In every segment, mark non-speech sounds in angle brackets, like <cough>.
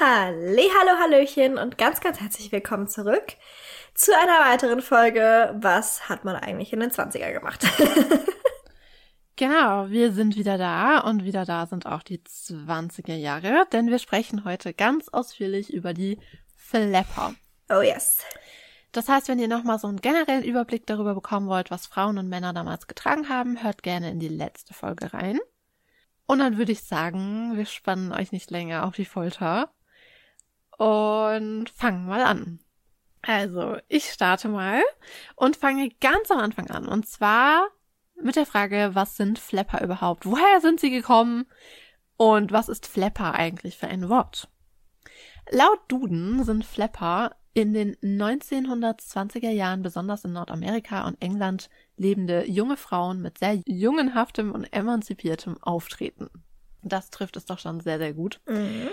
Halli, hallo, hallöchen und ganz, ganz herzlich willkommen zurück zu einer weiteren Folge Was hat man eigentlich in den 20er gemacht? <laughs> genau, wir sind wieder da und wieder da sind auch die 20er Jahre, denn wir sprechen heute ganz ausführlich über die Flapper. Oh yes. Das heißt, wenn ihr nochmal so einen generellen Überblick darüber bekommen wollt, was Frauen und Männer damals getragen haben, hört gerne in die letzte Folge rein. Und dann würde ich sagen, wir spannen euch nicht länger auf die Folter und fangen mal an. Also, ich starte mal und fange ganz am Anfang an. Und zwar mit der Frage, was sind Flapper überhaupt? Woher sind sie gekommen? Und was ist Flapper eigentlich für ein Wort? Laut Duden sind Flapper in den 1920er Jahren besonders in Nordamerika und England lebende junge Frauen mit sehr jungenhaftem und emanzipiertem Auftreten. Das trifft es doch schon sehr, sehr gut. Mhm.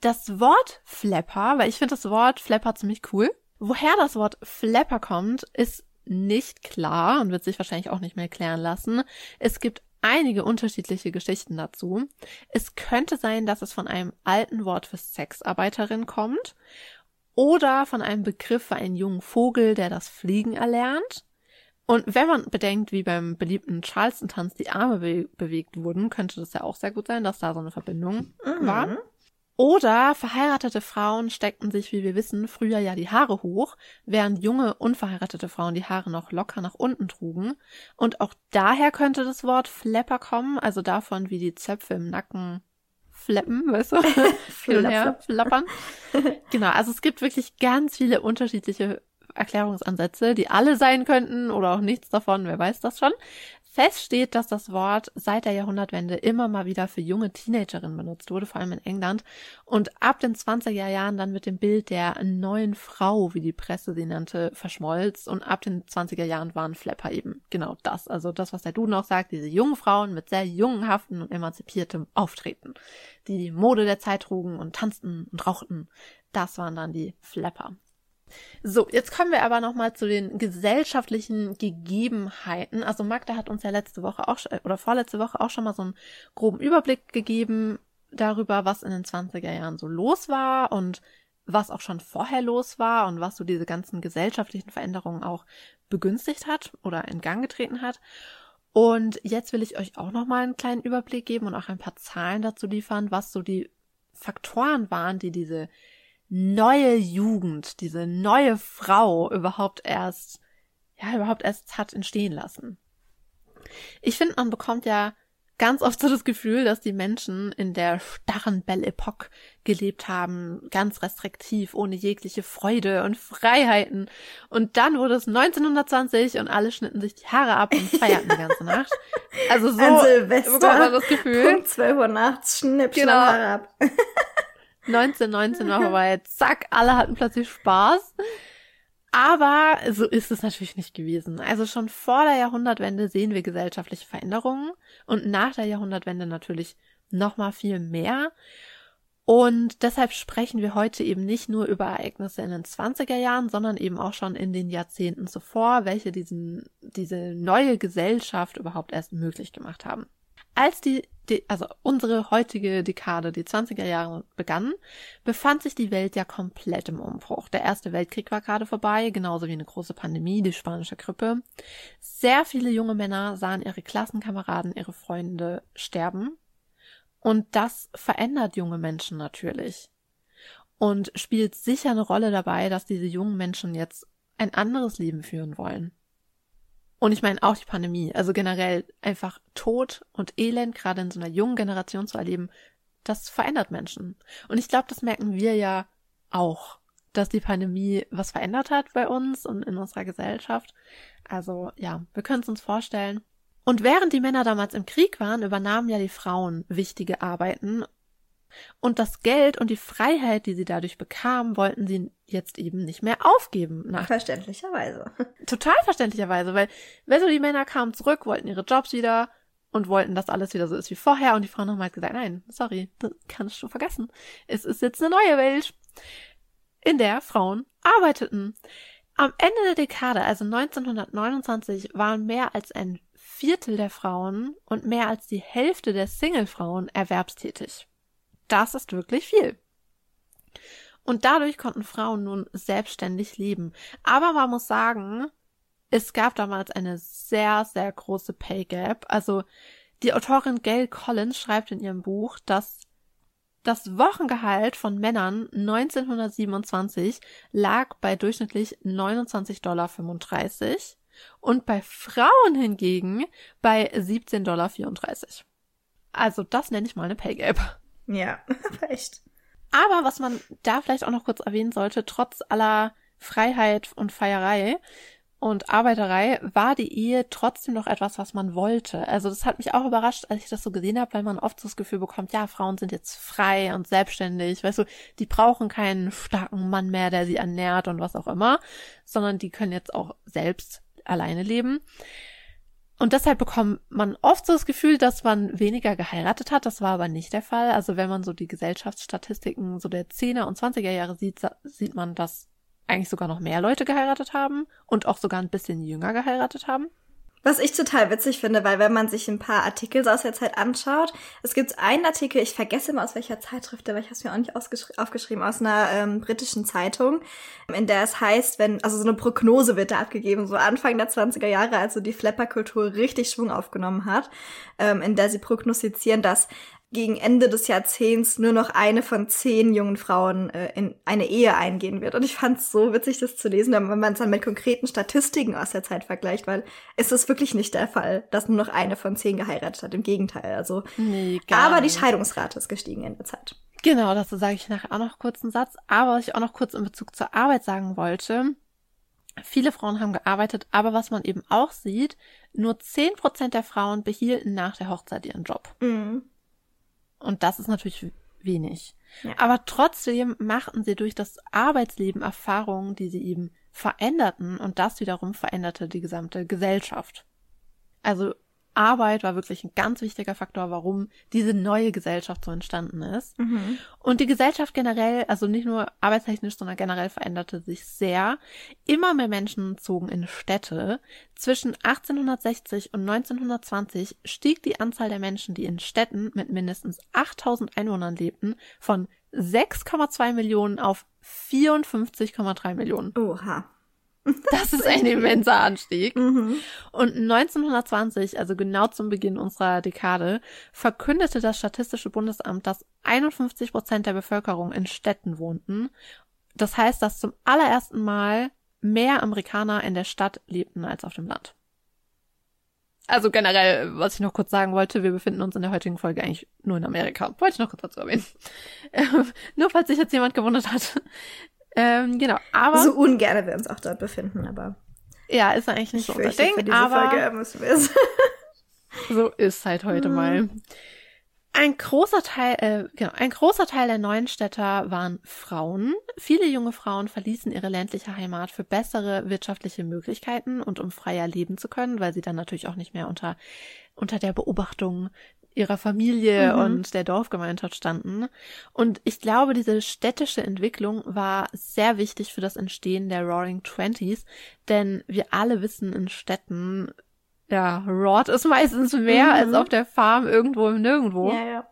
Das Wort Flapper, weil ich finde das Wort Flapper ziemlich cool. Woher das Wort Flapper kommt, ist nicht klar und wird sich wahrscheinlich auch nicht mehr klären lassen. Es gibt einige unterschiedliche Geschichten dazu. Es könnte sein, dass es von einem alten Wort für Sexarbeiterin kommt oder von einem Begriff für einen jungen Vogel, der das Fliegen erlernt. Und wenn man bedenkt, wie beim beliebten Charleston-Tanz die Arme be bewegt wurden, könnte das ja auch sehr gut sein, dass da so eine Verbindung mhm. war. Oder verheiratete Frauen steckten sich, wie wir wissen, früher ja die Haare hoch, während junge, unverheiratete Frauen die Haare noch locker nach unten trugen. Und auch daher könnte das Wort Flapper kommen, also davon, wie die Zöpfe im Nacken flappen, weißt du? <laughs> Hin und her flappern. genau, also es gibt wirklich ganz viele unterschiedliche Erklärungsansätze, die alle sein könnten oder auch nichts davon, wer weiß das schon. Fest steht, dass das Wort seit der Jahrhundertwende immer mal wieder für junge Teenagerinnen benutzt wurde, vor allem in England. Und ab den 20er Jahren dann mit dem Bild der neuen Frau, wie die Presse sie nannte, verschmolz. Und ab den 20er Jahren waren Flapper eben genau das. Also das, was der Duden auch sagt, diese jungen Frauen mit sehr jungenhaften und emanzipiertem Auftreten, die die Mode der Zeit trugen und tanzten und rauchten. Das waren dann die Flapper. So, jetzt kommen wir aber nochmal zu den gesellschaftlichen Gegebenheiten. Also Magda hat uns ja letzte Woche auch oder vorletzte Woche auch schon mal so einen groben Überblick gegeben darüber, was in den 20er Jahren so los war und was auch schon vorher los war und was so diese ganzen gesellschaftlichen Veränderungen auch begünstigt hat oder in Gang getreten hat. Und jetzt will ich euch auch nochmal einen kleinen Überblick geben und auch ein paar Zahlen dazu liefern, was so die Faktoren waren, die diese neue Jugend, diese neue Frau überhaupt erst, ja, überhaupt erst hat entstehen lassen. Ich finde, man bekommt ja ganz oft so das Gefühl, dass die Menschen in der starren Belle Epoque gelebt haben, ganz restriktiv, ohne jegliche Freude und Freiheiten. Und dann wurde es 1920 und alle schnitten sich die Haare ab und feierten die ganze Nacht. Also so An Silvester, bekommt man das Gefühl. Punkt 12 Uhr nachts, schnipp, genau. Haare ab. <laughs> 1919 war vorbei. Zack, alle hatten plötzlich Spaß. Aber so ist es natürlich nicht gewesen. Also schon vor der Jahrhundertwende sehen wir gesellschaftliche Veränderungen und nach der Jahrhundertwende natürlich noch mal viel mehr. Und deshalb sprechen wir heute eben nicht nur über Ereignisse in den 20er Jahren, sondern eben auch schon in den Jahrzehnten zuvor, welche diesen, diese neue Gesellschaft überhaupt erst möglich gemacht haben. Als die, die, also unsere heutige Dekade, die 20er Jahre begann, befand sich die Welt ja komplett im Umbruch. Der Erste Weltkrieg war gerade vorbei, genauso wie eine große Pandemie, die spanische Grippe. Sehr viele junge Männer sahen ihre Klassenkameraden, ihre Freunde sterben. Und das verändert junge Menschen natürlich. Und spielt sicher eine Rolle dabei, dass diese jungen Menschen jetzt ein anderes Leben führen wollen. Und ich meine auch die Pandemie, also generell einfach Tod und Elend, gerade in so einer jungen Generation zu erleben, das verändert Menschen. Und ich glaube, das merken wir ja auch, dass die Pandemie was verändert hat bei uns und in unserer Gesellschaft. Also ja, wir können es uns vorstellen. Und während die Männer damals im Krieg waren, übernahmen ja die Frauen wichtige Arbeiten und das Geld und die Freiheit, die sie dadurch bekamen, wollten sie jetzt eben nicht mehr aufgeben. Nach verständlicherweise. <laughs> Total verständlicherweise, weil, weißt du, die Männer kamen zurück, wollten ihre Jobs wieder und wollten, dass alles wieder so ist wie vorher. Und die Frauen haben halt gesagt, nein, sorry, das kannst du vergessen. Es ist jetzt eine neue Welt, in der Frauen arbeiteten. Am Ende der Dekade, also 1929, waren mehr als ein Viertel der Frauen und mehr als die Hälfte der Singlefrauen erwerbstätig. Das ist wirklich viel. Und dadurch konnten Frauen nun selbstständig leben. Aber man muss sagen, es gab damals eine sehr, sehr große Pay Gap. Also die Autorin Gail Collins schreibt in ihrem Buch, dass das Wochengehalt von Männern 1927 lag bei durchschnittlich 29,35 Dollar und bei Frauen hingegen bei 17,34 Dollar. Also das nenne ich mal eine Pay Gap. Ja, <laughs> echt. Aber was man da vielleicht auch noch kurz erwähnen sollte, trotz aller Freiheit und Feierei und Arbeiterei war die Ehe trotzdem noch etwas, was man wollte. Also das hat mich auch überrascht, als ich das so gesehen habe, weil man oft so das Gefühl bekommt, ja, Frauen sind jetzt frei und selbstständig, weißt du, die brauchen keinen starken Mann mehr, der sie ernährt und was auch immer, sondern die können jetzt auch selbst alleine leben. Und deshalb bekommt man oft so das Gefühl, dass man weniger geheiratet hat. Das war aber nicht der Fall. Also wenn man so die Gesellschaftsstatistiken so der 10er und 20er Jahre sieht, sieht man, dass eigentlich sogar noch mehr Leute geheiratet haben und auch sogar ein bisschen jünger geheiratet haben. Was ich total witzig finde, weil wenn man sich ein paar Artikel aus der Zeit anschaut, es gibt einen Artikel, ich vergesse immer aus welcher Zeitschrift, aber ich habe es mir auch nicht aufgeschrieben, aus einer ähm, britischen Zeitung, in der es heißt, wenn, also so eine Prognose wird da abgegeben, so Anfang der 20er Jahre, als so die Flapperkultur richtig Schwung aufgenommen hat, ähm, in der sie prognostizieren, dass gegen Ende des Jahrzehnts nur noch eine von zehn jungen Frauen äh, in eine Ehe eingehen wird. Und ich fand es so witzig, das zu lesen, wenn man es dann mit konkreten Statistiken aus der Zeit vergleicht, weil es ist wirklich nicht der Fall, dass nur noch eine von zehn geheiratet hat. Im Gegenteil. Also, nee, aber die Scheidungsrate ist gestiegen in der Zeit. Genau, dazu sage ich nachher auch noch kurz einen Satz. Aber was ich auch noch kurz in Bezug zur Arbeit sagen wollte, Viele Frauen haben gearbeitet, aber was man eben auch sieht, nur zehn Prozent der Frauen behielten nach der Hochzeit ihren Job. Mhm. Und das ist natürlich wenig. Ja. Aber trotzdem machten sie durch das Arbeitsleben Erfahrungen, die sie eben veränderten und das wiederum veränderte die gesamte Gesellschaft. Also Arbeit war wirklich ein ganz wichtiger Faktor, warum diese neue Gesellschaft so entstanden ist. Mhm. Und die Gesellschaft generell, also nicht nur arbeitstechnisch, sondern generell veränderte sich sehr. Immer mehr Menschen zogen in Städte. Zwischen 1860 und 1920 stieg die Anzahl der Menschen, die in Städten mit mindestens 8000 Einwohnern lebten, von 6,2 Millionen auf 54,3 Millionen. Oha. <laughs> Das ist ein immenser Anstieg. Mhm. Und 1920, also genau zum Beginn unserer Dekade, verkündete das Statistische Bundesamt, dass 51 Prozent der Bevölkerung in Städten wohnten. Das heißt, dass zum allerersten Mal mehr Amerikaner in der Stadt lebten als auf dem Land. Also generell, was ich noch kurz sagen wollte, wir befinden uns in der heutigen Folge eigentlich nur in Amerika. Wollte ich noch kurz dazu erwähnen. <laughs> nur falls sich jetzt jemand gewundert hat. Ähm, genau, aber. So ungern wir uns auch dort befinden, aber. Ja, ist eigentlich nicht ich so unser Ding, für diese aber Folge müssen wir es. <laughs> so ist halt heute Mhm. mal. Ein großer Teil, äh, genau, ein großer Teil der neuen Städter waren Frauen. Viele junge Frauen verließen ihre ländliche Heimat für bessere wirtschaftliche Möglichkeiten und um freier leben zu können, weil sie dann natürlich auch nicht mehr unter, unter der Beobachtung ihrer Familie Mhm. und der Dorfgemeinschaft standen. Und ich glaube, diese städtische Entwicklung war sehr wichtig für das Entstehen der Roaring Twenties, denn wir alle wissen in Städten, ja, Rot ist meistens mehr Mhm. als auf der Farm irgendwo im Nirgendwo. Ja, ja.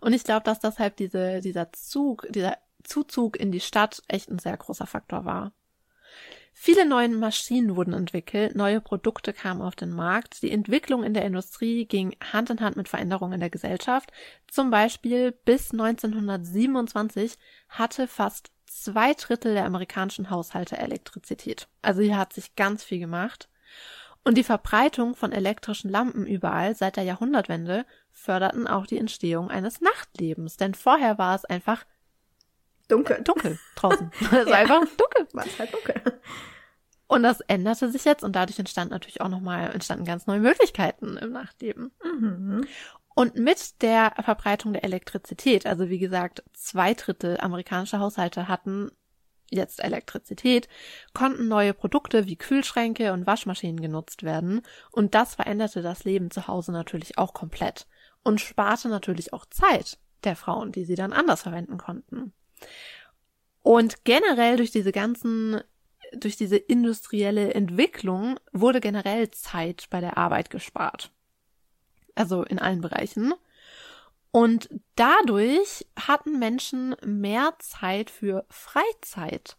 Und ich glaube, dass deshalb diese, dieser Zug, dieser Zuzug in die Stadt echt ein sehr großer Faktor war. Viele neue Maschinen wurden entwickelt, neue Produkte kamen auf den Markt, die Entwicklung in der Industrie ging Hand in Hand mit Veränderungen in der Gesellschaft. Zum Beispiel bis 1927 hatte fast zwei Drittel der amerikanischen Haushalte Elektrizität. Also hier hat sich ganz viel gemacht. Und die Verbreitung von elektrischen Lampen überall seit der Jahrhundertwende förderten auch die Entstehung eines Nachtlebens. Denn vorher war es einfach Dunkel. dunkel draußen. <laughs> Es war Ja. einfach dunkel. War es halt dunkel. Und das änderte sich jetzt und dadurch entstand natürlich auch nochmal, entstanden ganz neue Möglichkeiten im Nachtleben. Mhm. Und mit der Verbreitung der Elektrizität, also wie gesagt, zwei Drittel amerikanischer Haushalte hatten jetzt Elektrizität, konnten neue Produkte wie Kühlschränke und Waschmaschinen genutzt werden. Und das veränderte das Leben zu Hause natürlich auch komplett und sparte natürlich auch Zeit der Frauen, die sie dann anders verwenden konnten. Und generell durch diese ganzen, durch diese industrielle Entwicklung wurde generell Zeit bei der Arbeit gespart. Also in allen Bereichen. Und dadurch hatten Menschen mehr Zeit für Freizeit.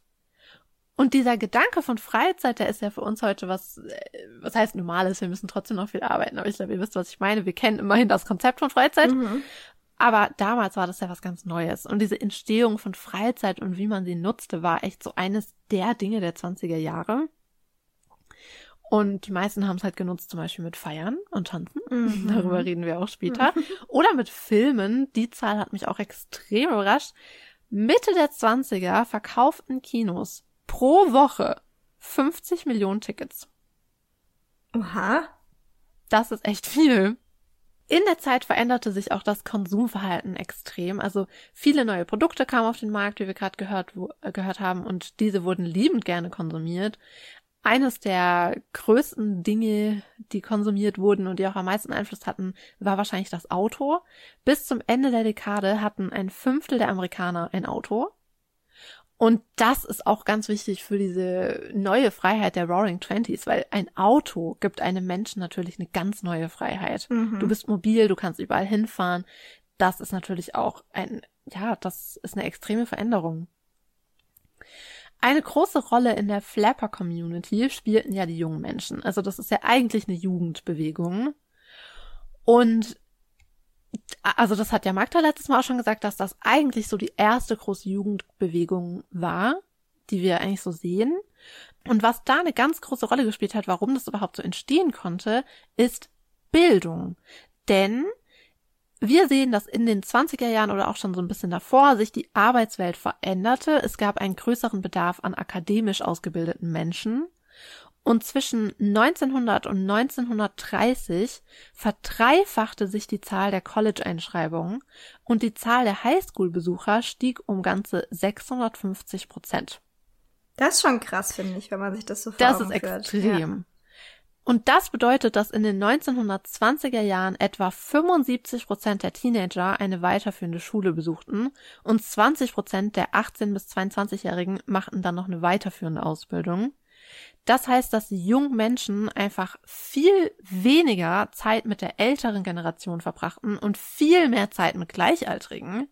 Und dieser Gedanke von Freizeit, der ist ja für uns heute was, äh, was heißt normales, wir müssen trotzdem noch viel arbeiten, aber ich glaube, ihr wisst, was ich meine. Wir kennen immerhin das Konzept von Freizeit. Mhm. Aber damals war das ja was ganz Neues. Und diese Entstehung von Freizeit und wie man sie nutzte, war echt so eines der Dinge der 20er Jahre. Und die meisten haben es halt genutzt, zum Beispiel mit Feiern und Tanzen. Mhm. <laughs> Darüber reden wir auch später. Oder mit Filmen. Die Zahl hat mich auch extrem überrascht. Mitte der 20er verkauften Kinos pro Woche 50 Millionen Tickets. Oha. Das ist echt viel. In der Zeit veränderte sich auch das Konsumverhalten extrem. Also viele neue Produkte kamen auf den Markt, wie wir gerade gehört, äh, gehört haben, und diese wurden liebend gerne konsumiert. Eines der größten Dinge, die konsumiert wurden und die auch am meisten Einfluss hatten, war wahrscheinlich das Auto. Bis zum Ende der Dekade hatten ein Fünftel der Amerikaner ein Auto. Und das ist auch ganz wichtig für diese neue Freiheit der Roaring Twenties, weil ein Auto gibt einem Menschen natürlich eine ganz neue Freiheit. Mhm. Du bist mobil, du kannst überall hinfahren. Das ist natürlich auch ein, ja, das ist eine extreme Veränderung. Eine große Rolle in der Flapper-Community spielten ja die jungen Menschen. Also das ist ja eigentlich eine Jugendbewegung. Und also das hat ja Magda letztes Mal auch schon gesagt, dass das eigentlich so die erste große Jugendbewegung war, die wir eigentlich so sehen. Und was da eine ganz große Rolle gespielt hat, warum das überhaupt so entstehen konnte, ist Bildung. Denn wir sehen, dass in den 20er Jahren oder auch schon so ein bisschen davor sich die Arbeitswelt veränderte. Es gab einen größeren Bedarf an akademisch ausgebildeten Menschen. Und zwischen 1900 und 1930 verdreifachte sich die Zahl der College-Einschreibungen und die Zahl der Highschool-Besucher stieg um ganze 650 Prozent. Das ist schon krass, finde ich, wenn man sich das so Das ist extrem. Ja. Und das bedeutet, dass in den 1920er Jahren etwa 75 Prozent der Teenager eine weiterführende Schule besuchten und 20 Prozent der 18 bis 22-Jährigen machten dann noch eine weiterführende Ausbildung. Das heißt, dass die jungen Menschen einfach viel weniger Zeit mit der älteren Generation verbrachten und viel mehr Zeit mit Gleichaltrigen.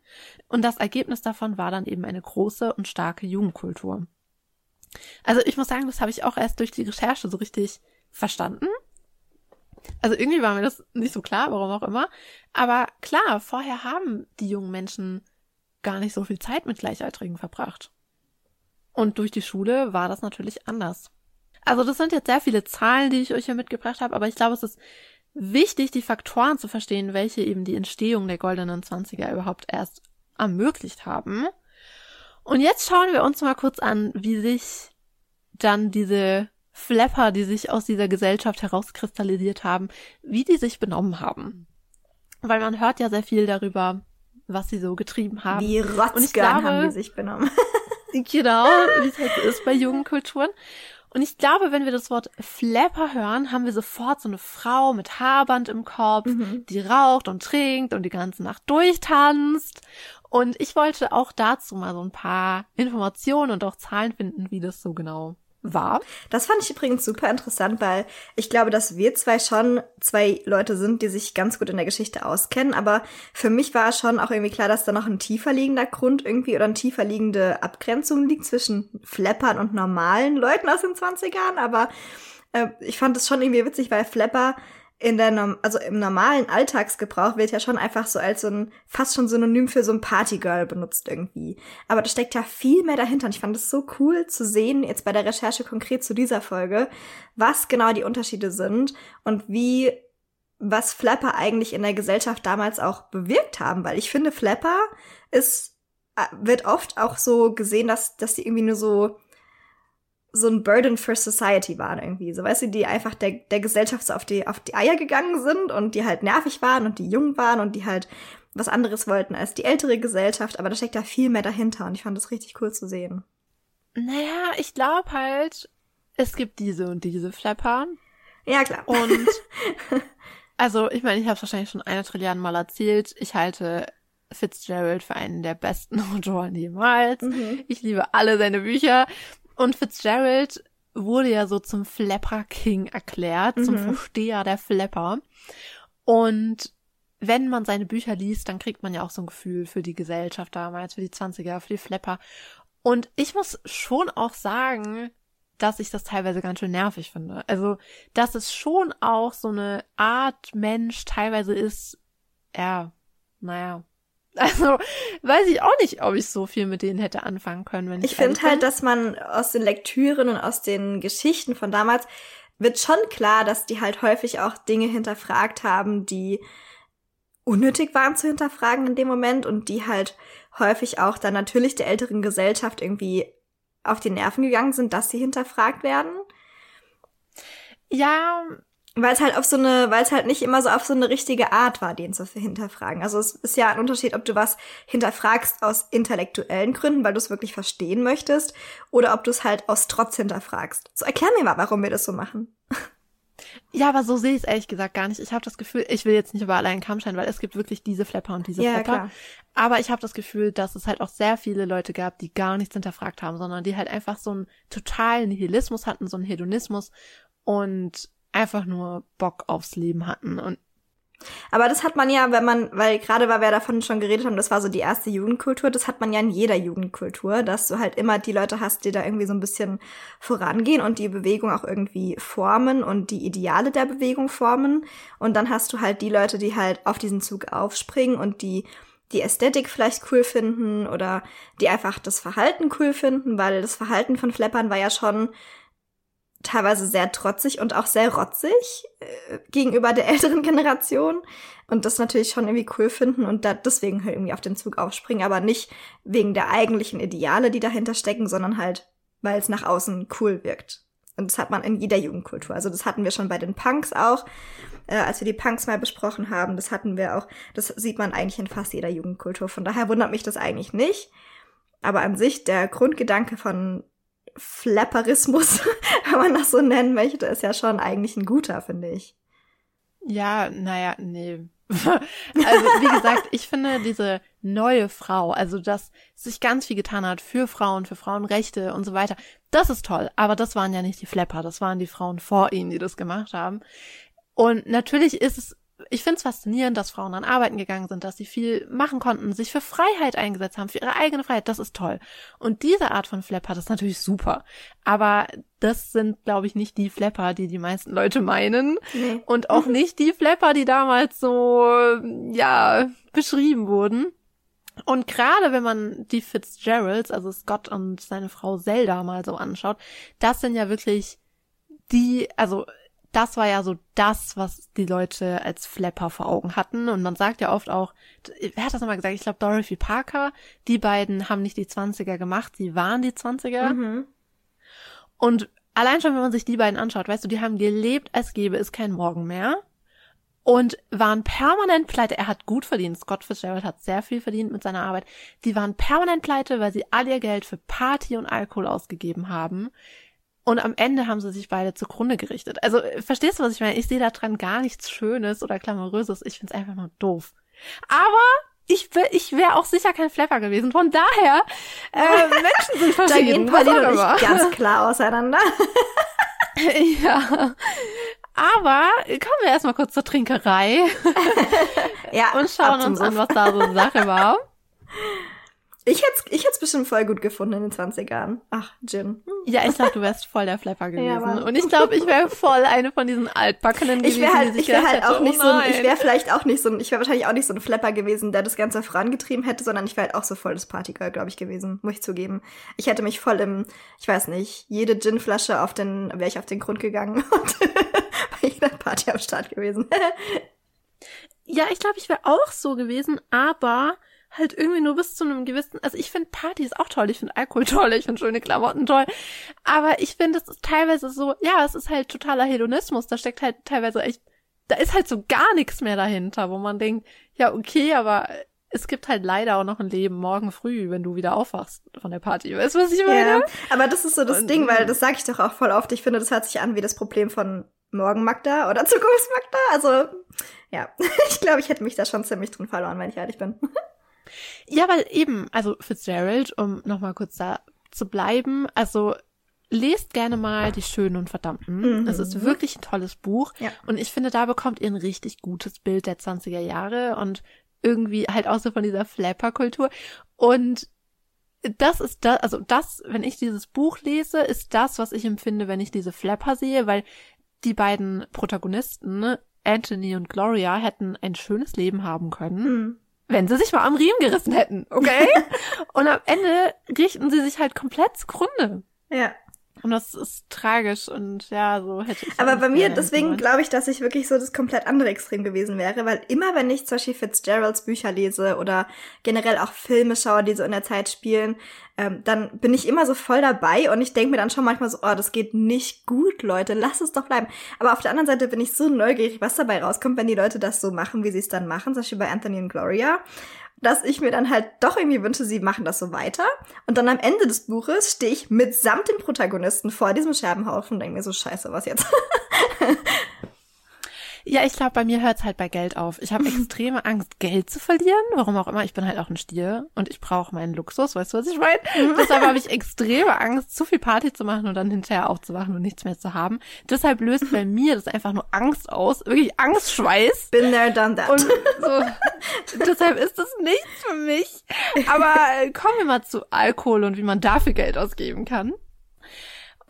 Und das Ergebnis davon war dann eben eine große und starke Jugendkultur. Also ich muss sagen, das habe ich auch erst durch die Recherche so richtig verstanden. Also irgendwie war mir das nicht so klar, warum auch immer. Aber klar, vorher haben die jungen Menschen gar nicht so viel Zeit mit Gleichaltrigen verbracht. Und durch die Schule war das natürlich anders. Also das sind jetzt sehr viele Zahlen, die ich euch hier mitgebracht habe, aber ich glaube, es ist wichtig, die Faktoren zu verstehen, welche eben die Entstehung der goldenen Zwanziger überhaupt erst ermöglicht haben. Und jetzt schauen wir uns mal kurz an, wie sich dann diese Flapper, die sich aus dieser Gesellschaft herauskristallisiert haben, wie die sich benommen haben. Weil man hört ja sehr viel darüber, was sie so getrieben haben. Wie Rotzgern haben die sich benommen. <laughs> genau, wie es halt ist bei Jugendkulturen. Und ich glaube, wenn wir das Wort Flapper hören, haben wir sofort so eine Frau mit Haarband im Kopf, mhm. die raucht und trinkt und die ganze Nacht durchtanzt. Und ich wollte auch dazu mal so ein paar Informationen und auch Zahlen finden, wie das so genau war. Das fand ich übrigens super interessant, weil ich glaube, dass wir zwei schon zwei Leute sind, die sich ganz gut in der Geschichte auskennen. Aber für mich war schon auch irgendwie klar, dass da noch ein tiefer liegender Grund irgendwie oder eine tiefer liegende Abgrenzung liegt zwischen Flappern und normalen Leuten aus den 20ern. Aber äh, ich fand es schon irgendwie witzig, weil Flapper in der, also im normalen Alltagsgebrauch wird ja schon einfach so als so ein, fast schon Synonym für so ein Partygirl benutzt irgendwie. Aber da steckt ja viel mehr dahinter und ich fand es so cool zu sehen, jetzt bei der Recherche konkret zu dieser Folge, was genau die Unterschiede sind und wie, was Flapper eigentlich in der Gesellschaft damals auch bewirkt haben, weil ich finde, Flapper ist, äh, wird oft auch so gesehen, dass, dass die irgendwie nur so, so ein Burden for Society waren irgendwie. So, weißt du, die einfach der, der Gesellschaft so auf die, auf die Eier gegangen sind und die halt nervig waren und die jung waren und die halt was anderes wollten als die ältere Gesellschaft. Aber da steckt da viel mehr dahinter und ich fand das richtig cool zu sehen. Naja, ich glaube halt, es gibt diese und diese Flapper. Ja, klar. Und <laughs> also, ich meine, ich habe es wahrscheinlich schon eine Trillion Mal erzählt. Ich halte Fitzgerald für einen der besten <laughs> Autoren jemals. Mhm. Ich liebe alle seine Bücher. Und Fitzgerald wurde ja so zum Flapper King erklärt, mhm. zum Versteher der Flapper. Und wenn man seine Bücher liest, dann kriegt man ja auch so ein Gefühl für die Gesellschaft damals, für die 20er, für die Flepper. Und ich muss schon auch sagen, dass ich das teilweise ganz schön nervig finde. Also, dass es schon auch so eine Art Mensch teilweise ist, ja, naja. Also, weiß ich auch nicht, ob ich so viel mit denen hätte anfangen können, wenn ich Ich finde halt, dass man aus den Lektüren und aus den Geschichten von damals wird schon klar, dass die halt häufig auch Dinge hinterfragt haben, die unnötig waren zu hinterfragen in dem Moment und die halt häufig auch dann natürlich der älteren Gesellschaft irgendwie auf die Nerven gegangen sind, dass sie hinterfragt werden. Ja, Weil es halt auf so eine, weil es halt nicht immer so auf so eine richtige Art war, den zu hinterfragen. Also es ist ja ein Unterschied, ob du was hinterfragst aus intellektuellen Gründen, weil du es wirklich verstehen möchtest, oder ob du es halt aus Trotz hinterfragst. So erklär mir mal, warum wir das so machen. Ja, aber so sehe ich es ehrlich gesagt gar nicht. Ich habe das Gefühl, ich will jetzt nicht über allein Kamm scheinen, weil es gibt wirklich diese Flapper und diese Ja, Flapper. klar. Aber ich habe das Gefühl, dass es halt auch sehr viele Leute gab, die gar nichts hinterfragt haben, sondern die halt einfach so einen totalen Nihilismus hatten, so einen Hedonismus und einfach nur Bock aufs Leben hatten. Und Aber das hat man ja, wenn man, weil gerade weil wir davon schon geredet haben, das war so die erste Jugendkultur, das hat man ja in jeder Jugendkultur, dass du halt immer die Leute hast, die da irgendwie so ein bisschen vorangehen und die Bewegung auch irgendwie formen und die Ideale der Bewegung formen. Und dann hast du halt die Leute, die halt auf diesen Zug aufspringen und die die Ästhetik vielleicht cool finden oder die einfach das Verhalten cool finden, weil das Verhalten von Flappern war ja schon teilweise sehr trotzig und auch sehr rotzig äh, gegenüber der <laughs> älteren Generation und das natürlich schon irgendwie cool finden und da deswegen halt irgendwie auf den Zug aufspringen, aber nicht wegen der eigentlichen Ideale, die dahinter stecken, sondern halt, weil es nach außen cool wirkt. Und das hat man in jeder Jugendkultur. Also das hatten wir schon bei den Punks auch, äh, als wir die Punks mal besprochen haben. Das hatten wir auch, das sieht man eigentlich in fast jeder Jugendkultur. Von daher wundert mich das eigentlich nicht. Aber an sich, der Grundgedanke von Flapperismus, <laughs> wenn man das so nennen möchte, ist ja schon eigentlich ein guter, finde ich. ja, naja, nee. <laughs> also, wie gesagt, ich finde diese neue Frau, also dass sich ganz viel getan hat für Frauen, für Frauenrechte und so weiter, das ist toll. Aber das waren ja nicht die Flepper, das waren die Frauen vor ihnen, die das gemacht haben. Und natürlich ist es, ich finde es faszinierend, dass Frauen an Arbeiten gegangen sind, dass sie viel machen konnten, sich für Freiheit eingesetzt haben, für ihre eigene Freiheit. Das ist toll. Und diese Art von Flepper, das ist natürlich super. Aber das sind, glaube ich, nicht die Flepper, die die meisten Leute meinen. Nee. Und auch <laughs> nicht die Flepper, die damals so, ja, beschrieben wurden. Und gerade wenn man die Fitzgeralds, also Scott und seine Frau Zelda mal so anschaut, das sind ja wirklich die, also das war ja so das, was die Leute als Flapper vor Augen hatten. Und man sagt ja oft auch, wer hat das nochmal gesagt? Ich glaube Dorothy Parker, die beiden haben nicht die 20er gemacht, sie waren die 20er. Mhm. Und allein schon, wenn man sich die beiden anschaut, weißt du, die haben gelebt, als gäbe es kein Morgen mehr. Und waren permanent pleite. Er hat gut verdient. Scott Fitzgerald hat sehr viel verdient mit seiner Arbeit. Die waren permanent pleite, weil sie all ihr Geld für Party und Alkohol ausgegeben haben. Und am Ende haben sie sich beide zugrunde gerichtet. Also, verstehst du, was ich meine? Ich sehe da dran gar nichts Schönes oder Glamouröses. Ich find's einfach nur doof. Aber ich, ich wäre auch sicher kein Flapper gewesen. Von daher, äh, <laughs> Menschen sind Da verschieden. gehen was Pauline und immer. ich ganz klar auseinander. <laughs> Ja. Aber kommen wir erstmal kurz zur Trinkerei <laughs> ja, und schauen uns an, was da so Sache war. Ich hätte ich hätt's bestimmt voll gut gefunden in den 20ern. Ach, Gin. Hm. Ja, ich glaube, du wärst voll der Flapper gewesen. Ja, und ich glaube, ich wäre voll eine von diesen Altbackenen gewesen, Ich wäre halt, ich wäre gedacht halt auch hätte, nicht oh so, ein, ich wäre vielleicht auch nicht so, ein, ich wäre wahrscheinlich auch nicht so ein Flapper gewesen, der das Ganze vorangetrieben hätte, sondern ich wäre halt auch so voll das Partygirl, glaube ich, gewesen, muss ich zugeben. Ich hätte mich voll im, ich weiß nicht, jede Ginflasche auf den, wäre ich auf den Grund gegangen <laughs> und <laughs> bei jeder Party am Start gewesen. <laughs> Ja, ich glaube, ich wäre auch so gewesen, aber halt irgendwie nur bis zu einem gewissen, also ich finde Partys auch toll, ich finde Alkohol <laughs> toll, ich finde schöne Klamotten toll, aber ich finde, es ist teilweise so, ja, es ist halt totaler Hedonismus, da steckt halt teilweise echt, da ist halt so gar nichts mehr dahinter, wo man denkt, ja, okay, aber es gibt halt leider auch noch ein Leben morgen früh, wenn du wieder aufwachst von der Party. Weißt du, was ich meine? Ja, aber das ist so das Und- Ding, weil das sage ich doch auch voll oft. Ich finde, das hört sich an wie das Problem von Morgen Magda oder <laughs> Zukunfts Magda. Also, ja, <laughs> ich glaube, ich hätte mich da schon ziemlich drin verloren, wenn ich ehrlich bin. Ja, weil eben, also Fitzgerald, um nochmal kurz da zu bleiben, also lest gerne mal Die Schönen und Verdammten. Mhm. Es ist wirklich ein tolles Buch. Ja. Und ich finde, da bekommt ihr ein richtig gutes Bild der 20er Jahre und irgendwie halt auch so von dieser Flapper-Kultur. Und das ist da, also das, wenn ich dieses Buch lese, ist das, was ich empfinde, wenn ich diese Flapper sehe, weil die beiden Protagonisten, ne, Anthony und Gloria, hätten ein schönes Leben haben können, Mhm. Wenn sie sich mal am Riemen gerissen hätten, okay? <laughs> und am Ende richten sie sich halt komplett zugrunde. Ja. Und das ist tragisch und ja, so hätte ich. Aber bei mir, deswegen glaube ich, dass ich wirklich so das komplett andere Extrem gewesen wäre, weil immer, wenn ich zum Beispiel Fitzgeralds Bücher lese oder generell auch Filme schaue, die so in der Zeit spielen, ähm, dann bin ich immer so voll dabei und ich denke mir dann schon manchmal so, oh, das geht nicht gut, Leute, lass es doch bleiben. Aber auf der anderen Seite bin ich so neugierig, was dabei rauskommt, wenn die Leute das so machen, wie sie es dann machen, zum Beispiel bei Anthony und Gloria dass ich mir dann halt doch irgendwie wünsche, sie machen das so weiter. Und dann am Ende des Buches stehe ich mitsamt den Protagonisten vor diesem Scherbenhaufen und denke mir so, scheiße, was jetzt? <laughs> Ja, ich glaube, bei mir hört's halt bei Geld auf. Ich habe <laughs> extreme Angst, Geld zu verlieren. Warum auch immer. Ich bin halt auch ein Stier und ich brauche meinen Luxus. Weißt du, was ich meine? Deshalb habe ich <laughs> extreme Angst, zu viel Party zu machen und dann hinterher aufzuwachen und nichts mehr zu haben. Deshalb löst bei <laughs> mir das einfach nur Angst aus. Wirklich Angstschweiß. Been there, done that. Und so, deshalb ist das nichts für mich. Aber äh, kommen wir mal zu Alkohol und wie man dafür Geld ausgeben kann.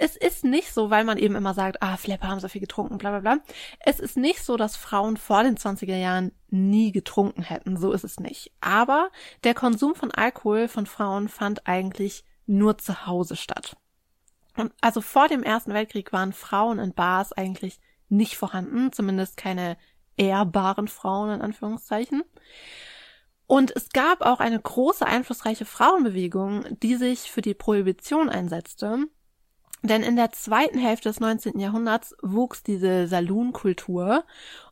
Es ist nicht so, weil man eben immer sagt, ah, Flapper haben so viel getrunken, bla bla bla. Es ist nicht so, dass Frauen vor den 20er Jahren nie getrunken hätten. So ist es nicht. Aber der Konsum von Alkohol von Frauen fand eigentlich nur zu Hause statt. Und also vor dem Ersten Weltkrieg waren Frauen in Bars eigentlich nicht vorhanden, zumindest keine ehrbaren Frauen in Anführungszeichen. Und es gab auch eine große einflussreiche Frauenbewegung, die sich für die Prohibition einsetzte. Denn in der zweiten Hälfte des 19. Jahrhunderts wuchs diese Saloon-Kultur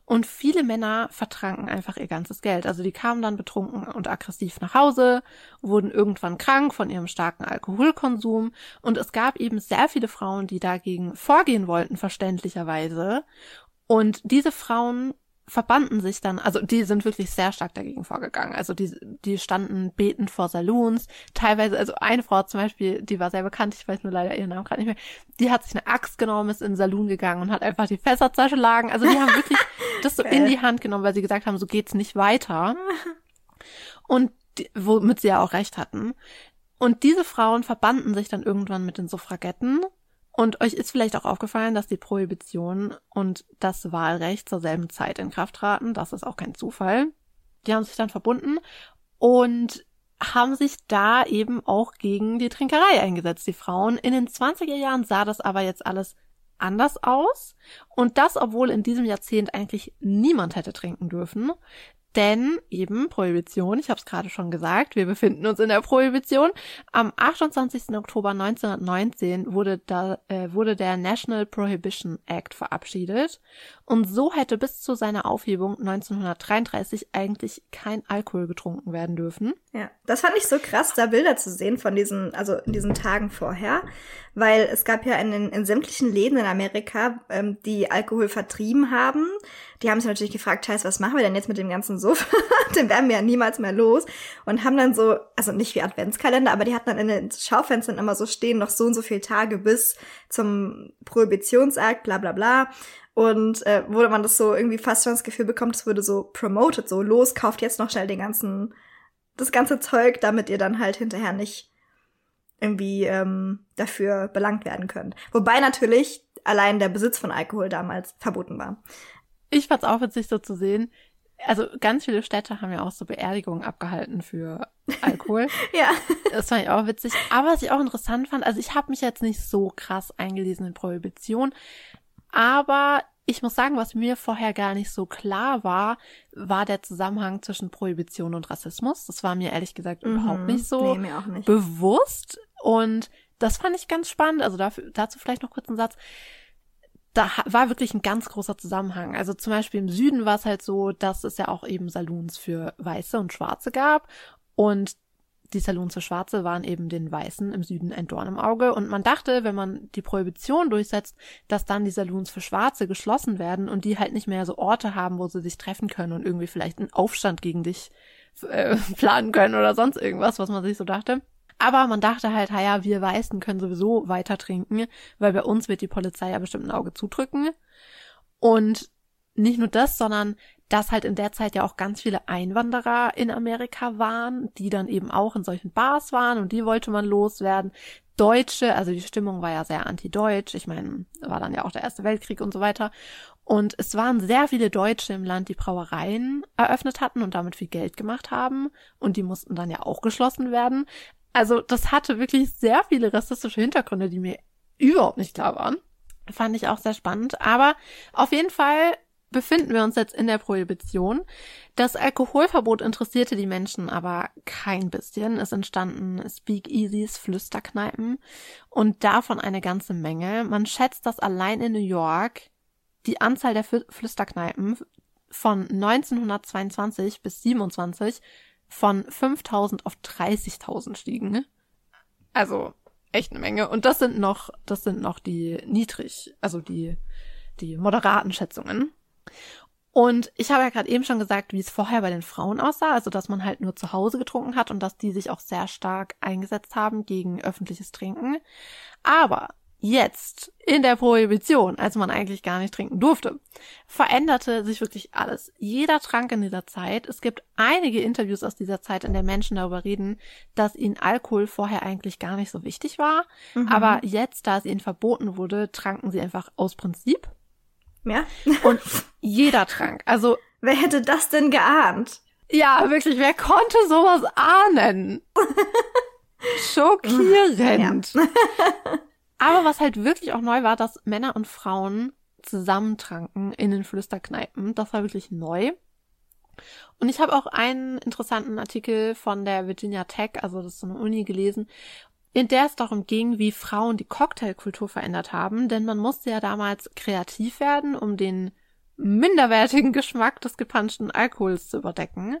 und viele Männer vertranken einfach ihr ganzes Geld. Also die kamen dann betrunken und aggressiv nach Hause, wurden irgendwann krank von ihrem starken Alkoholkonsum und es gab eben sehr viele Frauen, die dagegen vorgehen wollten, verständlicherweise. Und diese Frauen verbanden sich dann, also die sind wirklich sehr stark dagegen vorgegangen. Also die, die standen betend vor Saloons. Teilweise, also eine Frau zum Beispiel, die war sehr bekannt, ich weiß nur leider ihren Namen gerade nicht mehr, die hat sich eine Axt genommen, ist in den Saloon gegangen und hat einfach die Fässer zerschlagen. Also die haben wirklich <laughs> das so in die Hand genommen, weil sie gesagt haben, so geht's nicht weiter. <laughs> Und die, womit sie ja auch recht hatten. Und diese Frauen verbanden sich dann irgendwann mit den Suffragetten und euch ist vielleicht auch aufgefallen, dass die Prohibition und das Wahlrecht zur selben Zeit in Kraft traten. Das ist auch kein Zufall. Die haben sich dann verbunden und haben sich da eben auch gegen die Trinkerei eingesetzt, die Frauen. In den 20er Jahren sah das aber jetzt alles anders aus. Und das, obwohl in diesem Jahrzehnt eigentlich niemand hätte trinken dürfen. Denn eben Prohibition, ich habe es gerade schon gesagt, wir befinden uns in der Prohibition. Am 28. Oktober 1919 wurde, da, äh, wurde der National Prohibition Act verabschiedet und so hätte bis zu seiner Aufhebung 1933 eigentlich kein Alkohol getrunken werden dürfen. Ja, das fand ich so krass, da Bilder zu sehen von diesen, also in diesen Tagen vorher, weil es gab ja in, in sämtlichen Läden in Amerika, ähm, die Alkohol vertrieben haben. Die haben sich natürlich gefragt, scheiße, was machen wir denn jetzt mit dem ganzen Suff? <laughs> den werden wir ja niemals mehr los. Und haben dann so, also nicht wie Adventskalender, aber die hatten dann in den Schaufenstern immer so stehen, noch so und so viele Tage bis zum Prohibitionsakt, bla bla bla. Und äh, wo man das so irgendwie fast schon das Gefühl bekommt, es würde so promoted, so los, kauft jetzt noch schnell den ganzen, das ganze Zeug, damit ihr dann halt hinterher nicht irgendwie ähm, dafür belangt werden könnt. Wobei natürlich allein der Besitz von Alkohol damals verboten war. Ich fand's auch witzig so zu sehen. Also ganz viele Städte haben ja auch so Beerdigungen abgehalten für <laughs> Alkohol. ja. Das fand ich auch witzig. Aber was ich auch interessant fand, also ich habe mich jetzt nicht so krass eingelesen in Prohibition, aber ich muss sagen, was mir vorher gar nicht so klar war, war der Zusammenhang zwischen Prohibition und Rassismus. Das war mir ehrlich gesagt mhm. überhaupt nicht so nee, mir auch nicht. bewusst. Und das fand ich ganz spannend. Also dafür, dazu vielleicht noch kurz einen Satz da war wirklich ein ganz großer Zusammenhang. Also zum Beispiel im Süden war es halt so, dass es ja auch eben Saloons für Weiße und Schwarze gab. Und die Saloons für Schwarze waren eben den Weißen im Süden ein Dorn im Auge. Und man dachte, wenn man die Prohibition durchsetzt, dass dann die Saloons für Schwarze geschlossen werden und die halt nicht mehr so Orte haben, wo sie sich treffen können und irgendwie vielleicht einen Aufstand gegen dich äh, <laughs> planen können oder sonst irgendwas, was man sich so dachte. Aber man dachte halt, ja, wir Weißen können sowieso weiter trinken, weil bei uns wird die Polizei ja bestimmt ein Auge zudrücken. Und nicht nur das, sondern dass halt in der Zeit ja auch ganz viele Einwanderer in Amerika waren, die dann eben auch in solchen Bars waren und die wollte man loswerden. Deutsche, also die Stimmung war ja sehr anti-deutsch. Ich meine, war dann ja auch der Erste Weltkrieg und so weiter. Und es waren sehr viele Deutsche im Land, die Brauereien eröffnet hatten und damit viel Geld gemacht haben. Und die mussten dann ja auch geschlossen werden. Also das hatte wirklich sehr viele rassistische Hintergründe, die mir überhaupt nicht klar waren. Fand ich auch sehr spannend. Aber auf jeden Fall befinden wir uns jetzt in der Prohibition. Das Alkoholverbot interessierte die Menschen aber kein bisschen. Es entstanden Speakeasies, Flüsterkneipen und davon eine ganze Menge. Man schätzt, dass allein in New York die Anzahl der Flüsterkneipen von 1922 bis 27 von 5000 auf 30.000 stiegen. Also echt eine Menge. Und das sind noch, das sind noch die niedrig, also die, die moderaten Schätzungen. Und ich habe ja gerade eben schon gesagt, wie es vorher bei den Frauen aussah, also dass man halt nur zu Hause getrunken hat und dass die sich auch sehr stark eingesetzt haben gegen öffentliches Trinken. Aber jetzt in der Prohibition, als man eigentlich gar nicht trinken durfte, veränderte sich wirklich alles. Jeder trank in dieser Zeit. Es gibt einige Interviews aus dieser Zeit, in der Menschen darüber reden, dass ihnen Alkohol vorher eigentlich gar nicht so wichtig war. Mhm. Aber jetzt, da es ihnen verboten wurde, tranken sie einfach aus Prinzip. Ja. Und <laughs> jeder trank. Also. Wer hätte das denn geahnt? Ja, wirklich, wer konnte sowas ahnen? <laughs> Schockierend. Ja. <laughs> Aber was halt wirklich auch neu war, dass Männer und Frauen zusammentranken in den Flüsterkneipen. Das war wirklich neu. Und ich habe auch einen interessanten Artikel von der Virginia Tech, also das ist so eine Uni gelesen, in der es darum ging, wie Frauen die Cocktailkultur verändert haben, denn man musste ja damals kreativ werden, um den minderwertigen Geschmack des gepanschten Alkohols zu überdecken.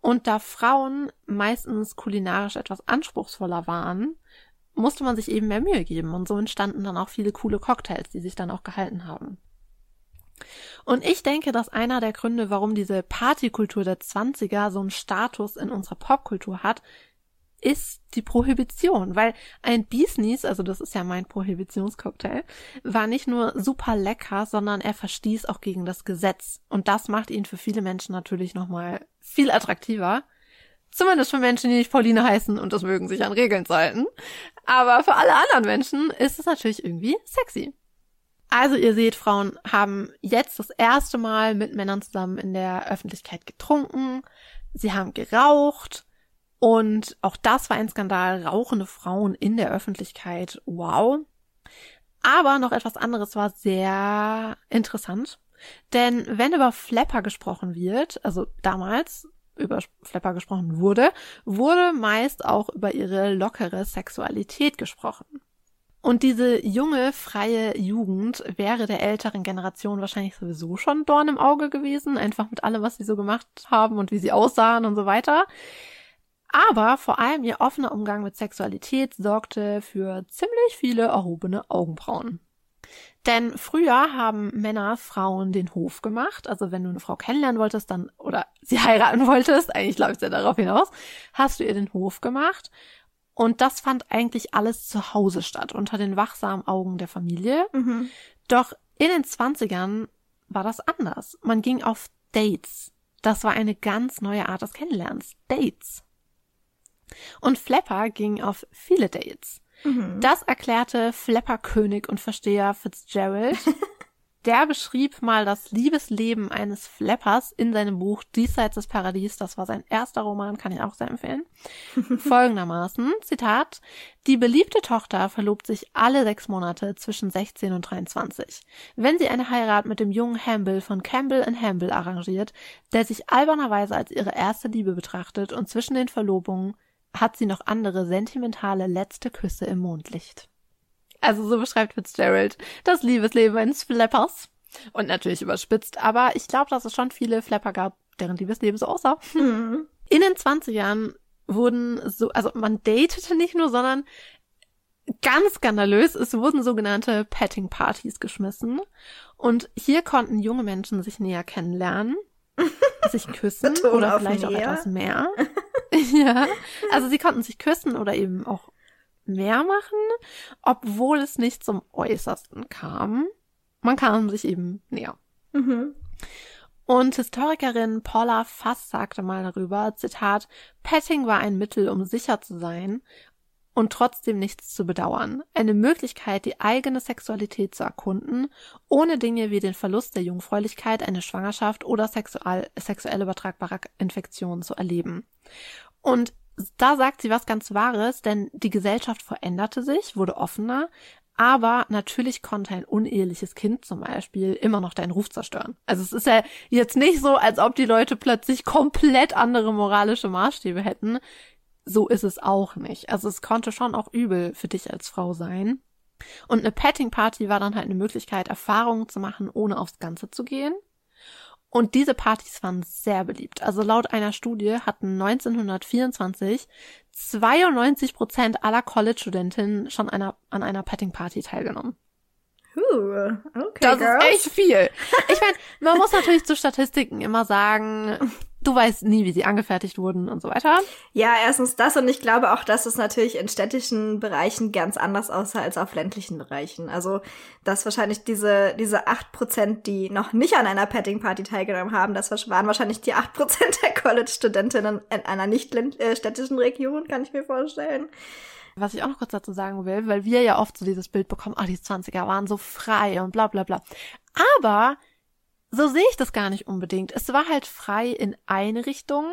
Und da Frauen meistens kulinarisch etwas anspruchsvoller waren, musste man sich eben mehr Mühe geben und so entstanden dann auch viele coole Cocktails, die sich dann auch gehalten haben. Und ich denke, dass einer der Gründe, warum diese Partykultur der Zwanziger so einen Status in unserer Popkultur hat, ist die Prohibition, weil ein Beesnees, also das ist ja mein Prohibitionscocktail, war nicht nur super lecker, sondern er verstieß auch gegen das Gesetz. Und das macht ihn für viele Menschen natürlich nochmal viel attraktiver. Zumindest für Menschen, die nicht Pauline heißen und das mögen, sich an Regeln zu halten. Aber für alle anderen Menschen ist es natürlich irgendwie sexy. Also ihr seht, Frauen haben jetzt das erste Mal mit Männern zusammen in der Öffentlichkeit getrunken. Sie haben geraucht. Und auch das war ein Skandal. Rauchende Frauen in der Öffentlichkeit. Wow. Aber noch etwas anderes war sehr interessant. Denn wenn über Flapper gesprochen wird, also damals über Flapper gesprochen wurde, wurde meist auch über ihre lockere Sexualität gesprochen. Und diese junge, freie Jugend wäre der älteren Generation wahrscheinlich sowieso schon Dorn im Auge gewesen, einfach mit allem, was sie so gemacht haben und wie sie aussahen und so weiter. Aber vor allem ihr offener Umgang mit Sexualität sorgte für ziemlich viele erhobene Augenbrauen. Denn früher haben Männer Frauen den Hof gemacht. Also wenn du eine Frau kennenlernen wolltest, dann, oder sie <laughs> heiraten wolltest, eigentlich läuft es ja darauf hinaus, hast du ihr den Hof gemacht. Und das fand eigentlich alles zu Hause statt, unter den wachsamen Augen der Familie. Mhm. Doch in den Zwanzigern war das anders. Man ging auf Dates. Das war eine ganz neue Art des Kennenlernens. Dates. Und Flapper ging auf viele Dates. Mhm. Das erklärte Flapper-König und Versteher Fitzgerald. <laughs> Der beschrieb mal das Liebesleben eines Flappers in seinem Buch Diesseits des Paradies. Das war sein erster Roman, kann ich auch sehr empfehlen. <laughs> Folgendermaßen, Zitat, die beliebte Tochter verlobt sich alle sechs Monate zwischen 16 und 23. Wenn sie eine Heirat mit dem jungen Hamble von Campbell Hamble arrangiert, der sich albernerweise als ihre erste Liebe betrachtet und zwischen den Verlobungen hat sie noch andere sentimentale letzte Küsse im Mondlicht. Also so beschreibt Fitzgerald das Liebesleben eines Flappers. Und natürlich überspitzt, aber ich glaube, dass es schon viele Flapper gab, deren Liebesleben so aussah. Mhm. In den 20ern wurden so, also man datete nicht nur, sondern ganz skandalös, es wurden sogenannte Petting Partys geschmissen. Und hier konnten junge Menschen sich näher kennenlernen, <laughs> sich küssen oder vielleicht auch etwas mehr. <laughs> <laughs> Ja, also sie konnten sich küssen oder eben auch mehr machen, obwohl es nicht zum Äußersten kam. Man kam sich eben näher. Mhm. Und Historikerin Paula Fass sagte mal darüber, Zitat, Petting war ein Mittel, um sicher zu sein und trotzdem nichts zu bedauern. Eine Möglichkeit, die eigene Sexualität zu erkunden, ohne Dinge wie den Verlust der Jungfräulichkeit, eine Schwangerschaft oder sexuell, sexuell übertragbare Infektionen zu erleben. Und da sagt sie was ganz Wahres, denn die Gesellschaft veränderte sich, wurde offener, aber natürlich konnte ein uneheliches Kind zum Beispiel immer noch deinen Ruf zerstören. Also es ist ja jetzt nicht so, als ob die Leute plötzlich komplett andere moralische Maßstäbe hätten. So ist es auch nicht. Also es konnte schon auch übel für dich als Frau sein. Und eine Petting Party war dann halt eine Möglichkeit, Erfahrungen zu machen, ohne aufs Ganze zu gehen. Und diese Partys waren sehr beliebt. Also laut einer Studie hatten 1924 92 Prozent aller College-Studentinnen schon einer, an einer Petting-Party teilgenommen. Okay, das girls. ist echt viel. Ich meine, man muss natürlich zu Statistiken immer sagen, <laughs> du weißt nie, wie sie angefertigt wurden und so weiter. Ja, erstens das und ich glaube auch, dass es natürlich in städtischen Bereichen ganz anders aussah als auf ländlichen Bereichen. Also, dass wahrscheinlich diese, diese acht Prozent, die noch nicht an einer Petting-Party teilgenommen haben, das waren wahrscheinlich die acht Prozent <laughs> der College-Studentinnen in einer nicht äh, städtischen Region, kann ich mir vorstellen. Was ich auch noch kurz dazu sagen will, weil wir ja oft so dieses Bild bekommen, ah, die 20er waren so frei und bla bla bla. Aber so sehe ich das gar nicht unbedingt. Es war halt frei in eine Richtung,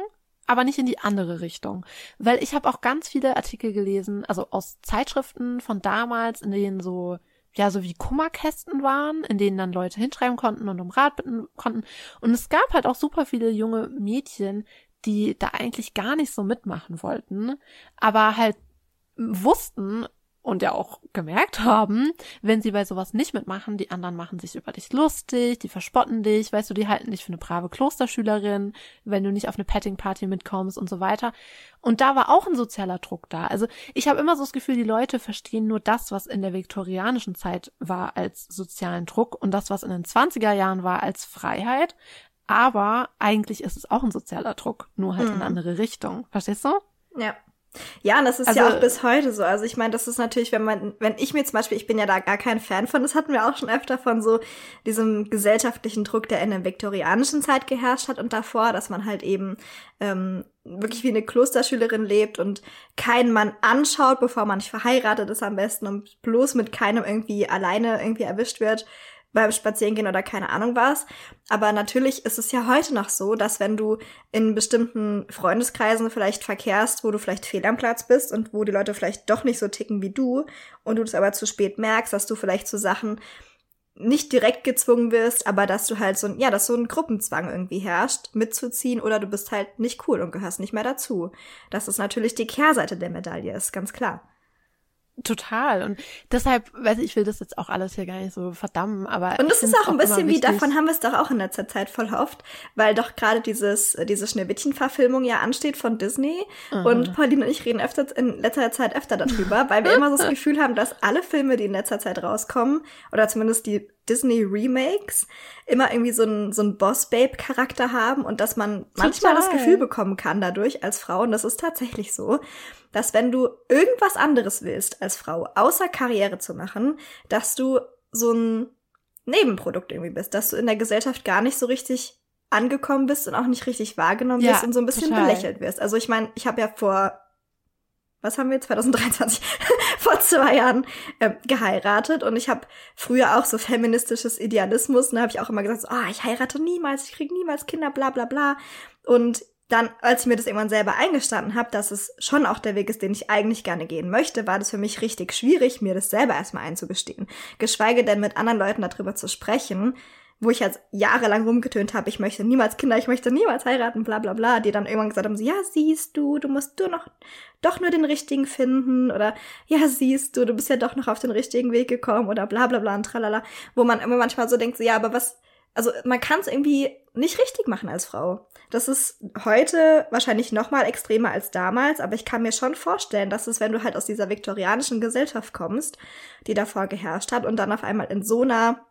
aber nicht in die andere Richtung. Weil ich habe auch ganz viele Artikel gelesen, also aus Zeitschriften von damals, in denen so, ja, so wie Kummerkästen waren, in denen dann Leute hinschreiben konnten und um Rat bitten konnten. Und es gab halt auch super viele junge Mädchen, die da eigentlich gar nicht so mitmachen wollten, aber halt wussten, und ja auch gemerkt haben, wenn sie bei sowas nicht mitmachen, die anderen machen sich über dich lustig, die verspotten dich, weißt du, die halten dich für eine brave Klosterschülerin, wenn du nicht auf eine Petting-Party mitkommst und so weiter. Und da war auch ein sozialer Druck da. Also ich habe immer so das Gefühl, die Leute verstehen nur das, was in der viktorianischen Zeit war als sozialen Druck und das, was in den 20er Jahren war als Freiheit. Aber eigentlich ist es auch ein sozialer Druck, nur halt mhm. in eine andere Richtung. Verstehst du? Ja. Ja, und das ist also, ja auch bis heute so. Also ich meine, das ist natürlich, wenn man, wenn ich mir zum Beispiel, ich bin ja da gar kein Fan von, das hatten wir auch schon öfter von so diesem gesellschaftlichen Druck, der in der viktorianischen Zeit geherrscht hat und davor, dass man halt eben ähm, wirklich wie eine Klosterschülerin lebt und keinen Mann anschaut, bevor man nicht verheiratet ist am besten und bloß mit keinem irgendwie alleine irgendwie erwischt wird beim Spazierengehen oder keine Ahnung was. Aber natürlich ist es ja heute noch so, dass wenn du in bestimmten Freundeskreisen vielleicht verkehrst, wo du vielleicht fehl am Platz bist und wo die Leute vielleicht doch nicht so ticken wie du und du das aber zu spät merkst, dass du vielleicht zu Sachen nicht direkt gezwungen wirst, aber dass du halt so ein, ja, dass so ein Gruppenzwang irgendwie herrscht, mitzuziehen oder du bist halt nicht cool und gehörst nicht mehr dazu. Das ist natürlich die Kehrseite der Medaille, ist ganz klar. Total. Und deshalb, weiß ich, ich will das jetzt auch alles hier gar nicht so verdammen, aber. Und es ist auch ein bisschen wie, davon haben wir es doch auch in letzter Zeit voll oft, weil doch gerade dieses, diese Schneewittchen-Verfilmung ja ansteht von Disney. Mhm. Und Pauline und ich reden öfter, in letzter Zeit öfter darüber, weil wir immer so das <laughs> Gefühl haben, dass alle Filme, die in letzter Zeit rauskommen, oder zumindest die Disney Remakes immer irgendwie so ein so ein Boss Babe Charakter haben und dass man Total. manchmal das Gefühl bekommen kann dadurch als Frau und das ist tatsächlich so, dass wenn du irgendwas anderes willst als Frau, außer Karriere zu machen, dass du so ein Nebenprodukt irgendwie bist, dass du in der Gesellschaft gar nicht so richtig angekommen bist und auch nicht richtig wahrgenommen ja, und so ein bisschen total. belächelt wirst. Also ich meine, ich habe ja vor was haben wir 2023 <laughs> vor zwei Jahren äh, geheiratet und ich habe früher auch so feministisches Idealismus und da habe ich auch immer gesagt, so, ah, ich heirate niemals, ich kriege niemals Kinder, bla bla bla und dann, als ich mir das irgendwann selber eingestanden habe, dass es schon auch der Weg ist, den ich eigentlich gerne gehen möchte, war das für mich richtig schwierig, mir das selber erstmal einzugestehen. Geschweige denn mit anderen Leuten darüber zu sprechen, wo ich jetzt jahrelang rumgetönt habe, ich möchte niemals Kinder, ich möchte niemals heiraten, bla bla bla, die dann irgendwann gesagt haben, so, ja, siehst du, du musst du noch doch nur den richtigen finden oder ja, siehst du, du bist ja doch noch auf den richtigen Weg gekommen oder bla bla bla und tralala, wo man immer manchmal so denkt, so, ja, aber was, also man kann es irgendwie nicht richtig machen als Frau. Das ist heute wahrscheinlich noch mal extremer als damals, aber ich kann mir schon vorstellen, dass es, wenn du halt aus dieser viktorianischen Gesellschaft kommst, die davor geherrscht hat und dann auf einmal in so einer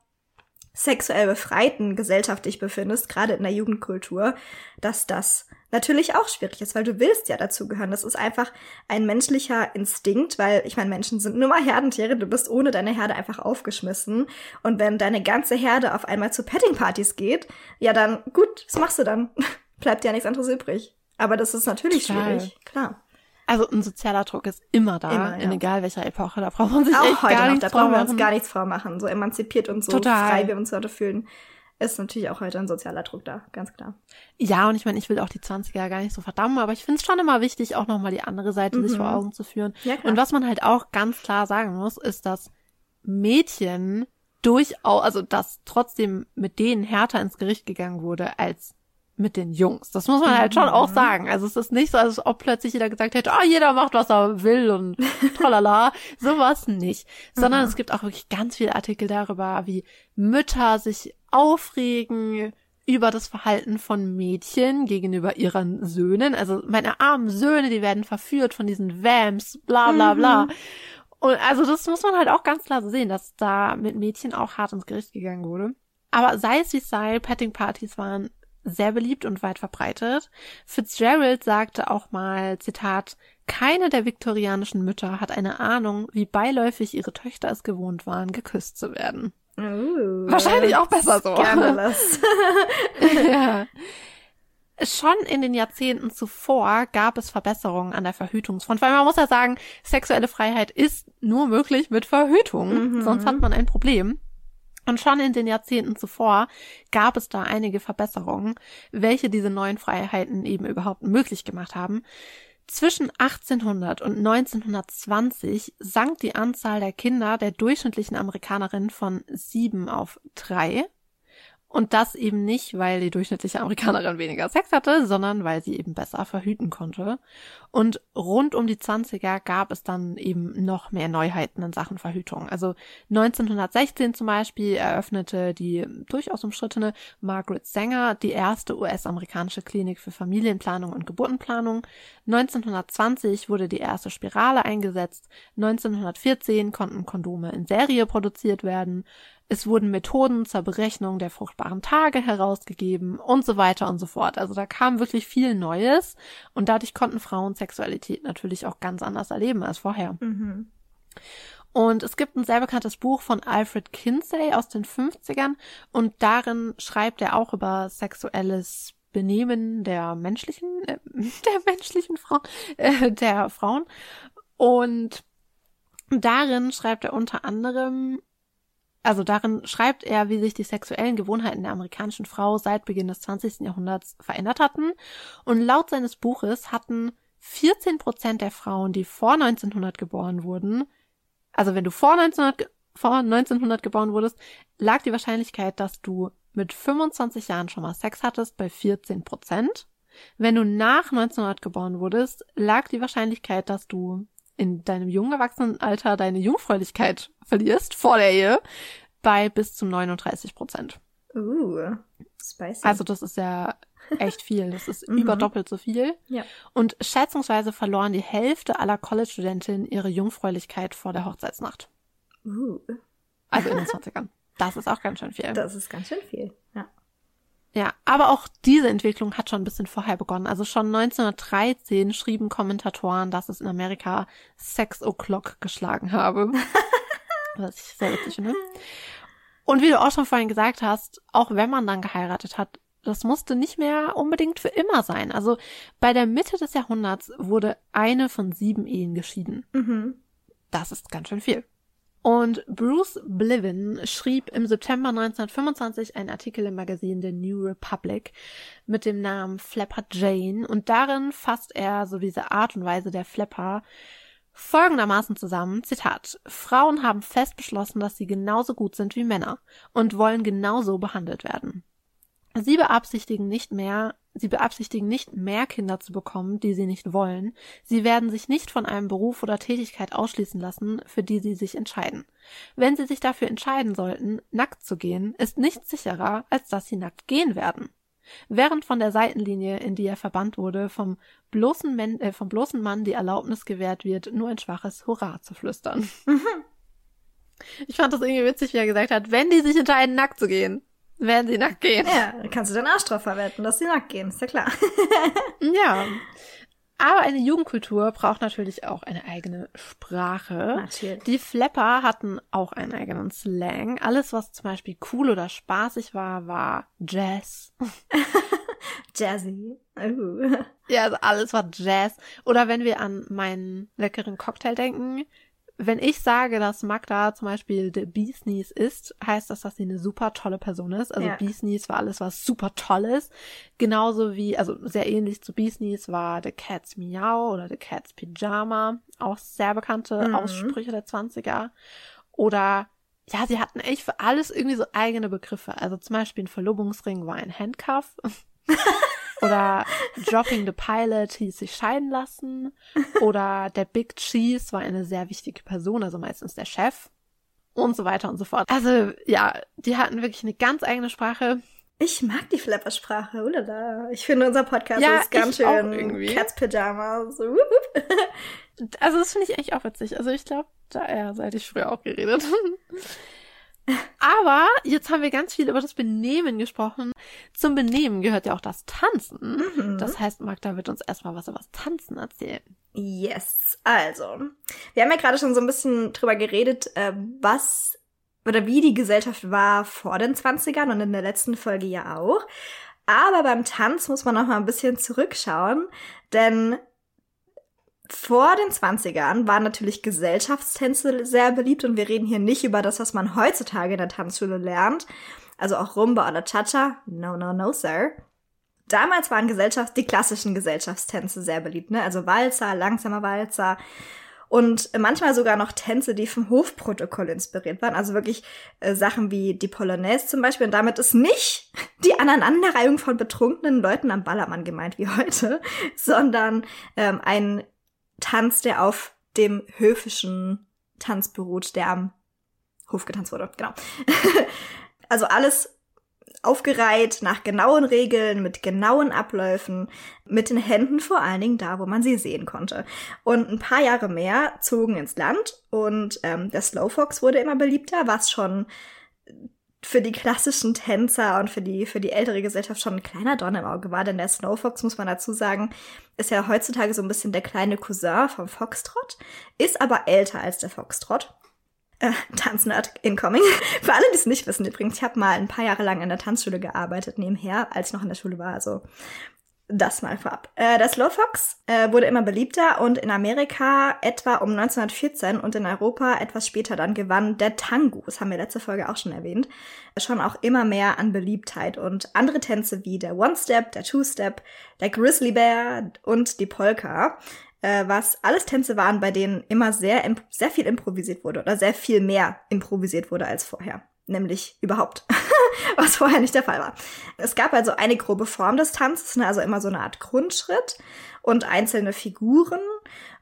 sexuell befreiten Gesellschaft dich befindest, gerade in der Jugendkultur, dass das natürlich auch schwierig ist, weil du willst ja dazugehören. Das ist einfach ein menschlicher Instinkt, weil ich meine, Menschen sind nur mal <laughs> Herdentiere, du bist ohne deine Herde einfach aufgeschmissen. Und wenn deine ganze Herde auf einmal zu Pettingpartys geht, ja dann, gut, was machst du dann? <laughs> Bleibt ja nichts anderes übrig. Aber das ist natürlich Total. schwierig, klar. Also ein sozialer Druck ist immer da, immer, ja. in egal welcher Epoche. Da braucht man sich auch heute noch, da brauchen wir uns gar nichts vormachen. So emanzipiert und so Total. frei wir uns heute fühlen, ist natürlich auch heute ein sozialer Druck da, ganz klar. Ja, und ich meine, ich will auch die 20er gar nicht so verdammen, aber ich finde es schon immer wichtig, auch nochmal die andere Seite mhm. sich vor Augen zu führen. Ja. Und was man halt auch ganz klar sagen muss, ist, dass Mädchen durchaus, also dass trotzdem mit denen härter ins Gericht gegangen wurde als mit den Jungs. Das muss man halt schon auch mhm. sagen. Also es ist nicht so, als ob plötzlich jeder gesagt hätte, ah, oh, jeder macht, was er will und <laughs> tralala. Sowas nicht. Sondern mhm. es gibt auch wirklich ganz viele Artikel darüber, wie Mütter sich aufregen über das Verhalten von Mädchen gegenüber ihren Söhnen. Also meine armen Söhne, die werden verführt von diesen Vamps, bla bla bla. Mhm. Und also das muss man halt auch ganz klar sehen, dass da mit Mädchen auch hart ins Gericht gegangen wurde. Aber sei es wie sei, Petting-Partys waren sehr beliebt und weit verbreitet. Fitzgerald sagte auch mal, Zitat, keine der viktorianischen Mütter hat eine Ahnung, wie beiläufig ihre Töchter es gewohnt waren, geküsst zu werden. Uh, Wahrscheinlich auch besser so. <laughs> <laughs> Ja. Schon in den Jahrzehnten zuvor gab es Verbesserungen an der Verhütungsfront, weil man muss ja sagen, sexuelle Freiheit ist nur möglich mit Verhütung, mhm. sonst hat man ein Problem. Und schon in den Jahrzehnten zuvor gab es da einige Verbesserungen, welche diese neuen Freiheiten eben überhaupt möglich gemacht haben. Zwischen 1800 und 1920 sank die Anzahl der Kinder der durchschnittlichen Amerikanerin von sieben auf drei. Und das eben nicht, weil die durchschnittliche Amerikanerin weniger Sex hatte, sondern weil sie eben besser verhüten konnte. Und rund um die 20er gab es dann eben noch mehr Neuheiten in Sachen Verhütung. Also 1916 zum Beispiel eröffnete die durchaus umstrittene Margaret Sanger die erste US-amerikanische Klinik für Familienplanung und Geburtenplanung. 1920 wurde die erste Spirale eingesetzt. 1914 konnten Kondome in Serie produziert werden. Es wurden Methoden zur Berechnung der fruchtbaren Tage herausgegeben und so weiter und so fort. Also da kam wirklich viel Neues und dadurch konnten Frauen Sexualität natürlich auch ganz anders erleben als vorher. Mhm. Und es gibt ein sehr bekanntes Buch von Alfred Kinsey aus den 50ern und darin schreibt er auch über sexuelles Benehmen der menschlichen, äh, <laughs> der menschlichen Frau, äh, der Frauen. Und darin schreibt er unter anderem also darin schreibt er, wie sich die sexuellen Gewohnheiten der amerikanischen Frau seit Beginn des 20. Jahrhunderts verändert hatten. Und laut seines Buches hatten 14 Prozent der Frauen, die vor 1900 geboren wurden, also wenn du vor 1900, vor 1900 geboren wurdest, lag die Wahrscheinlichkeit, dass du mit 25 Jahren schon mal Sex hattest, bei 14 Prozent. Wenn du nach 1900 geboren wurdest, lag die Wahrscheinlichkeit, dass du in deinem jungen Erwachsenenalter deine Jungfräulichkeit verlierst vor der Ehe bei bis zu 39 Prozent. Uh, spicy. Also das ist ja echt viel. Das ist <laughs> mhm. über doppelt so viel. Ja. Und schätzungsweise verloren die Hälfte aller College-Studentinnen ihre Jungfräulichkeit vor der Hochzeitsnacht. Uh. Also in den <laughs> 20ern. Das ist auch ganz schön viel. Das ist ganz schön viel, ja. Ja, aber auch diese Entwicklung hat schon ein bisschen vorher begonnen. Also schon 1913 schrieben Kommentatoren, dass es in Amerika Sex O'Clock geschlagen habe. <laughs> Was ich sehr witzig finde. Und wie du auch schon vorhin gesagt hast, auch wenn man dann geheiratet hat, das musste nicht mehr unbedingt für immer sein. Also bei der Mitte des Jahrhunderts wurde eine von sieben Ehen geschieden. Mhm. Das ist ganz schön viel. Und Bruce Bliven schrieb im September 1925 einen Artikel im Magazin The New Republic mit dem Namen Flapper Jane und darin fasst er so diese Art und Weise der Flapper folgendermaßen zusammen, Zitat, Frauen haben fest beschlossen, dass sie genauso gut sind wie Männer und wollen genauso behandelt werden. Sie beabsichtigen nicht mehr, sie beabsichtigen nicht mehr Kinder zu bekommen, die sie nicht wollen. Sie werden sich nicht von einem Beruf oder Tätigkeit ausschließen lassen, für die sie sich entscheiden. Wenn sie sich dafür entscheiden sollten, nackt zu gehen, ist nichts sicherer, als dass sie nackt gehen werden. Während von der Seitenlinie, in die er verbannt wurde, vom bloßen, Men äh, vom bloßen Mann die Erlaubnis gewährt wird, nur ein schwaches Hurra zu flüstern. <laughs> Ich fand das irgendwie witzig, wie er gesagt hat, wenn die sich entscheiden, nackt zu gehen, werden sie nackt gehen. Ja, dann kannst du deinen Arsch drauf verwenden, dass sie nackt gehen, ist ja klar. <laughs> ja. Aber eine Jugendkultur braucht natürlich auch eine eigene Sprache. Natürlich. Die Flapper hatten auch einen eigenen Slang. Alles, was zum Beispiel cool oder spaßig war, war Jazz. <laughs> Jazzy. Uh. Ja, also alles war Jazz. Oder wenn wir an meinen leckeren Cocktail denken, wenn ich sage, dass Magda zum Beispiel The Beesnees ist, heißt das, dass sie eine super tolle Person ist. Also Ja. Beesnees war alles, was super toll ist. Genauso wie, also sehr ähnlich zu Beesnees war The Cat's Meow oder The Cat's Pyjama. Auch sehr bekannte Mhm. Aussprüche der 20er. Oder, ja, sie hatten echt für alles irgendwie so eigene Begriffe. Also zum Beispiel ein Verlobungsring war ein Handcuff. <laughs> Oder Dropping the Pilot hieß sich scheiden lassen. Oder der Big Cheese war eine sehr wichtige Person, also meistens der Chef. Und so weiter und so fort. Also ja, die hatten wirklich eine ganz eigene Sprache. Ich mag die Flapper-Sprache, ulala. Ich finde, unser Podcast Ja, ist ganz schön Pyjamas. So. Also das finde ich eigentlich auch witzig. Also ich glaube, da ja, seit ich früher auch geredet. Aber jetzt haben wir ganz viel über das Benehmen gesprochen. Zum Benehmen gehört ja auch das Tanzen. Mhm. Das heißt, Magda wird uns erstmal was über das Tanzen erzählen. Yes, also. Wir haben ja gerade schon so ein bisschen drüber geredet, äh, was oder wie die Gesellschaft war vor den 20ern und in der letzten Folge ja auch. Aber beim Tanz muss man noch mal ein bisschen zurückschauen, denn vor den 20ern waren natürlich Gesellschaftstänze sehr beliebt und wir reden hier nicht über das, was man heutzutage in der Tanzschule lernt. Also auch Rumba oder Cha-Cha. No, no, no, sir. Damals waren Gesellschaft, die klassischen Gesellschaftstänze sehr beliebt, ne? Also Walzer, langsamer Walzer und manchmal sogar noch Tänze, die vom Hofprotokoll inspiriert waren. Also wirklich äh, Sachen wie die Polonaise zum Beispiel. Und damit ist nicht <laughs> die Aneinanderreihung von betrunkenen Leuten am Ballermann gemeint wie heute, <laughs> sondern ähm, ein Tanz, der auf dem höfischen Tanz beruht, der am Hof getanzt wurde. Genau. <laughs> also alles aufgereiht nach genauen Regeln, mit genauen Abläufen, mit den Händen vor allen Dingen da, wo man sie sehen konnte. Und ein paar Jahre mehr zogen ins Land und ähm, der Slowfox wurde immer beliebter, was schon für die klassischen Tänzer und für die, für die ältere Gesellschaft schon ein kleiner Dorn im Auge war, denn der Snowfox, muss man dazu sagen, ist ja heutzutage so ein bisschen der kleine Cousin vom Foxtrot, ist aber älter als der Foxtrot. Äh, Tanznerd incoming. <laughs> Für alle, die es nicht wissen übrigens, ich habe mal ein paar Jahre lang in der Tanzschule gearbeitet nebenher, als ich noch in der Schule war, also das mal vorab. Äh, der Slowfox äh, wurde immer beliebter und in Amerika etwa um 1914 und in Europa etwas später dann gewann der Tango, das haben wir letzte Folge auch schon erwähnt, schon auch immer mehr an Beliebtheit und andere Tänze wie der One-Step, der Two-Step, der Grizzly Bear und die Polka, äh, was alles Tänze waren, bei denen immer sehr, sehr viel improvisiert wurde oder sehr viel mehr improvisiert wurde als vorher. Nämlich überhaupt, <laughs> <laughs> was vorher nicht der Fall war. Es gab also eine grobe Form des Tanzes, ne, also immer so eine Art Grundschritt und einzelne Figuren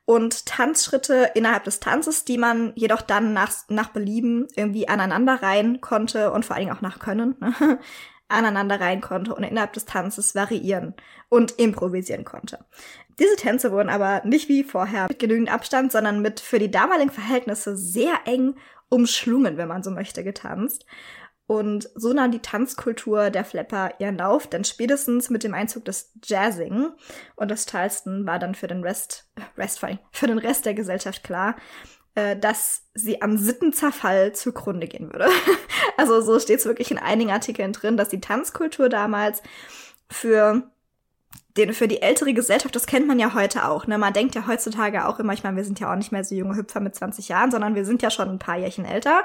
und Tanzschritte innerhalb des Tanzes, die man jedoch dann nach, nach Belieben irgendwie aneinanderreihen konnte und vor allen Dingen auch nach Können, ne, <laughs> aneinanderreihen konnte und innerhalb des Tanzes variieren und improvisieren konnte. Diese Tänze wurden aber nicht wie vorher mit genügend Abstand, sondern mit für die damaligen Verhältnisse sehr eng umschlungen, wenn man so möchte, getanzt. Und so nahm die Tanzkultur der Flapper ihren Lauf, denn spätestens mit dem Einzug des Jazzing und des Charleston war dann für den Rest, äh, Rest für den Rest der Gesellschaft klar, äh, dass sie am Sittenzerfall zugrunde gehen würde. <laughs> also so steht es wirklich in einigen Artikeln drin, dass die Tanzkultur damals für den für die ältere Gesellschaft, das kennt man ja heute auch. Ne? Man denkt ja heutzutage auch immer, ich meine, wir sind ja auch nicht mehr so junge Hüpfer mit 20 Jahren, sondern wir sind ja schon ein paar Jährchen älter.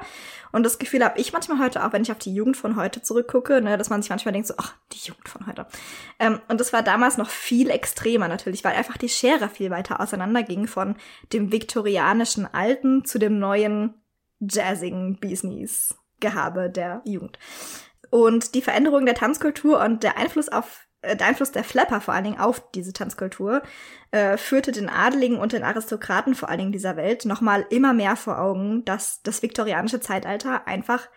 Und das Gefühl habe ich manchmal heute auch, wenn ich auf die Jugend von heute zurückgucke, ne, dass man sich manchmal denkt so, ach, die Jugend von heute. Ähm, und das war damals noch viel extremer natürlich, weil einfach die Schere viel weiter auseinanderging von dem viktorianischen Alten zu dem neuen jazzigen Business Gehabe der Jugend. Und die Veränderung der Tanzkultur und der Einfluss auf der Einfluss der Flapper vor allen Dingen auf diese Tanzkultur äh, führte den Adeligen und den Aristokraten vor allen Dingen dieser Welt nochmal immer mehr vor Augen, dass das viktorianische Zeitalter einfach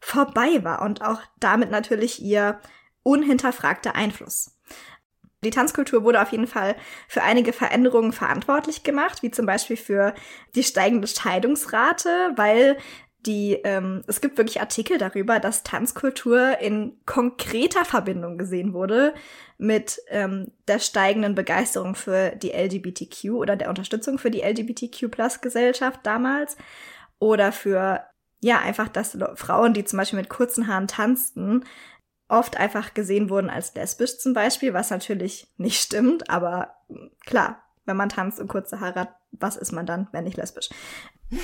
vorbei war und auch damit natürlich ihr unhinterfragter Einfluss. Die Tanzkultur wurde auf jeden Fall für einige Veränderungen verantwortlich gemacht, wie zum Beispiel für die steigende Scheidungsrate, weil die, ähm, es gibt wirklich Artikel darüber, dass Tanzkultur in konkreter Verbindung gesehen wurde mit ähm, der steigenden Begeisterung für die LGBTQ oder der Unterstützung für die LGBTQ-Plus-Gesellschaft damals oder für, ja, einfach, dass Frauen, die zum Beispiel mit kurzen Haaren tanzten, oft einfach gesehen wurden als lesbisch zum Beispiel, was natürlich nicht stimmt, aber klar, wenn man tanzt und kurze Haare hat, was ist man dann, wenn nicht lesbisch? <laughs>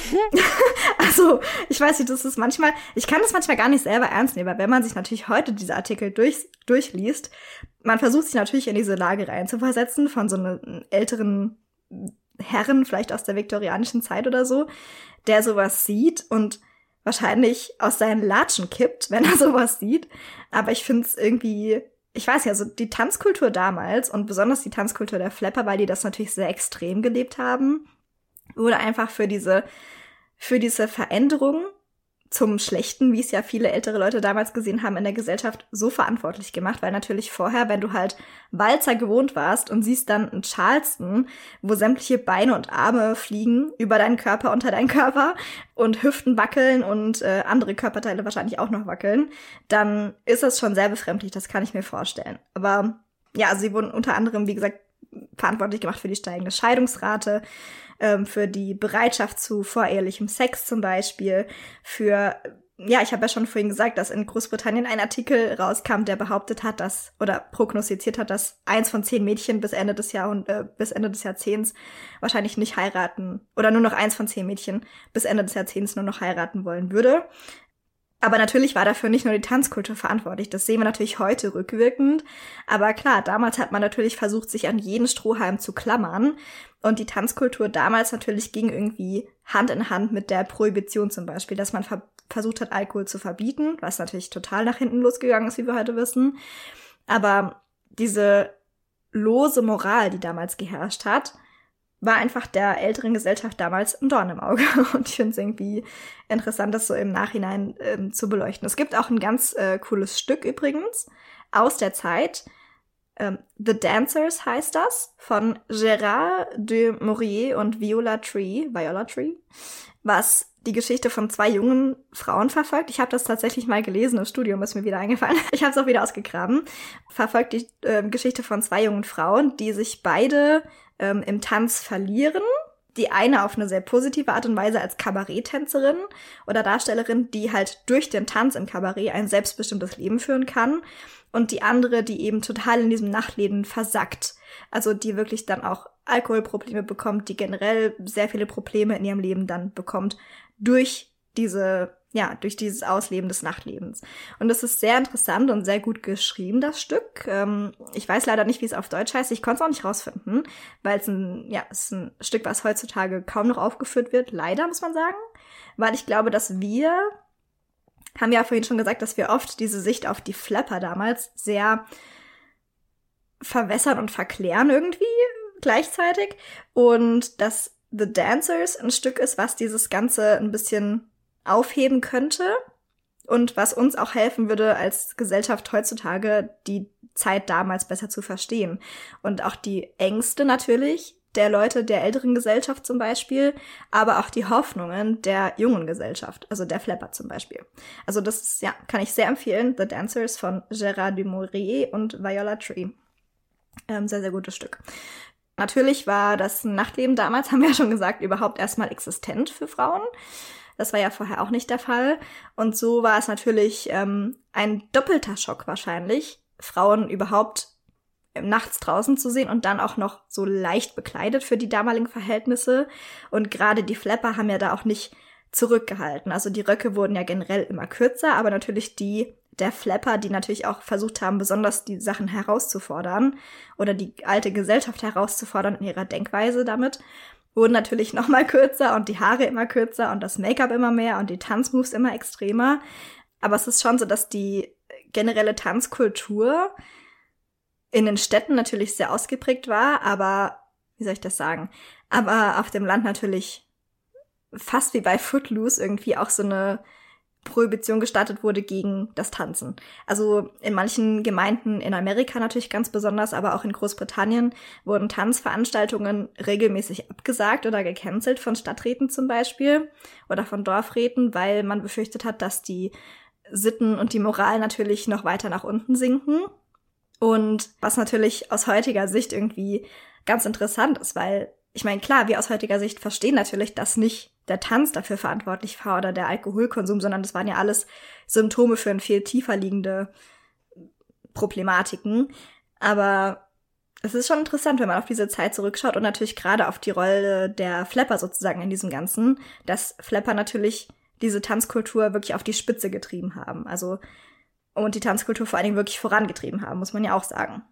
also, ich weiß nicht, das ist manchmal, ich kann das manchmal gar nicht selber ernst nehmen, aber wenn man sich natürlich heute diese Artikel durch, durchliest, man versucht sich natürlich in diese Lage reinzuversetzen von so einem älteren Herren, vielleicht aus der viktorianischen Zeit oder so, der sowas sieht und wahrscheinlich aus seinen Latschen kippt, <laughs> wenn er sowas sieht. Aber ich finde es irgendwie, ich weiß ja, so die Tanzkultur damals und besonders die Tanzkultur der Flapper, weil die das natürlich sehr extrem gelebt haben, wurde einfach für diese, für diese Veränderung zum Schlechten, wie es ja viele ältere Leute damals gesehen haben in der Gesellschaft, so verantwortlich gemacht, weil natürlich vorher, wenn du halt Walzer gewohnt warst und siehst dann einen Charleston, wo sämtliche Beine und Arme fliegen über deinen Körper, unter deinen Körper und Hüften wackeln und äh, andere Körperteile wahrscheinlich auch noch wackeln, dann ist das schon sehr befremdlich, das kann ich mir vorstellen. Aber ja, sie wurden unter anderem, wie gesagt, verantwortlich gemacht für die steigende Scheidungsrate, ähm, für die Bereitschaft zu vorehelichem Sex zum Beispiel, für ja, ich habe ja schon vorhin gesagt, dass in Großbritannien ein Artikel rauskam, der behauptet hat, dass oder prognostiziert hat, dass eins von zehn Mädchen bis Ende des Jahr äh, bis Ende des Jahrzehnts wahrscheinlich nicht heiraten oder nur noch eins von zehn Mädchen bis Ende des Jahrzehnts nur noch heiraten wollen würde. Aber natürlich war dafür nicht nur die Tanzkultur verantwortlich. Das sehen wir natürlich heute rückwirkend. Aber klar, damals hat man natürlich versucht, sich an jeden Strohhalm zu klammern. Und die Tanzkultur damals natürlich ging irgendwie Hand in Hand mit der Prohibition zum Beispiel, dass man ver versucht hat, Alkohol zu verbieten, was natürlich total nach hinten losgegangen ist, wie wir heute wissen. Aber diese lose Moral, die damals geherrscht hat, war einfach der älteren Gesellschaft damals ein Dorn im Auge. <laughs> Und ich finde es irgendwie interessant, das so im Nachhinein ähm, zu beleuchten. Es gibt auch ein ganz äh, cooles Stück übrigens aus der Zeit. Ähm, The Dancers heißt das, von Gérard de Maurier und Viola Tree, Viola Tree, was die Geschichte von zwei jungen Frauen verfolgt. Ich habe das tatsächlich mal gelesen im Studium, ist mir wieder eingefallen. <laughs> Ich habe es auch wieder ausgegraben. Verfolgt die äh, Geschichte von zwei jungen Frauen, die sich beide ähm, im Tanz verlieren. Die eine auf eine sehr positive Art und Weise als Kabaretttänzerin oder Darstellerin, die halt durch den Tanz im Kabarett ein selbstbestimmtes Leben führen kann. Und die andere, die eben total in diesem Nachtleben versackt. Also die wirklich dann auch Alkoholprobleme bekommt, die generell sehr viele Probleme in ihrem Leben dann bekommt durch diese ja, durch dieses Ausleben des Nachtlebens. Und das ist sehr interessant und sehr gut geschrieben, das Stück. Ähm, ich weiß leider nicht, wie es auf Deutsch heißt. Ich konnte es auch nicht rausfinden, weil es ein, ja, es ist ein Stück, was heutzutage kaum noch aufgeführt wird. Leider, muss man sagen. Weil ich glaube, dass wir, haben ja vorhin schon gesagt, dass wir oft diese Sicht auf die Flapper damals sehr verwässern und verklären irgendwie gleichzeitig. Und dass The Dancers ein Stück ist, was dieses Ganze ein bisschen aufheben könnte und was uns auch helfen würde, als Gesellschaft heutzutage die Zeit damals besser zu verstehen. Und auch die Ängste natürlich der Leute der älteren Gesellschaft zum Beispiel, aber auch die Hoffnungen der jungen Gesellschaft, also der Flapper zum Beispiel. Also das ist, ja, kann ich sehr empfehlen. The Dancers von Gérard Dumouriez und Viola Tree. Ähm, sehr, sehr gutes Stück. Natürlich war das Nachtleben damals, <laughs> haben wir ja schon gesagt, überhaupt erstmal existent für Frauen. Das war ja vorher auch nicht der Fall. Und so war es natürlich ähm, ein doppelter Schock wahrscheinlich, Frauen überhaupt nachts draußen zu sehen und dann auch noch so leicht bekleidet für die damaligen Verhältnisse. Und gerade die Flapper haben ja da auch nicht zurückgehalten. Also die Röcke wurden ja generell immer kürzer, aber natürlich die der Flapper, die natürlich auch versucht haben, besonders die Sachen herauszufordern oder die alte Gesellschaft herauszufordern in ihrer Denkweise damit, wurden natürlich noch mal kürzer und die Haare immer kürzer und das Make-up immer mehr und die Tanzmoves immer extremer. Aber es ist schon so, dass die generelle Tanzkultur in den Städten natürlich sehr ausgeprägt war, aber wie soll ich das sagen? Aber auf dem Land natürlich fast wie bei Footloose irgendwie auch so eine Prohibition gestartet wurde gegen das Tanzen. Also in manchen Gemeinden in Amerika natürlich ganz besonders, aber auch in Großbritannien wurden Tanzveranstaltungen regelmäßig abgesagt oder gecancelt von Stadträten zum Beispiel oder von Dorfräten, weil man befürchtet hat, dass die Sitten und die Moral natürlich noch weiter nach unten sinken. Und was natürlich aus heutiger Sicht irgendwie ganz interessant ist, weil ich meine, klar, wir aus heutiger Sicht verstehen natürlich, dass nicht der Tanz dafür verantwortlich war oder der Alkoholkonsum, sondern das waren ja alles Symptome für ein viel tiefer liegende Problematiken. Aber es ist schon interessant, wenn man auf diese Zeit zurückschaut und natürlich gerade auf die Rolle der Flapper sozusagen in diesem Ganzen, dass Flapper natürlich diese Tanzkultur wirklich auf die Spitze getrieben haben. Also und die Tanzkultur vor allen Dingen wirklich vorangetrieben haben, muss man ja auch sagen.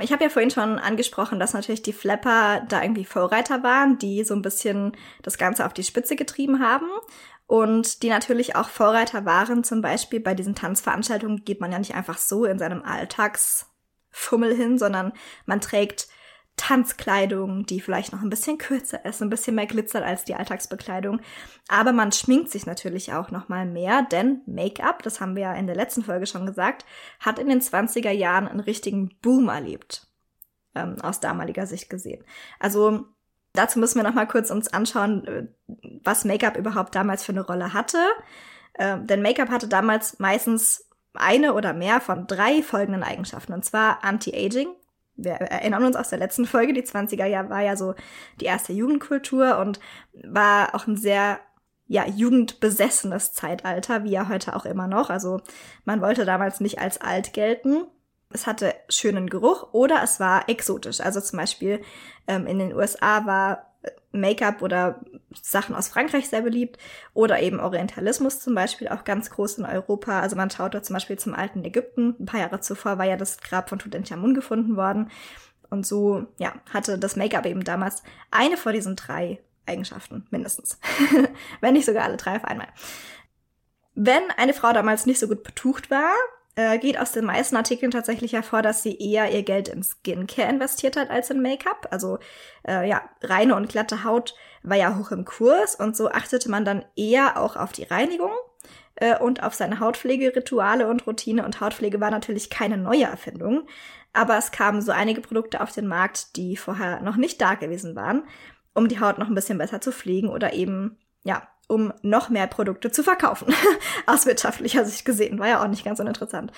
Ich habe ja vorhin schon angesprochen, dass natürlich die Flapper da irgendwie Vorreiter waren, die so ein bisschen das Ganze auf die Spitze getrieben haben. Und die natürlich auch Vorreiter waren, zum Beispiel bei diesen Tanzveranstaltungen geht man ja nicht einfach so in seinem Alltagsfummel hin, sondern man trägt Tanzkleidung, die vielleicht noch ein bisschen kürzer ist, ein bisschen mehr glitzert als die Alltagsbekleidung. Aber man schminkt sich natürlich auch noch mal mehr, denn Make-up, das haben wir ja in der letzten Folge schon gesagt, hat in den 20er Jahren einen richtigen Boom erlebt. Ähm, aus damaliger Sicht gesehen. Also dazu müssen wir noch mal kurz uns anschauen, äh, was Make-up überhaupt damals für eine Rolle hatte. Ähm, denn Make-up hatte damals meistens eine oder mehr von drei folgenden Eigenschaften. Und zwar Anti-Aging, wir erinnern uns aus der letzten Folge, die 20er Jahre war ja so die erste Jugendkultur und war auch ein sehr ja, jugendbesessenes Zeitalter, wie ja heute auch immer noch. Also man wollte damals nicht als alt gelten. Es hatte schönen Geruch oder es war exotisch. Also zum Beispiel ähm, in den USA war Make-up oder Sachen aus Frankreich sehr beliebt oder eben Orientalismus zum Beispiel auch ganz groß in Europa. Also man schaut da zum Beispiel zum alten Ägypten. Ein paar Jahre zuvor war ja das Grab von Tutanchamun gefunden worden. Und so, ja, hatte das Make-up eben damals eine von diesen drei Eigenschaften, mindestens. <laughs> Wenn nicht sogar alle drei auf einmal. Wenn eine Frau damals nicht so gut betucht war, äh, geht aus den meisten Artikeln tatsächlich hervor, dass sie eher ihr Geld in Skincare investiert hat als in Make-up. Also äh, ja, reine und glatte Haut war ja hoch im Kurs und so achtete man dann eher auch auf die Reinigung äh, und auf seine Hautpflegerituale und Routine. Und Hautpflege war natürlich keine neue Erfindung, aber es kamen so einige Produkte auf den Markt, die vorher noch nicht da gewesen waren, um die Haut noch ein bisschen besser zu pflegen oder eben ja um noch mehr Produkte zu verkaufen. <laughs> Aus wirtschaftlicher Sicht gesehen. War ja auch nicht ganz uninteressant.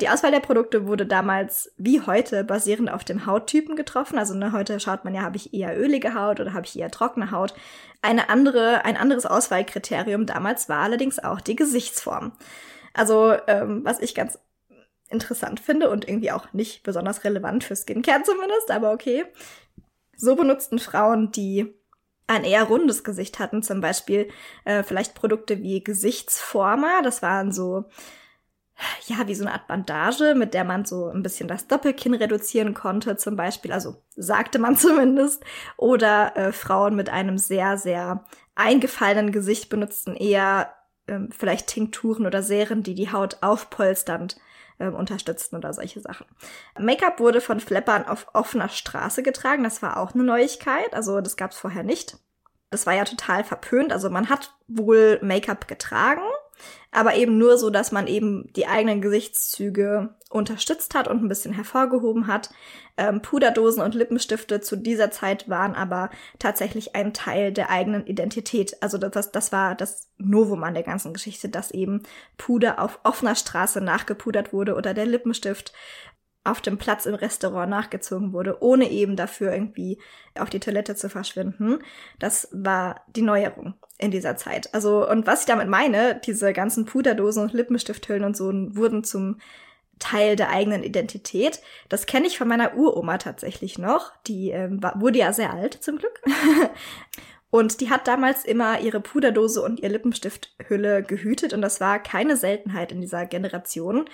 Die Auswahl der Produkte wurde damals wie heute basierend auf dem Hauttypen getroffen. Also ne, heute schaut man ja, habe ich eher ölige Haut oder habe ich eher trockene Haut. Eine andere, ein anderes Auswahlkriterium damals war allerdings auch die Gesichtsform. Also, ähm, was ich ganz interessant finde und irgendwie auch nicht besonders relevant für Skincare zumindest, aber okay. So benutzten Frauen, die ein eher rundes Gesicht hatten, zum Beispiel äh, vielleicht Produkte wie Gesichtsformer, das waren so, ja, wie so eine Art Bandage, mit der man so ein bisschen das Doppelkinn reduzieren konnte, zum Beispiel, also sagte man <laughs> zumindest, oder äh, Frauen mit einem sehr, sehr eingefallenen Gesicht benutzten eher ähm, vielleicht Tinkturen oder Serien, die die Haut aufpolsternd ähm, unterstützten oder solche Sachen. Make-up wurde von Flappern auf offener Straße getragen. Das war auch eine Neuigkeit. Also das gab es vorher nicht. Das war ja total verpönt. Also man hat wohl Make-up getragen, aber eben nur so, dass man eben die eigenen Gesichtszüge unterstützt hat und ein bisschen hervorgehoben hat. Ähm, Puderdosen und Lippenstifte zu dieser Zeit waren aber tatsächlich ein Teil der eigenen Identität. Also das, das war das Novum an der ganzen Geschichte, dass eben Puder auf offener Straße nachgepudert wurde oder der Lippenstift auf dem Platz im Restaurant nachgezogen wurde, ohne eben dafür irgendwie auf die Toilette zu verschwinden. Das war die Neuerung in dieser Zeit. Also, und was ich damit meine, diese ganzen Puderdosen und Lippenstifthüllen und so wurden zum Teil der eigenen Identität. Das kenne ich von meiner Uroma tatsächlich noch. Die ähm, war, wurde ja sehr alt zum Glück. <laughs> und die hat damals immer ihre Puderdose und ihr Lippenstifthülle gehütet und das war keine Seltenheit in dieser Generation.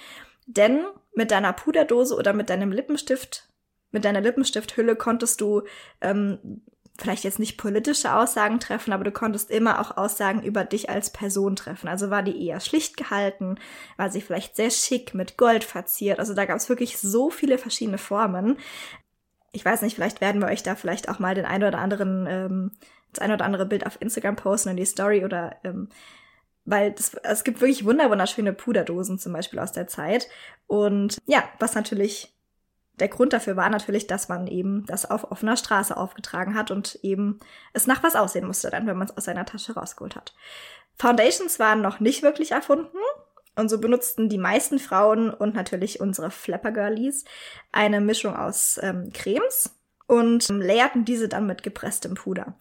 Denn mit deiner Puderdose oder mit deinem Lippenstift, mit deiner Lippenstifthülle konntest du ähm, vielleicht jetzt nicht politische Aussagen treffen, aber du konntest immer auch Aussagen über dich als Person treffen. Also war die eher schlicht gehalten, war sie vielleicht sehr schick mit Gold verziert. Also da gab es wirklich so viele verschiedene Formen. Ich weiß nicht, vielleicht werden wir euch da vielleicht auch mal den ein oder anderen, ähm, das ein oder andere Bild auf Instagram posten in die Story oder ähm, weil das, es gibt wirklich wunderschöne Puderdosen zum Beispiel aus der Zeit. Und ja, was natürlich der Grund dafür war natürlich, dass man eben das auf offener Straße aufgetragen hat und eben es nach was aussehen musste dann, wenn man es aus seiner Tasche rausgeholt hat. Foundations waren noch nicht wirklich erfunden und so benutzten die meisten Frauen und natürlich unsere Flapper Girlies eine Mischung aus ähm, Cremes und ähm, layerten diese dann mit gepresstem Puder.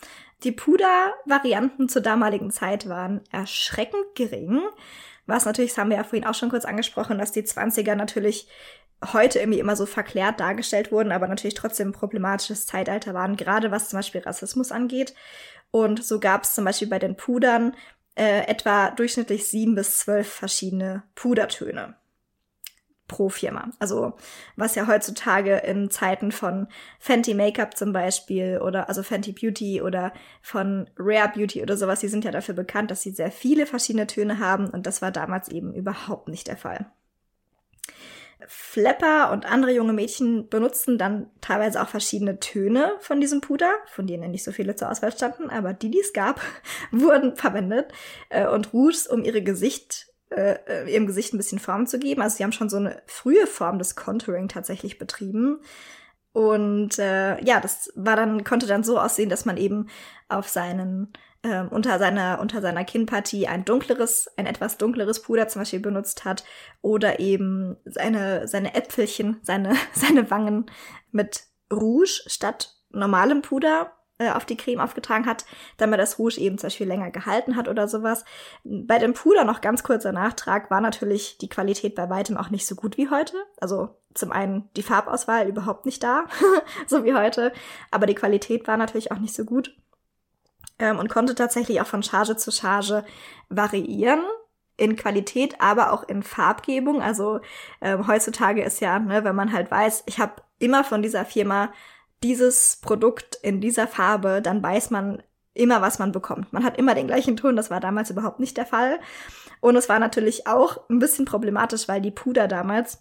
Die Puder-Varianten zur damaligen Zeit waren erschreckend gering, was natürlich, das haben wir ja vorhin auch schon kurz angesprochen, dass die 20er natürlich heute irgendwie immer so verklärt dargestellt wurden, aber natürlich trotzdem ein problematisches Zeitalter waren, gerade was zum Beispiel Rassismus angeht. Und so gab es zum Beispiel bei den Pudern äh, etwa durchschnittlich sieben bis zwölf verschiedene Pudertöne pro Firma. Also was ja heutzutage in Zeiten von Fenty Makeup zum Beispiel oder also Fenty Beauty oder von Rare Beauty oder sowas, die sind ja dafür bekannt, dass sie sehr viele verschiedene Töne haben und das war damals eben überhaupt nicht der Fall. Flapper und andere junge Mädchen benutzten dann teilweise auch verschiedene Töne von diesem Puder, von denen nicht so viele zur Auswahl standen, aber die, die es gab, <laughs> wurden verwendet äh, und Rouges, um ihre Gesicht, äh, äh, ihrem Gesicht ein bisschen Form zu geben. Also sie haben schon so eine frühe Form des Contouring tatsächlich betrieben. Und äh, ja, das war dann, konnte dann so aussehen, dass man eben auf seinen ähm, unter seiner unter seiner Kinnpartie ein dunkleres, ein etwas dunkleres Puder zum Beispiel benutzt hat oder eben seine seine Äpfelchen, seine <laughs> seine Wangen mit Rouge statt normalem Puder äh, auf die Creme aufgetragen hat, damit das Rouge eben zum Beispiel länger gehalten hat oder sowas. Bei dem Puder noch ganz kurzer Nachtrag war natürlich die Qualität bei weitem auch nicht so gut wie heute. Also zum einen die Farbauswahl überhaupt nicht da, <laughs> so wie heute, aber die Qualität war natürlich auch nicht so gut ähm, und konnte tatsächlich auch von Charge zu Charge variieren in Qualität, aber auch in Farbgebung. Also ähm, heutzutage ist ja, ne, wenn man halt weiß, ich habe immer von dieser Firma dieses Produkt in dieser Farbe, dann weiß man immer, was man bekommt. Man hat immer den gleichen Ton, das war damals überhaupt nicht der Fall. Und es war natürlich auch ein bisschen problematisch, weil die Puder damals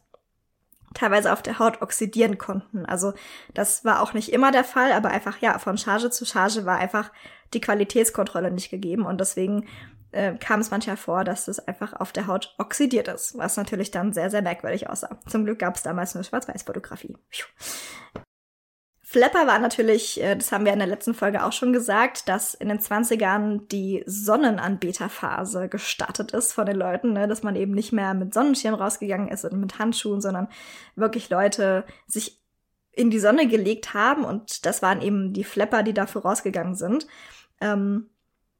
teilweise auf der Haut oxidieren konnten. Also das war auch nicht immer der Fall, aber einfach ja, von Charge zu Charge war einfach die Qualitätskontrolle nicht gegeben und deswegen äh, kam es manchmal vor, dass das einfach auf der Haut oxidiert ist, was natürlich dann sehr, sehr merkwürdig aussah. Zum Glück gab es damals nur Schwarz-Weiß-Fotografie. Flapper war natürlich, äh, das haben wir in der letzten Folge auch schon gesagt, dass in den 20ern die Sonnenanbeterphase gestartet ist von den Leuten, ne? dass man eben nicht mehr mit Sonnenschirm rausgegangen ist und mit Handschuhen, sondern wirklich Leute sich in die Sonne gelegt haben und das waren eben die Flapper, die da vorausgegangen sind. Ähm,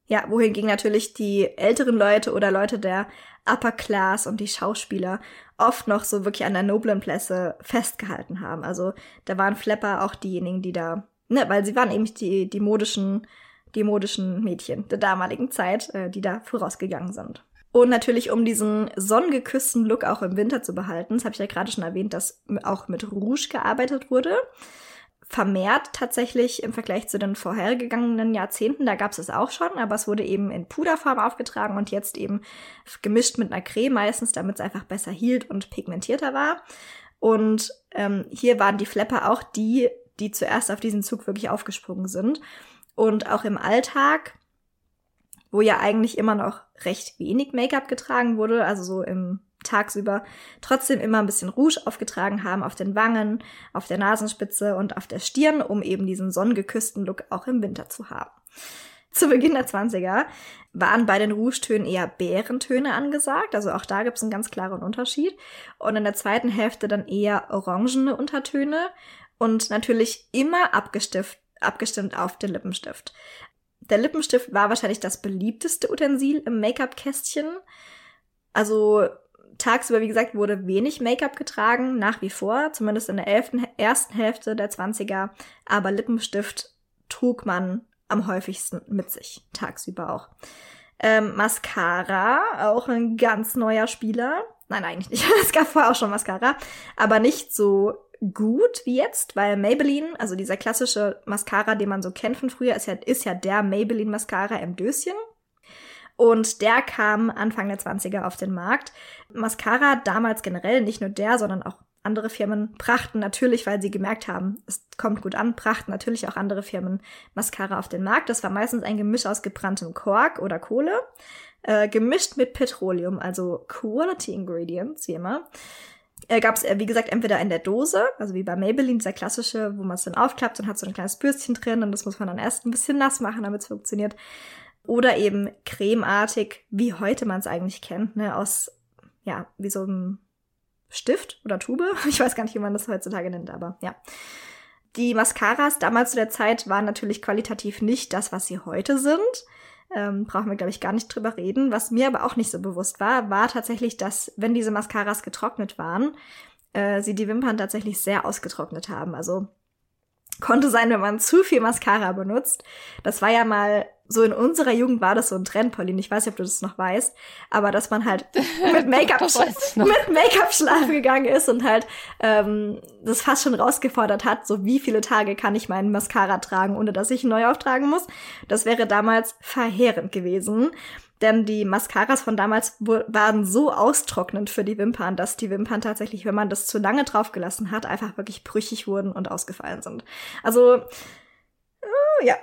ja, wohingegen natürlich die älteren Leute oder Leute der Upper Class und die Schauspieler oft noch so wirklich an der noblen Plätze festgehalten haben. Also da waren Flapper auch diejenigen, die da, ne, weil sie waren eben die, die modischen, die modischen Mädchen der damaligen Zeit, äh, die da vorausgegangen sind. Und natürlich, um diesen sonnengeküssten Look auch im Winter zu behalten, das habe ich ja gerade schon erwähnt, dass auch mit Rouge gearbeitet wurde. Vermehrt tatsächlich im Vergleich zu den vorhergegangenen Jahrzehnten, da gab es es auch schon, aber es wurde eben in Puderform aufgetragen und jetzt eben gemischt mit einer Creme meistens, damit es einfach besser hielt und pigmentierter war. Und ähm, hier waren die Flapper auch die, die zuerst auf diesen Zug wirklich aufgesprungen sind. Und auch im Alltag wo ja eigentlich immer noch recht wenig Make-up getragen wurde, also so im tagsüber trotzdem immer ein bisschen Rouge aufgetragen haben auf den Wangen, auf der Nasenspitze und auf der Stirn, um eben diesen sonnengeküssten Look auch im Winter zu haben. Zu Beginn der 20er waren bei den Rougetönen eher Bärentöne angesagt, also auch da gibt es einen ganz klaren Unterschied. Und in der zweiten Hälfte dann eher orangene Untertöne und natürlich immer abgestimmt, abgestimmt auf den Lippenstift. Der Lippenstift war wahrscheinlich das beliebteste Utensil im Make-up-Kästchen. Also tagsüber, wie gesagt, wurde wenig Make-up getragen, nach wie vor, zumindest in der elften, ersten Hälfte der 20er. Aber Lippenstift trug man am häufigsten mit sich, tagsüber auch. Ähm, Mascara, auch ein ganz neuer Spieler. Nein, eigentlich nicht. <laughs> es gab vorher auch schon Mascara, aber nicht so gut wie jetzt, weil Maybelline, also dieser klassische Mascara, den man so kennt von früher, ist ja, ist ja der Maybelline Mascara im Döschen. Und der kam Anfang der 20er auf den Markt. Mascara damals generell, nicht nur der, sondern auch andere Firmen brachten natürlich, weil sie gemerkt haben, es kommt gut an, brachten natürlich auch andere Firmen Mascara auf den Markt. Das war meistens ein Gemisch aus gebranntem Kork oder Kohle äh, gemischt mit Petroleum, also Quality Ingredients, wie immer. Äh, Gab es, äh, wie gesagt, entweder in der Dose, also wie bei Maybelline, dieser klassische, wo man es dann aufklappt und hat so ein kleines Bürstchen drin und das muss man dann erst ein bisschen nass machen, damit es funktioniert. Oder eben cremeartig, wie heute man es eigentlich kennt, ne, aus, ja, wie so einem Stift oder Tube. <laughs> Ich weiß gar nicht, wie man das heutzutage nennt, aber ja. Die Mascaras damals zu der Zeit waren natürlich qualitativ nicht das, was sie heute sind. Ähm, brauchen wir, glaube ich, gar nicht drüber reden. Was mir aber auch nicht so bewusst war, war tatsächlich, dass, wenn diese Mascaras getrocknet waren, äh, sie die Wimpern tatsächlich sehr ausgetrocknet haben. Also konnte sein, wenn man zu viel Mascara benutzt. Das war ja mal so in unserer Jugend war das so ein Trend, Pauline. Ich weiß nicht, ob du das noch weißt, aber dass man halt mit <laughs> Make-up mit Make-up schlafen gegangen ist und halt ähm, das fast schon rausgefordert hat, so wie viele Tage kann ich meinen Mascara tragen, ohne dass ich ihn neu auftragen muss. Das wäre damals verheerend gewesen. Denn die Mascaras von damals waren so austrocknend für die Wimpern, dass die Wimpern tatsächlich, wenn man das zu lange draufgelassen hat, einfach wirklich brüchig wurden und ausgefallen sind. Also, äh, ja,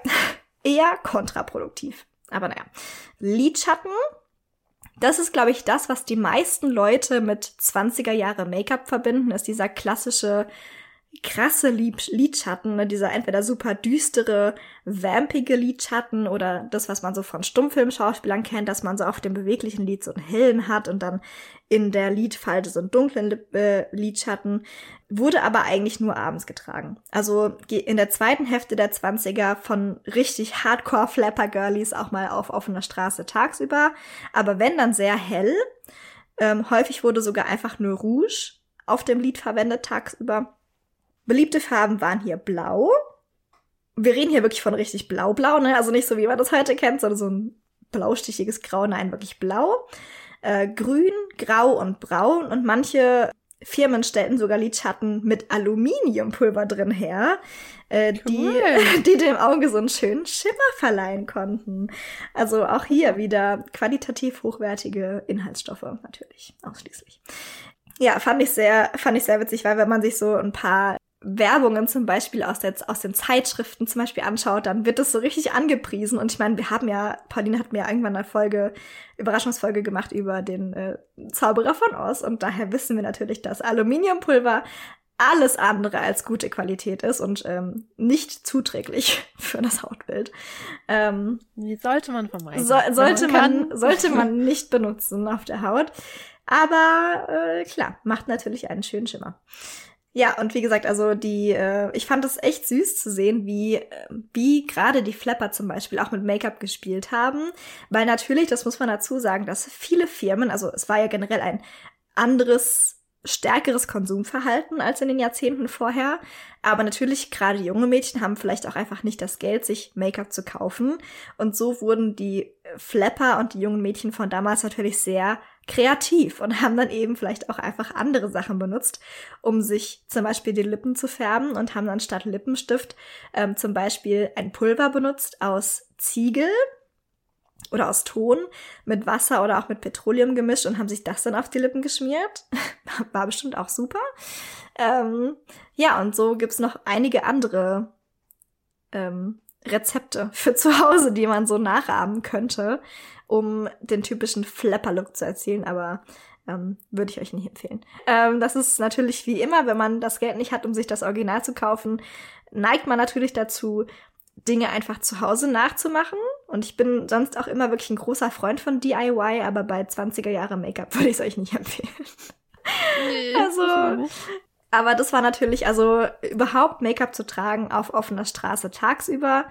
eher kontraproduktiv. Aber naja. Lidschatten, das ist, glaube ich, das, was die meisten Leute mit 20er Jahre Make-up verbinden, ist dieser klassische krasse Lidschatten, ne? dieser entweder super düstere, vampige Lidschatten oder das, was man so von Stummfilmschauspielern kennt, dass man so auf dem beweglichen Lid so einen hellen hat und dann in der Lidfalte so einen dunklen äh, Lidschatten, wurde aber eigentlich nur abends getragen. Also in der zweiten Hälfte der 20er von richtig Hardcore Flapper Girlies auch mal auf offener Straße tagsüber, aber wenn dann sehr hell. Ähm, häufig wurde sogar einfach nur Rouge auf dem Lid verwendet tagsüber. Beliebte Farben waren hier blau. Wir reden hier wirklich von richtig blau-blau, ne? Also nicht so, wie man das heute kennt, sondern so ein blaustichiges Grau, nein, wirklich blau. Äh, grün, grau und braun und manche Firmen stellten sogar Lidschatten mit Aluminiumpulver drin her, äh, cool. die, <laughs> die dem Auge so einen schönen Schimmer verleihen konnten. Also auch hier wieder qualitativ hochwertige Inhaltsstoffe, natürlich, ausschließlich. Ja, fand ich sehr, fand ich sehr witzig, weil wenn man sich so ein paar Werbungen zum Beispiel aus, der, aus den Zeitschriften zum Beispiel anschaut, dann wird das so richtig angepriesen. Und ich meine, wir haben ja, Pauline hat mir irgendwann eine Folge, Überraschungsfolge gemacht über den äh, Zauberer von Oz. Und daher wissen wir natürlich, dass Aluminiumpulver alles andere als gute Qualität ist und ähm, nicht zuträglich <laughs> für das Hautbild. Ähm, sollte man vermeiden? So, sollte man, man sollte man <laughs> nicht benutzen auf der Haut. Aber äh, klar, macht natürlich einen schönen Schimmer. Ja, und wie gesagt, also die, äh, ich fand es echt süß zu sehen, wie, äh, wie gerade die Flapper zum Beispiel auch mit Make-up gespielt haben. Weil natürlich, das muss man dazu sagen, dass viele Firmen, also es war ja generell ein anderes, stärkeres Konsumverhalten als in den Jahrzehnten vorher. Aber natürlich, gerade junge Mädchen haben vielleicht auch einfach nicht das Geld, sich Make-up zu kaufen. Und so wurden die Flapper und die jungen Mädchen von damals natürlich sehr kreativ und haben dann eben vielleicht auch einfach andere Sachen benutzt, um sich zum Beispiel die Lippen zu färben und haben dann statt Lippenstift ähm, zum Beispiel ein Pulver benutzt aus Ziegel oder aus Ton mit Wasser oder auch mit Petroleum gemischt und haben sich das dann auf die Lippen geschmiert. <laughs> War bestimmt auch super. Ähm, ja, und so gibt's noch einige andere ähm, Rezepte für zu Hause, die man so nachahmen könnte, um den typischen Flapper-Look zu erzielen, aber ähm, würde ich euch nicht empfehlen. Ähm, das ist natürlich wie immer, wenn man das Geld nicht hat, um sich das Original zu kaufen, neigt man natürlich dazu, Dinge einfach zu Hause nachzumachen. Und ich bin sonst auch immer wirklich ein großer Freund von DIY, aber bei 20er Jahre Make-up würde ich es euch nicht empfehlen. Nee, also, aber das war natürlich, also überhaupt Make-up zu tragen auf offener Straße tagsüber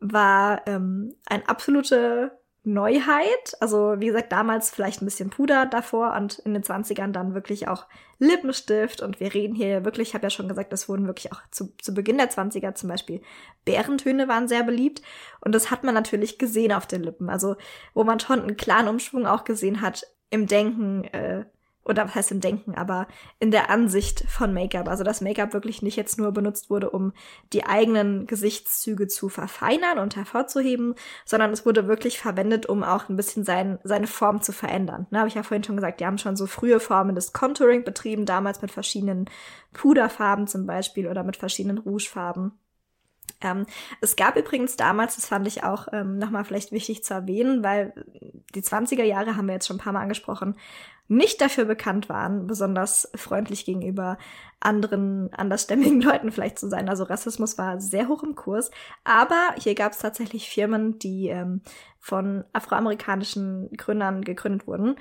war ähm, ein absolute Neuheit. Also wie gesagt, damals vielleicht ein bisschen Puder davor und in den 20ern dann wirklich auch Lippenstift. Und wir reden hier wirklich, ich habe ja schon gesagt, es wurden wirklich auch zu, zu Beginn der 20er zum Beispiel Bärentöne waren sehr beliebt. Und das hat man natürlich gesehen auf den Lippen. Also wo man schon einen klaren Umschwung auch gesehen hat im Denken, äh, oder was heißt im Denken, aber in der Ansicht von Make-up. Also dass Make-up wirklich nicht jetzt nur benutzt wurde, um die eigenen Gesichtszüge zu verfeinern und hervorzuheben, sondern es wurde wirklich verwendet, um auch ein bisschen sein, seine Form zu verändern. Ne, habe ich ja vorhin schon gesagt, die haben schon so frühe Formen des Contouring betrieben, damals mit verschiedenen Puderfarben zum Beispiel oder mit verschiedenen Rougefarben. Ähm, es gab übrigens damals, das fand ich auch ähm, nochmal vielleicht wichtig zu erwähnen, weil die 20er Jahre haben wir jetzt schon ein paar Mal angesprochen, nicht dafür bekannt waren, besonders freundlich gegenüber anderen andersstämmigen <laughs> Leuten vielleicht zu sein. Also Rassismus war sehr hoch im Kurs. Aber hier gab es tatsächlich Firmen, die ähm, von afroamerikanischen Gründern gegründet wurden,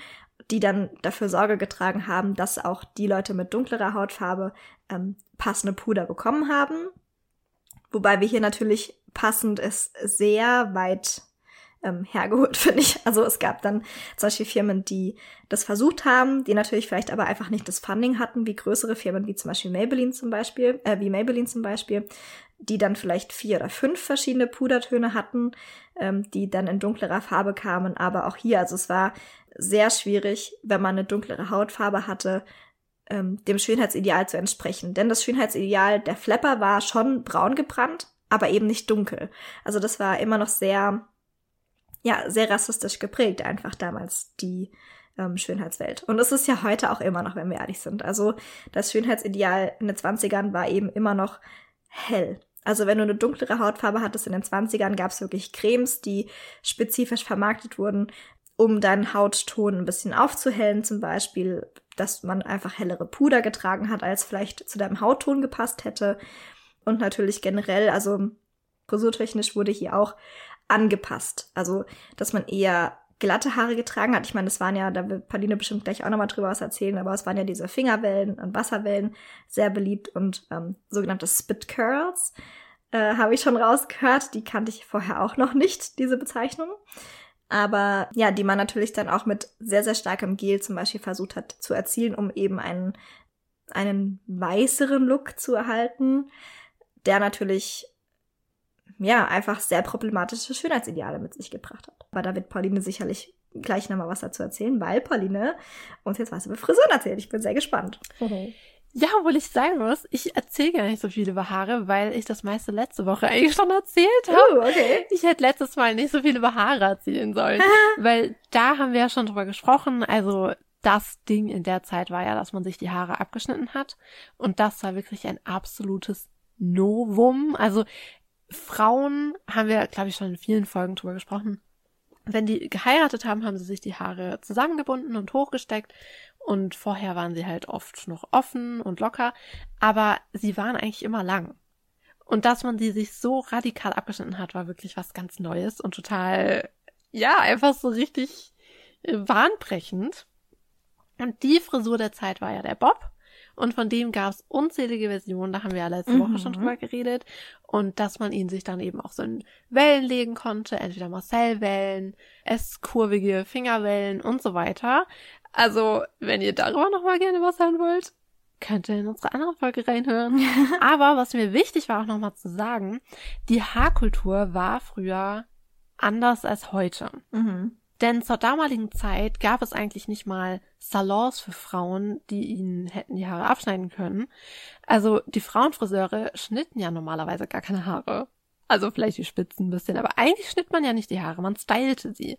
die dann dafür Sorge getragen haben, dass auch die Leute mit dunklerer Hautfarbe ähm, passende Puder bekommen haben. Wobei wir hier natürlich passend ist sehr weit ähm, hergeholt, <laughs> finde ich. Also es gab dann zum Beispiel Firmen, die das versucht haben, die natürlich vielleicht aber einfach nicht das Funding hatten, wie größere Firmen, wie zum Beispiel Maybelline zum Beispiel, äh, wie Maybelline zum Beispiel, die dann vielleicht vier oder fünf verschiedene Pudertöne hatten, ähm, die dann in dunklerer Farbe kamen. Aber auch hier, also es war sehr schwierig, wenn man eine dunklere Hautfarbe hatte, ähm, dem Schönheitsideal zu entsprechen. Denn das Schönheitsideal der Flapper war schon braun gebrannt, aber eben nicht dunkel. Also das war immer noch sehr ja, sehr rassistisch geprägt, einfach damals die ähm, Schönheitswelt. Und es ist ja heute auch immer noch, wenn wir ehrlich sind. Also das Schönheitsideal in den 20ern war eben immer noch hell. Also wenn du eine dunklere Hautfarbe hattest in den 20ern, gab es wirklich Cremes, die spezifisch vermarktet wurden, um deinen Hautton ein bisschen aufzuhellen, zum Beispiel, dass man einfach hellere Puder getragen hat, als vielleicht zu deinem Hautton gepasst hätte. Und natürlich generell, also frisurtechnisch wurde hier auch angepasst. Also, dass man eher glatte Haare getragen hat. Ich meine, das waren ja, da wird Pauline bestimmt gleich auch nochmal drüber was erzählen, aber es waren ja diese Fingerwellen und Wasserwellen sehr beliebt und ähm, sogenannte Spit Curls äh, habe ich schon rausgehört. Die kannte ich vorher auch noch nicht, diese Bezeichnung. Aber ja, die man natürlich dann auch mit sehr, sehr starkem Gel zum Beispiel versucht hat zu erzielen, um eben einen, einen weißeren Look zu erhalten, der natürlich ja, einfach sehr problematische Schönheitsideale mit sich gebracht hat. Aber da wird Pauline sicherlich gleich nochmal was dazu erzählen, weil Pauline uns jetzt was über Frisuren erzählt. Ich bin sehr gespannt. Okay. Ja, obwohl ich sagen muss, ich erzähle gar nicht so viel über Haare, weil ich das meiste letzte Woche eigentlich schon erzählt habe. Oh, okay. Ich hätte letztes Mal nicht so viel über Haare erzählen sollen, <laughs> weil da haben wir ja schon drüber gesprochen. Also das Ding in der Zeit war ja, dass man sich die Haare abgeschnitten hat und das war wirklich ein absolutes Novum. Also Frauen haben wir, glaube ich, schon in vielen Folgen drüber gesprochen. Wenn die geheiratet haben, haben sie sich die Haare zusammengebunden und hochgesteckt. Und vorher waren sie halt oft noch offen und locker. Aber sie waren eigentlich immer lang. Und dass man sie sich so radikal abgeschnitten hat, war wirklich was ganz Neues und total, ja, einfach so richtig äh, wahnbrechend. Und die Frisur der Zeit war ja der Bob. Und von dem gab es unzählige Versionen, da haben wir ja letzte mhm. Woche schon drüber geredet. Und dass man ihn sich dann eben auch so in Wellen legen konnte, entweder Marcel-Wellen, S-kurvige Fingerwellen und so weiter. Also, wenn ihr darüber nochmal gerne was hören wollt, könnt ihr in unsere andere Folge reinhören. <laughs> Aber was mir wichtig war auch nochmal zu sagen, die Haarkultur war früher anders als heute. Mhm. Denn zur damaligen Zeit gab es eigentlich nicht mal Salons für Frauen, die ihnen hätten die Haare abschneiden können. Also die Frauenfriseure schnitten ja normalerweise gar keine Haare. Also vielleicht die Spitzen ein bisschen, aber eigentlich schnitt man ja nicht die Haare, man stylte sie.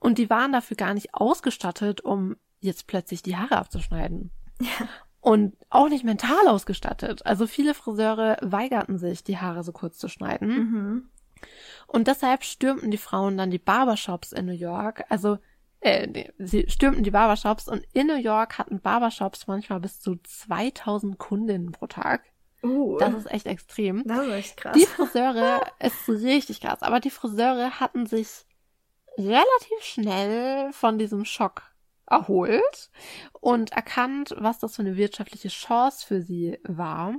Und die waren dafür gar nicht ausgestattet, um jetzt plötzlich die Haare abzuschneiden. Ja. Und auch nicht mental ausgestattet. Also viele Friseure weigerten sich, die Haare so kurz zu schneiden. Mhm. Und deshalb stürmten die Frauen dann die Barbershops in New York. Also, äh, nee, sie stürmten die Barbershops und in New York hatten Barbershops manchmal bis zu 2000 Kundinnen pro Tag. Uh, das ist echt extrem. Das ist echt krass. Die Friseure <laughs> ist richtig krass, aber die Friseure hatten sich relativ schnell von diesem Schock erholt und erkannt, was das für eine wirtschaftliche Chance für sie war.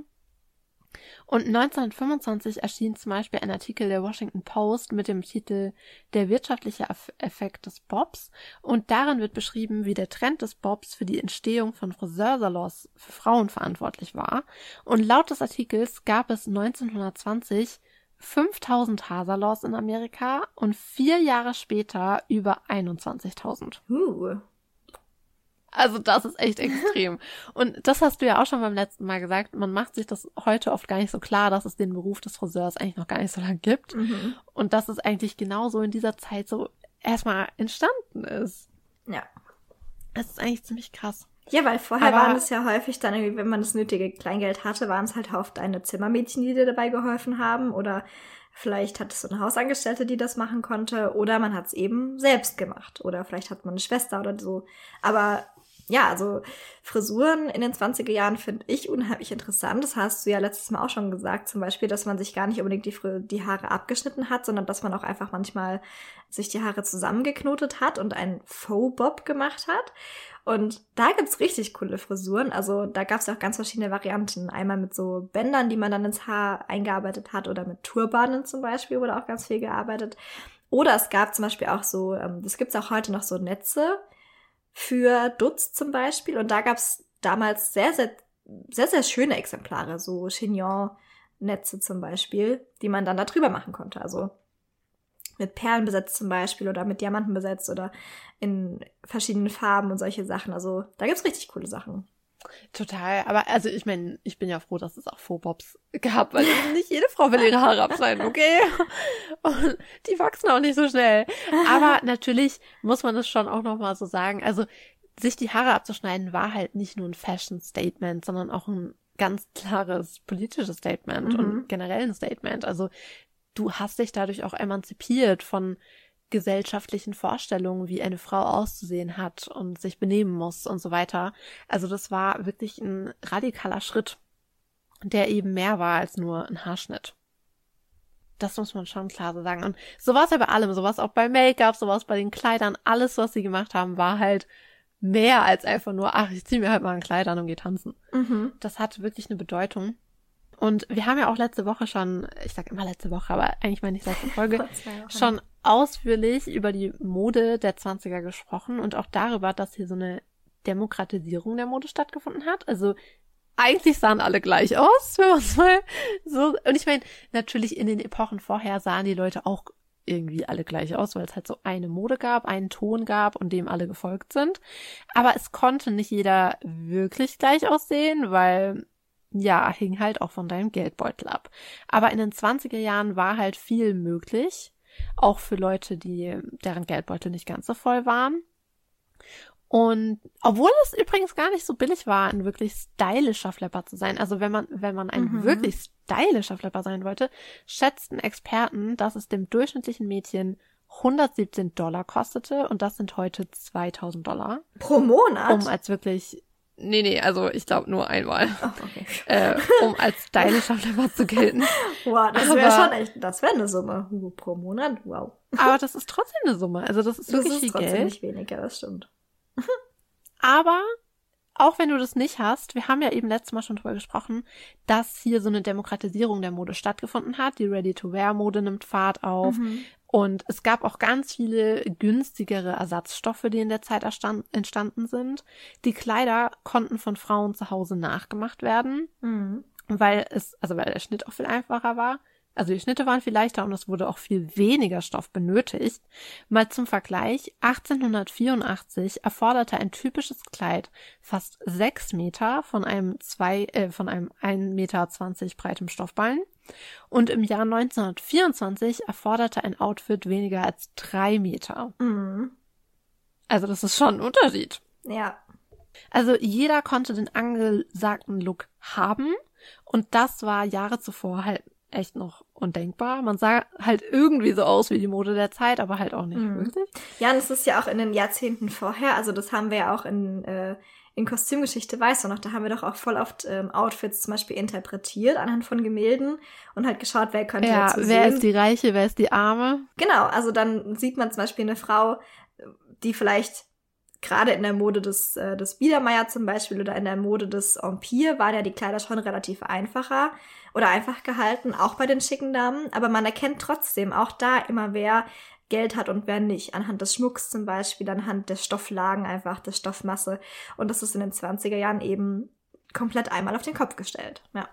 Und 1925 erschien zum Beispiel ein Artikel der Washington Post mit dem Titel Der wirtschaftliche Effekt des Bobs und darin wird beschrieben, wie der Trend des Bobs für die Entstehung von Friseursalons für Frauen verantwortlich war. Und laut des Artikels gab es 1920 5000 Haarsalons in Amerika und vier Jahre später über 21.000. Uh. Also das ist echt extrem. Und das hast du ja auch schon beim letzten Mal gesagt. Man macht sich das heute oft gar nicht so klar, dass es den Beruf des Friseurs eigentlich noch gar nicht so lange gibt. Mhm. Und dass es eigentlich genauso in dieser Zeit so erstmal entstanden ist. Ja. Das ist eigentlich ziemlich krass. Ja, weil vorher Aber- waren es ja häufig dann irgendwie, wenn man das nötige Kleingeld hatte, waren es halt oft deine Zimmermädchen, die dir dabei geholfen haben. Oder vielleicht hattest du eine Hausangestellte, die das machen konnte. Oder man hat es eben selbst gemacht. Oder vielleicht hat man eine Schwester oder so. Aber ja, also Frisuren in den 20er Jahren finde ich unheimlich interessant. Das hast du ja letztes Mal auch schon gesagt, zum Beispiel, dass man sich gar nicht unbedingt die, die Haare abgeschnitten hat, sondern dass man auch einfach manchmal sich die Haare zusammengeknotet hat und einen Faux-Bob gemacht hat. Und da gibt's richtig coole Frisuren. Also da gab's ja auch ganz verschiedene Varianten. Einmal mit so Bändern, die man dann ins Haar eingearbeitet hat, oder mit Turbanen zum Beispiel wurde auch ganz viel gearbeitet. Oder es gab zum Beispiel auch so, ähm, das gibt's auch heute noch so Netze für Dutz zum Beispiel. Und da gab's damals sehr, sehr, sehr, sehr schöne Exemplare, so Chignon-Netze zum Beispiel, die man dann da drüber machen konnte. Also mit Perlen besetzt zum Beispiel oder mit Diamanten besetzt oder in verschiedenen Farben und solche Sachen. Also da gibt's richtig coole Sachen. Total, aber also ich meine, ich bin ja froh, dass es auch Faux-Bobs gab, weil nicht jede Frau will ihre Haare abschneiden, okay? <laughs> Und die wachsen auch nicht so schnell. Aber natürlich muss man es schon auch nochmal so sagen, also sich die Haare abzuschneiden war halt nicht nur ein Fashion-Statement, sondern auch ein ganz klares politisches Statement Mhm. und generell ein Statement. Also du hast dich dadurch auch emanzipiert von gesellschaftlichen Vorstellungen, wie eine Frau auszusehen hat und sich benehmen muss und so weiter. Also das war wirklich ein radikaler Schritt, der eben mehr war als nur ein Haarschnitt. Das muss man schon klar so sagen. Und so war es ja bei allem, so war es auch bei Make-up, so war es bei den Kleidern. Alles, was sie gemacht haben, war halt mehr als einfach nur, ach, ich zieh mir halt mal ein Kleid an und geh tanzen. Mhm. Das hat wirklich eine Bedeutung. Und wir haben ja auch letzte Woche schon, ich sag immer letzte Woche, aber eigentlich meine ich letzte <laughs> Folge, schon ausführlich über die Mode der 20er gesprochen und auch darüber, dass hier so eine Demokratisierung der Mode stattgefunden hat. Also eigentlich sahen alle gleich aus, wenn man es mal so. Und ich meine, natürlich in den Epochen vorher sahen die Leute auch irgendwie alle gleich aus, weil es halt so eine Mode gab, einen Ton gab und dem alle gefolgt sind. Aber es konnte nicht jeder wirklich gleich aussehen, weil ja, hing halt auch von deinem Geldbeutel ab. Aber in den 20er Jahren war halt viel möglich, auch für Leute, die deren Geldbeutel nicht ganz so voll waren. Und obwohl es übrigens gar nicht so billig war, ein wirklich stylischer Flapper zu sein, also wenn man, wenn man ein Mhm. wirklich stylischer Flapper sein wollte, schätzten Experten, dass es dem durchschnittlichen Mädchen 117 Dollar kostete und das sind heute 2000 Dollar, Pro Monat? um als wirklich, nee, nee, also ich glaube nur einmal, oh, okay. äh, um als stylischer Flapper <laughs> zu gelten. Wow, das wäre schon echt, das wäre eine Summe. Uh, Pro Monat, wow. Aber das ist trotzdem eine Summe, also das ist Das wirklich ist viel trotzdem Geld. nicht weniger, das stimmt. <laughs> Aber auch wenn du das nicht hast, wir haben ja eben letztes Mal schon drüber gesprochen, dass hier so eine Demokratisierung der Mode stattgefunden hat. Die Ready-to-Wear-Mode nimmt Fahrt auf. Mhm. Und es gab auch ganz viele günstigere Ersatzstoffe, die in der Zeit entstanden sind. Die Kleider konnten von Frauen zu Hause nachgemacht werden, Mhm. weil es, also weil der Schnitt auch viel einfacher war. Also die Schnitte waren viel leichter und es wurde auch viel weniger Stoff benötigt. Mal zum Vergleich, 1884 erforderte ein typisches Kleid fast sechs Meter von einem zwei, äh, von einem 1,20 Meter breitem Stoffballen. Und im Jahr 1924 erforderte ein Outfit weniger als drei Meter. Mhm. Also das ist schon ein Unterschied. Ja. Also jeder konnte den angesagten Look haben und das war Jahre zuvor halt echt noch undenkbar. Man sah halt irgendwie so aus wie die Mode der Zeit, aber halt auch nicht Mhm. wirklich. Ja, und es ist ja auch in den Jahrzehnten vorher, also das haben wir ja auch in, äh, in Kostümgeschichte, weißt du noch, da haben wir doch auch voll oft ähm, Outfits zum Beispiel interpretiert anhand von Gemälden und halt geschaut, wer könnte Ja, so wer sehen. ist die Reiche, wer ist die Arme? Genau, also dann sieht man zum Beispiel eine Frau, die vielleicht gerade in der Mode des, äh, des Biedermeier zum Beispiel oder in der Mode des Empire waren ja die Kleider schon relativ einfacher oder einfach gehalten, auch bei den schicken Damen. Aber man erkennt trotzdem auch da immer, wer Geld hat und wer nicht. Anhand des Schmucks zum Beispiel, anhand der Stofflagen einfach, der Stoffmasse. Und das ist in den 20er Jahren eben komplett einmal auf den Kopf gestellt. Ja.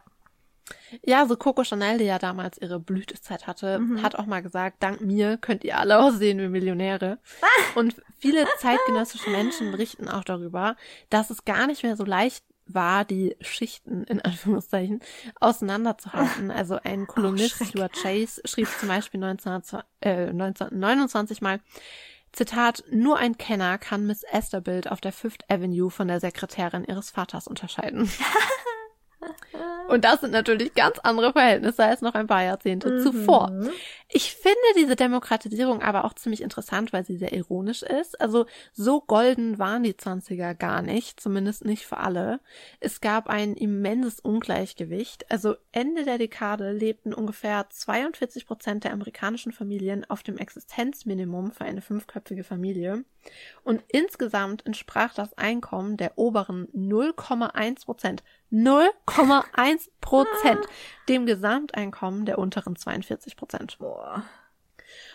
Ja, so Coco Chanel, die ja damals ihre Blütezeit hatte, Mhm. hat auch mal gesagt, dank mir könnt ihr alle aussehen wie Millionäre. <laughs> Und viele zeitgenössische Menschen berichten auch darüber, dass es gar nicht mehr so leicht war, die Schichten in Anführungszeichen auseinanderzuhalten. <laughs> Also ein Kolumnist, Schreck. Stuart Chase, schrieb zum Beispiel 19, äh, 1929 mal, Zitat, nur ein Kenner kann Miss Esther-Bild auf der Fifth Avenue von der Sekretärin ihres Vaters unterscheiden. <laughs> Und das sind natürlich ganz andere Verhältnisse als noch ein paar Jahrzehnte mhm. zuvor. Ich finde diese Demokratisierung aber auch ziemlich interessant, weil sie sehr ironisch ist. Also so golden waren die Zwanziger gar nicht, zumindest nicht für alle. Es gab ein immenses Ungleichgewicht. Also Ende der Dekade lebten ungefähr 42 Prozent der amerikanischen Familien auf dem Existenzminimum für eine fünfköpfige Familie. Und insgesamt entsprach das Einkommen der oberen 0,1 Prozent 0,1 Prozent dem Gesamteinkommen der unteren 42 Prozent. Boah.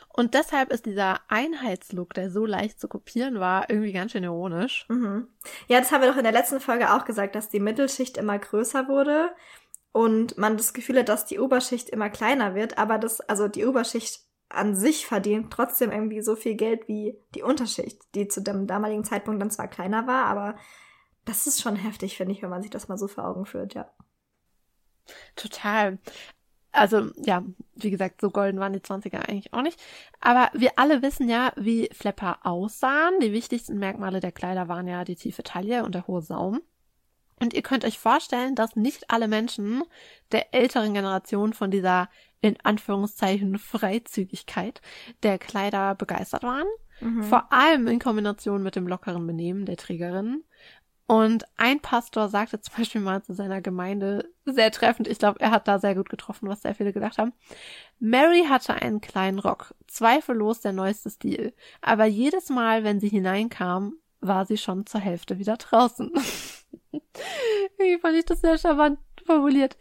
Und deshalb ist dieser Einheitslook, der so leicht zu kopieren war, irgendwie ganz schön ironisch. Mhm. Ja, das haben wir doch in der letzten Folge auch gesagt, dass die Mittelschicht immer größer wurde und man das Gefühl hat, dass die Oberschicht immer kleiner wird, aber das, also die Oberschicht an sich verdient trotzdem irgendwie so viel Geld wie die Unterschicht, die zu dem damaligen Zeitpunkt dann zwar kleiner war, aber das ist schon heftig, finde ich, wenn man sich das mal so vor Augen führt, ja. Total. Also, ja, wie gesagt, so golden waren die 20er eigentlich auch nicht. Aber wir alle wissen ja, wie Flepper aussahen. Die wichtigsten Merkmale der Kleider waren ja die tiefe Taille und der hohe Saum. Und ihr könnt euch vorstellen, dass nicht alle Menschen der älteren Generation von dieser in Anführungszeichen Freizügigkeit der Kleider begeistert waren. Mhm. Vor allem in Kombination mit dem lockeren Benehmen der Trägerin. Und ein Pastor sagte zum Beispiel mal zu seiner Gemeinde, sehr treffend, ich glaube, er hat da sehr gut getroffen, was sehr viele gedacht haben. Mary hatte einen kleinen Rock, zweifellos der neueste Stil. Aber jedes Mal, wenn sie hineinkam, war sie schon zur Hälfte wieder draußen. <laughs> Wie fand ich das sehr charmant formuliert.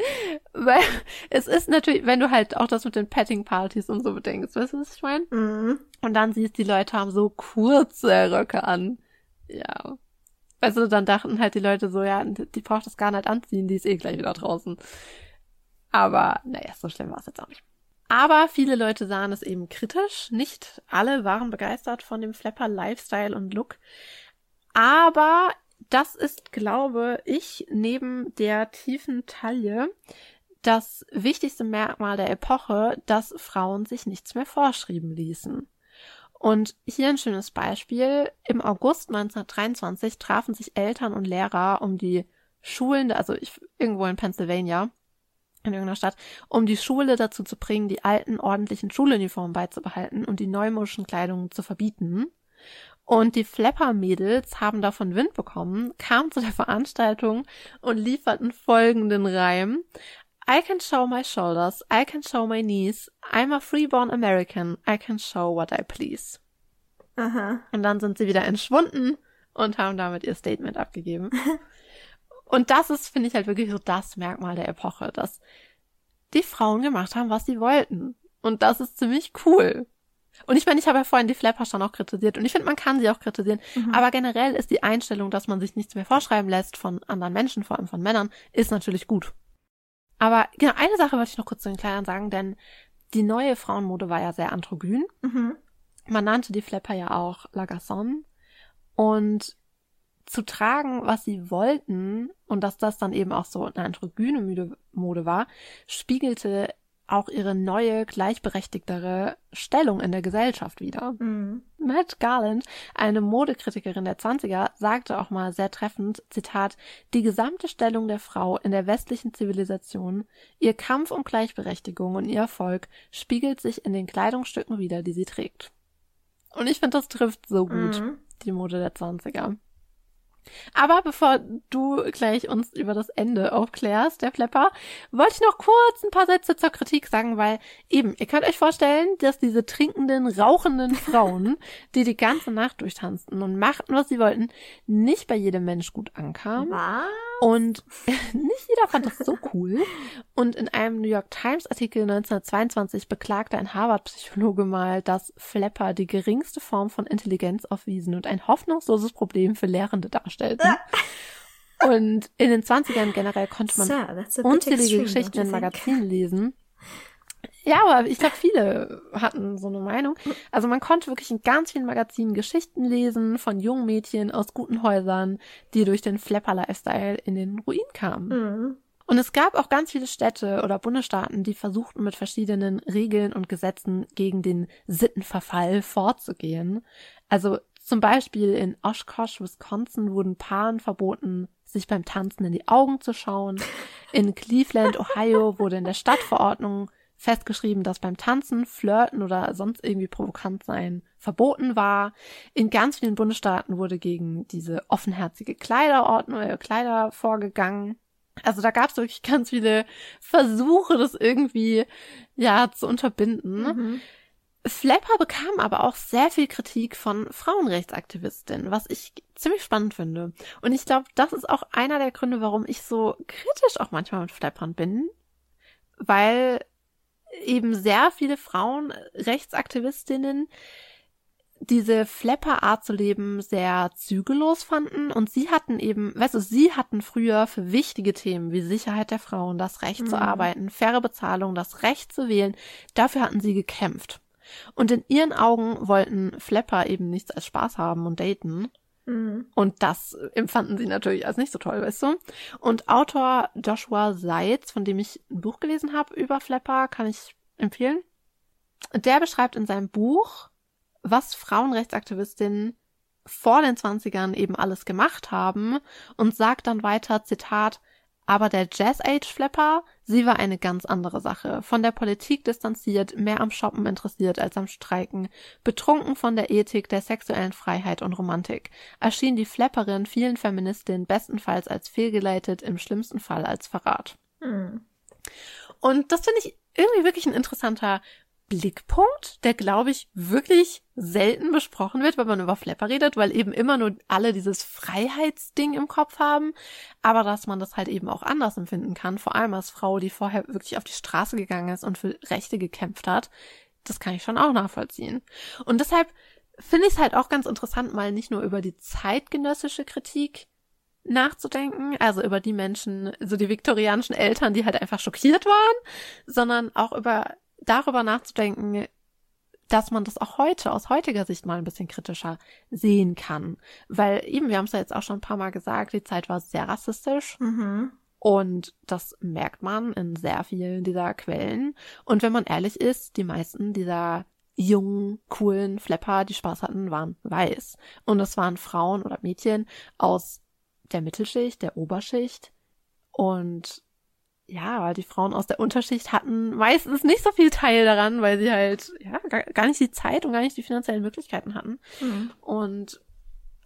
Weil es ist natürlich, wenn du halt auch das mit den Petting-Partys und so bedenkst, weißt du, was ich meine? Mhm. Und dann siehst, die Leute haben so kurze Röcke an. Ja. Also dann dachten halt die Leute so, ja, die braucht das gar nicht anziehen, die ist eh gleich wieder draußen. Aber naja, so schlimm war es jetzt auch nicht. Aber viele Leute sahen es eben kritisch. Nicht alle waren begeistert von dem Flapper Lifestyle und Look. Aber das ist, glaube ich, neben der tiefen Taille das wichtigste Merkmal der Epoche, dass Frauen sich nichts mehr vorschreiben ließen. Und hier ein schönes Beispiel. Im August 1923 trafen sich Eltern und Lehrer um die Schulen, also ich, irgendwo in Pennsylvania, in irgendeiner Stadt, um die Schule dazu zu bringen, die alten ordentlichen Schuluniformen beizubehalten und die neumodischen Kleidungen zu verbieten. Und die Flapper-Mädels haben davon Wind bekommen, kamen zu der Veranstaltung und lieferten folgenden Reim. I can show my shoulders, I can show my knees, I'm a freeborn American, I can show what I please. Aha. Und dann sind sie wieder entschwunden und haben damit ihr Statement abgegeben. <laughs> und das ist, finde ich halt wirklich so das Merkmal der Epoche, dass die Frauen gemacht haben, was sie wollten. Und das ist ziemlich cool. Und ich meine, ich habe ja vorhin die Flapper schon auch kritisiert und ich finde, man kann sie auch kritisieren. Mhm. Aber generell ist die Einstellung, dass man sich nichts mehr vorschreiben lässt von anderen Menschen, vor allem von Männern, ist natürlich gut. Aber genau, eine Sache wollte ich noch kurz zu den Kleidern sagen, denn die neue Frauenmode war ja sehr androgyn. Mhm. Man nannte die Flapper ja auch La Garçon. Und zu tragen, was sie wollten, und dass das dann eben auch so eine androgyne Mode war, spiegelte auch ihre neue, gleichberechtigtere Stellung in der Gesellschaft wieder. Mhm. Matt Garland, eine Modekritikerin der 20er, sagte auch mal sehr treffend, Zitat, die gesamte Stellung der Frau in der westlichen Zivilisation, ihr Kampf um Gleichberechtigung und ihr Erfolg spiegelt sich in den Kleidungsstücken wider, die sie trägt. Und ich finde, das trifft so gut mhm. die Mode der 20er. Aber bevor du gleich uns über das Ende aufklärst, der Flepper, wollte ich noch kurz ein paar Sätze zur Kritik sagen, weil eben, ihr könnt euch vorstellen, dass diese trinkenden, rauchenden Frauen, die die ganze Nacht durchtanzten und machten, was sie wollten, nicht bei jedem Mensch gut ankamen. Was? Und <laughs> nicht jeder fand das so cool. Und in einem New York Times Artikel 1922 beklagte ein Harvard-Psychologe mal, dass Flepper die geringste Form von Intelligenz aufwiesen und ein hoffnungsloses Problem für Lehrende darstellten. <laughs> Und in den 20ern generell konnte man Sir, unzählige Geschichten in Magazinen lesen. Ja, aber ich glaube, viele hatten so eine Meinung. Also man konnte wirklich in ganz vielen Magazinen Geschichten lesen von jungen Mädchen aus guten Häusern, die durch den Flapper-Lifestyle in den Ruin kamen. Mhm. Und es gab auch ganz viele Städte oder Bundesstaaten, die versuchten mit verschiedenen Regeln und Gesetzen gegen den Sittenverfall vorzugehen. Also zum Beispiel in Oshkosh, Wisconsin wurden Paaren verboten, sich beim Tanzen in die Augen zu schauen. In Cleveland, <laughs> Ohio wurde in der Stadtverordnung festgeschrieben, dass beim Tanzen, Flirten oder sonst irgendwie provokant sein verboten war. In ganz vielen Bundesstaaten wurde gegen diese offenherzige Kleiderordnung, äh, Kleider vorgegangen. Also da gab es wirklich <laughs> ganz viele Versuche, das irgendwie ja zu unterbinden. Mhm. Flapper bekam aber auch sehr viel Kritik von Frauenrechtsaktivistinnen, was ich ziemlich spannend finde. Und ich glaube, das ist auch einer der Gründe, warum ich so kritisch auch manchmal mit Flappern bin, weil eben sehr viele Frauenrechtsaktivistinnen diese Flapper-Art zu leben sehr zügellos fanden und sie hatten eben, weißt du, sie hatten früher für wichtige Themen wie Sicherheit der Frauen, das Recht mhm. zu arbeiten, faire Bezahlung, das Recht zu wählen, dafür hatten sie gekämpft. Und in ihren Augen wollten Flapper eben nichts als Spaß haben und daten. Mhm. Und das empfanden sie natürlich als nicht so toll, weißt du? Und Autor Joshua Seitz, von dem ich ein Buch gelesen habe über Flapper, kann ich empfehlen. Der beschreibt in seinem Buch, was Frauenrechtsaktivistinnen vor den Zwanzigern eben alles gemacht haben und sagt dann weiter, Zitat, aber der Jazz Age Flapper, sie war eine ganz andere Sache. Von der Politik distanziert, mehr am Shoppen interessiert als am Streiken, betrunken von der Ethik der sexuellen Freiheit und Romantik, erschien die Flapperin vielen Feministinnen bestenfalls als fehlgeleitet, im schlimmsten Fall als Verrat. Hm. Und das finde ich irgendwie wirklich ein interessanter Blickpunkt, der, glaube ich, wirklich selten besprochen wird, wenn man über Flapper redet, weil eben immer nur alle dieses Freiheitsding im Kopf haben, aber dass man das halt eben auch anders empfinden kann, vor allem als Frau, die vorher wirklich auf die Straße gegangen ist und für Rechte gekämpft hat, das kann ich schon auch nachvollziehen. Und deshalb finde ich es halt auch ganz interessant, mal nicht nur über die zeitgenössische Kritik nachzudenken, also über die Menschen, so die viktorianischen Eltern, die halt einfach schockiert waren, sondern auch über darüber nachzudenken, dass man das auch heute aus heutiger Sicht mal ein bisschen kritischer sehen kann. Weil eben, wir haben es ja jetzt auch schon ein paar Mal gesagt, die Zeit war sehr rassistisch. Mhm. Und das merkt man in sehr vielen dieser Quellen. Und wenn man ehrlich ist, die meisten dieser jungen, coolen Flepper, die Spaß hatten, waren weiß. Und es waren Frauen oder Mädchen aus der Mittelschicht, der Oberschicht. Und ja, die Frauen aus der Unterschicht hatten meistens nicht so viel Teil daran, weil sie halt ja gar, nicht die Zeit und gar nicht die finanziellen Möglichkeiten hatten. Mhm. Und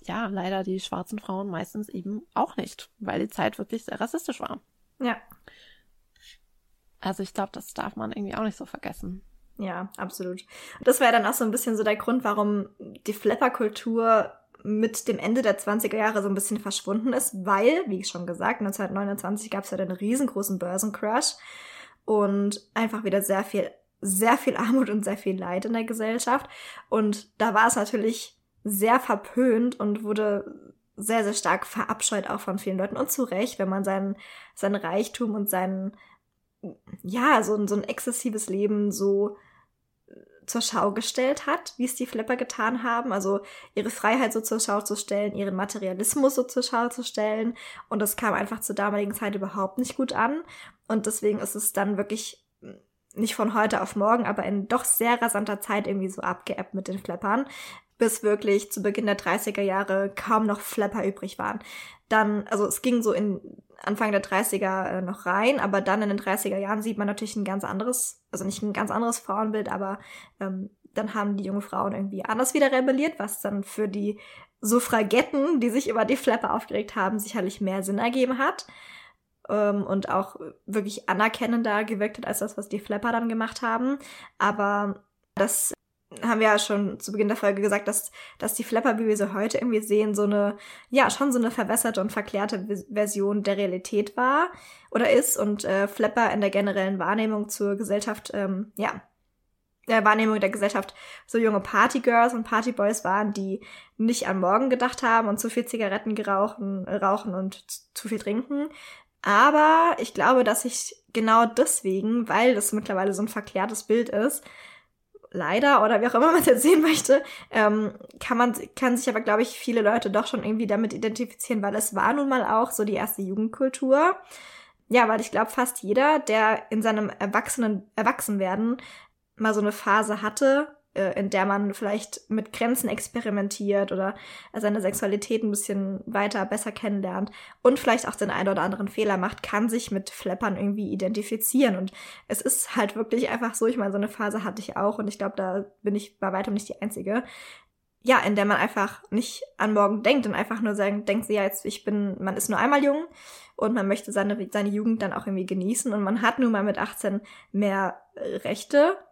ja, leider die schwarzen Frauen meistens eben auch nicht, weil die Zeit wirklich sehr rassistisch war. Ja. Also ich glaube, das darf man irgendwie auch nicht so vergessen. Ja, absolut. Das wäre dann auch so ein bisschen so der Grund, warum die Flapper-Kultur mit dem Ende der 20er Jahre so ein bisschen verschwunden ist, weil, wie schon gesagt, 1929 gab es ja den riesengroßen Börsencrash und einfach wieder sehr viel, sehr viel Armut und sehr viel Leid in der Gesellschaft. Und da war es natürlich sehr verpönt und wurde sehr, sehr stark verabscheut auch von vielen Leuten und zu Recht, wenn man seinen, sein Reichtum und sein, ja, so, so ein exzessives Leben so zur Schau gestellt hat, wie es die Flipper getan haben. Also ihre Freiheit so zur Schau zu stellen, ihren Materialismus so zur Schau zu stellen. Und das kam einfach zur damaligen Zeit überhaupt nicht gut an. Und deswegen ist es dann wirklich nicht von heute auf morgen, aber in doch sehr rasanter Zeit irgendwie so abgeappt mit den Flappern, bis wirklich zu Beginn der 30er Jahre kaum noch Flapper übrig waren. Dann, also es ging so in Anfang der 30er äh, noch rein, aber dann in den 30er Jahren sieht man natürlich ein ganz anderes, also nicht ein ganz anderes Frauenbild, aber ähm, dann haben die jungen Frauen irgendwie anders wieder rebelliert, was dann für die Suffragetten, die sich über die Flapper aufgeregt haben, sicherlich mehr Sinn ergeben hat ähm, und auch wirklich anerkennender gewirkt hat als das, was die Flapper dann gemacht haben. Aber das haben wir ja schon zu Beginn der Folge gesagt, dass, dass die Flapper, wie wir sie heute irgendwie sehen, so eine, ja, schon so eine verwässerte und verklärte Version der Realität war oder ist und äh, Flapper in der generellen Wahrnehmung zur Gesellschaft, ähm, ja, der Wahrnehmung der Gesellschaft so junge Partygirls und Partyboys waren, die nicht an morgen gedacht haben und zu viel Zigaretten gerauchen, rauchen und zu viel trinken. Aber ich glaube, dass ich genau deswegen, weil das mittlerweile so ein verklärtes Bild ist, leider oder wie auch immer man es jetzt sehen möchte, ähm, kann man kann sich aber glaube ich viele Leute doch schon irgendwie damit identifizieren, weil es war nun mal auch so die erste Jugendkultur. Ja, weil ich glaube fast jeder, der in seinem Erwachsenen Erwachsenwerden mal so eine Phase hatte in der man vielleicht mit Grenzen experimentiert oder seine Sexualität ein bisschen weiter, besser kennenlernt und vielleicht auch den einen oder anderen Fehler macht, kann sich mit Flappern irgendwie identifizieren. Und es ist halt wirklich einfach so, ich meine, so eine Phase hatte ich auch und ich glaube, da bin ich bei weitem nicht die Einzige. Ja, in der man einfach nicht an morgen denkt und einfach nur sagen, denkt sie ja jetzt, ich bin, man ist nur einmal jung und man möchte seine, seine Jugend dann auch irgendwie genießen und man hat nun mal mit 18 mehr Rechte äh,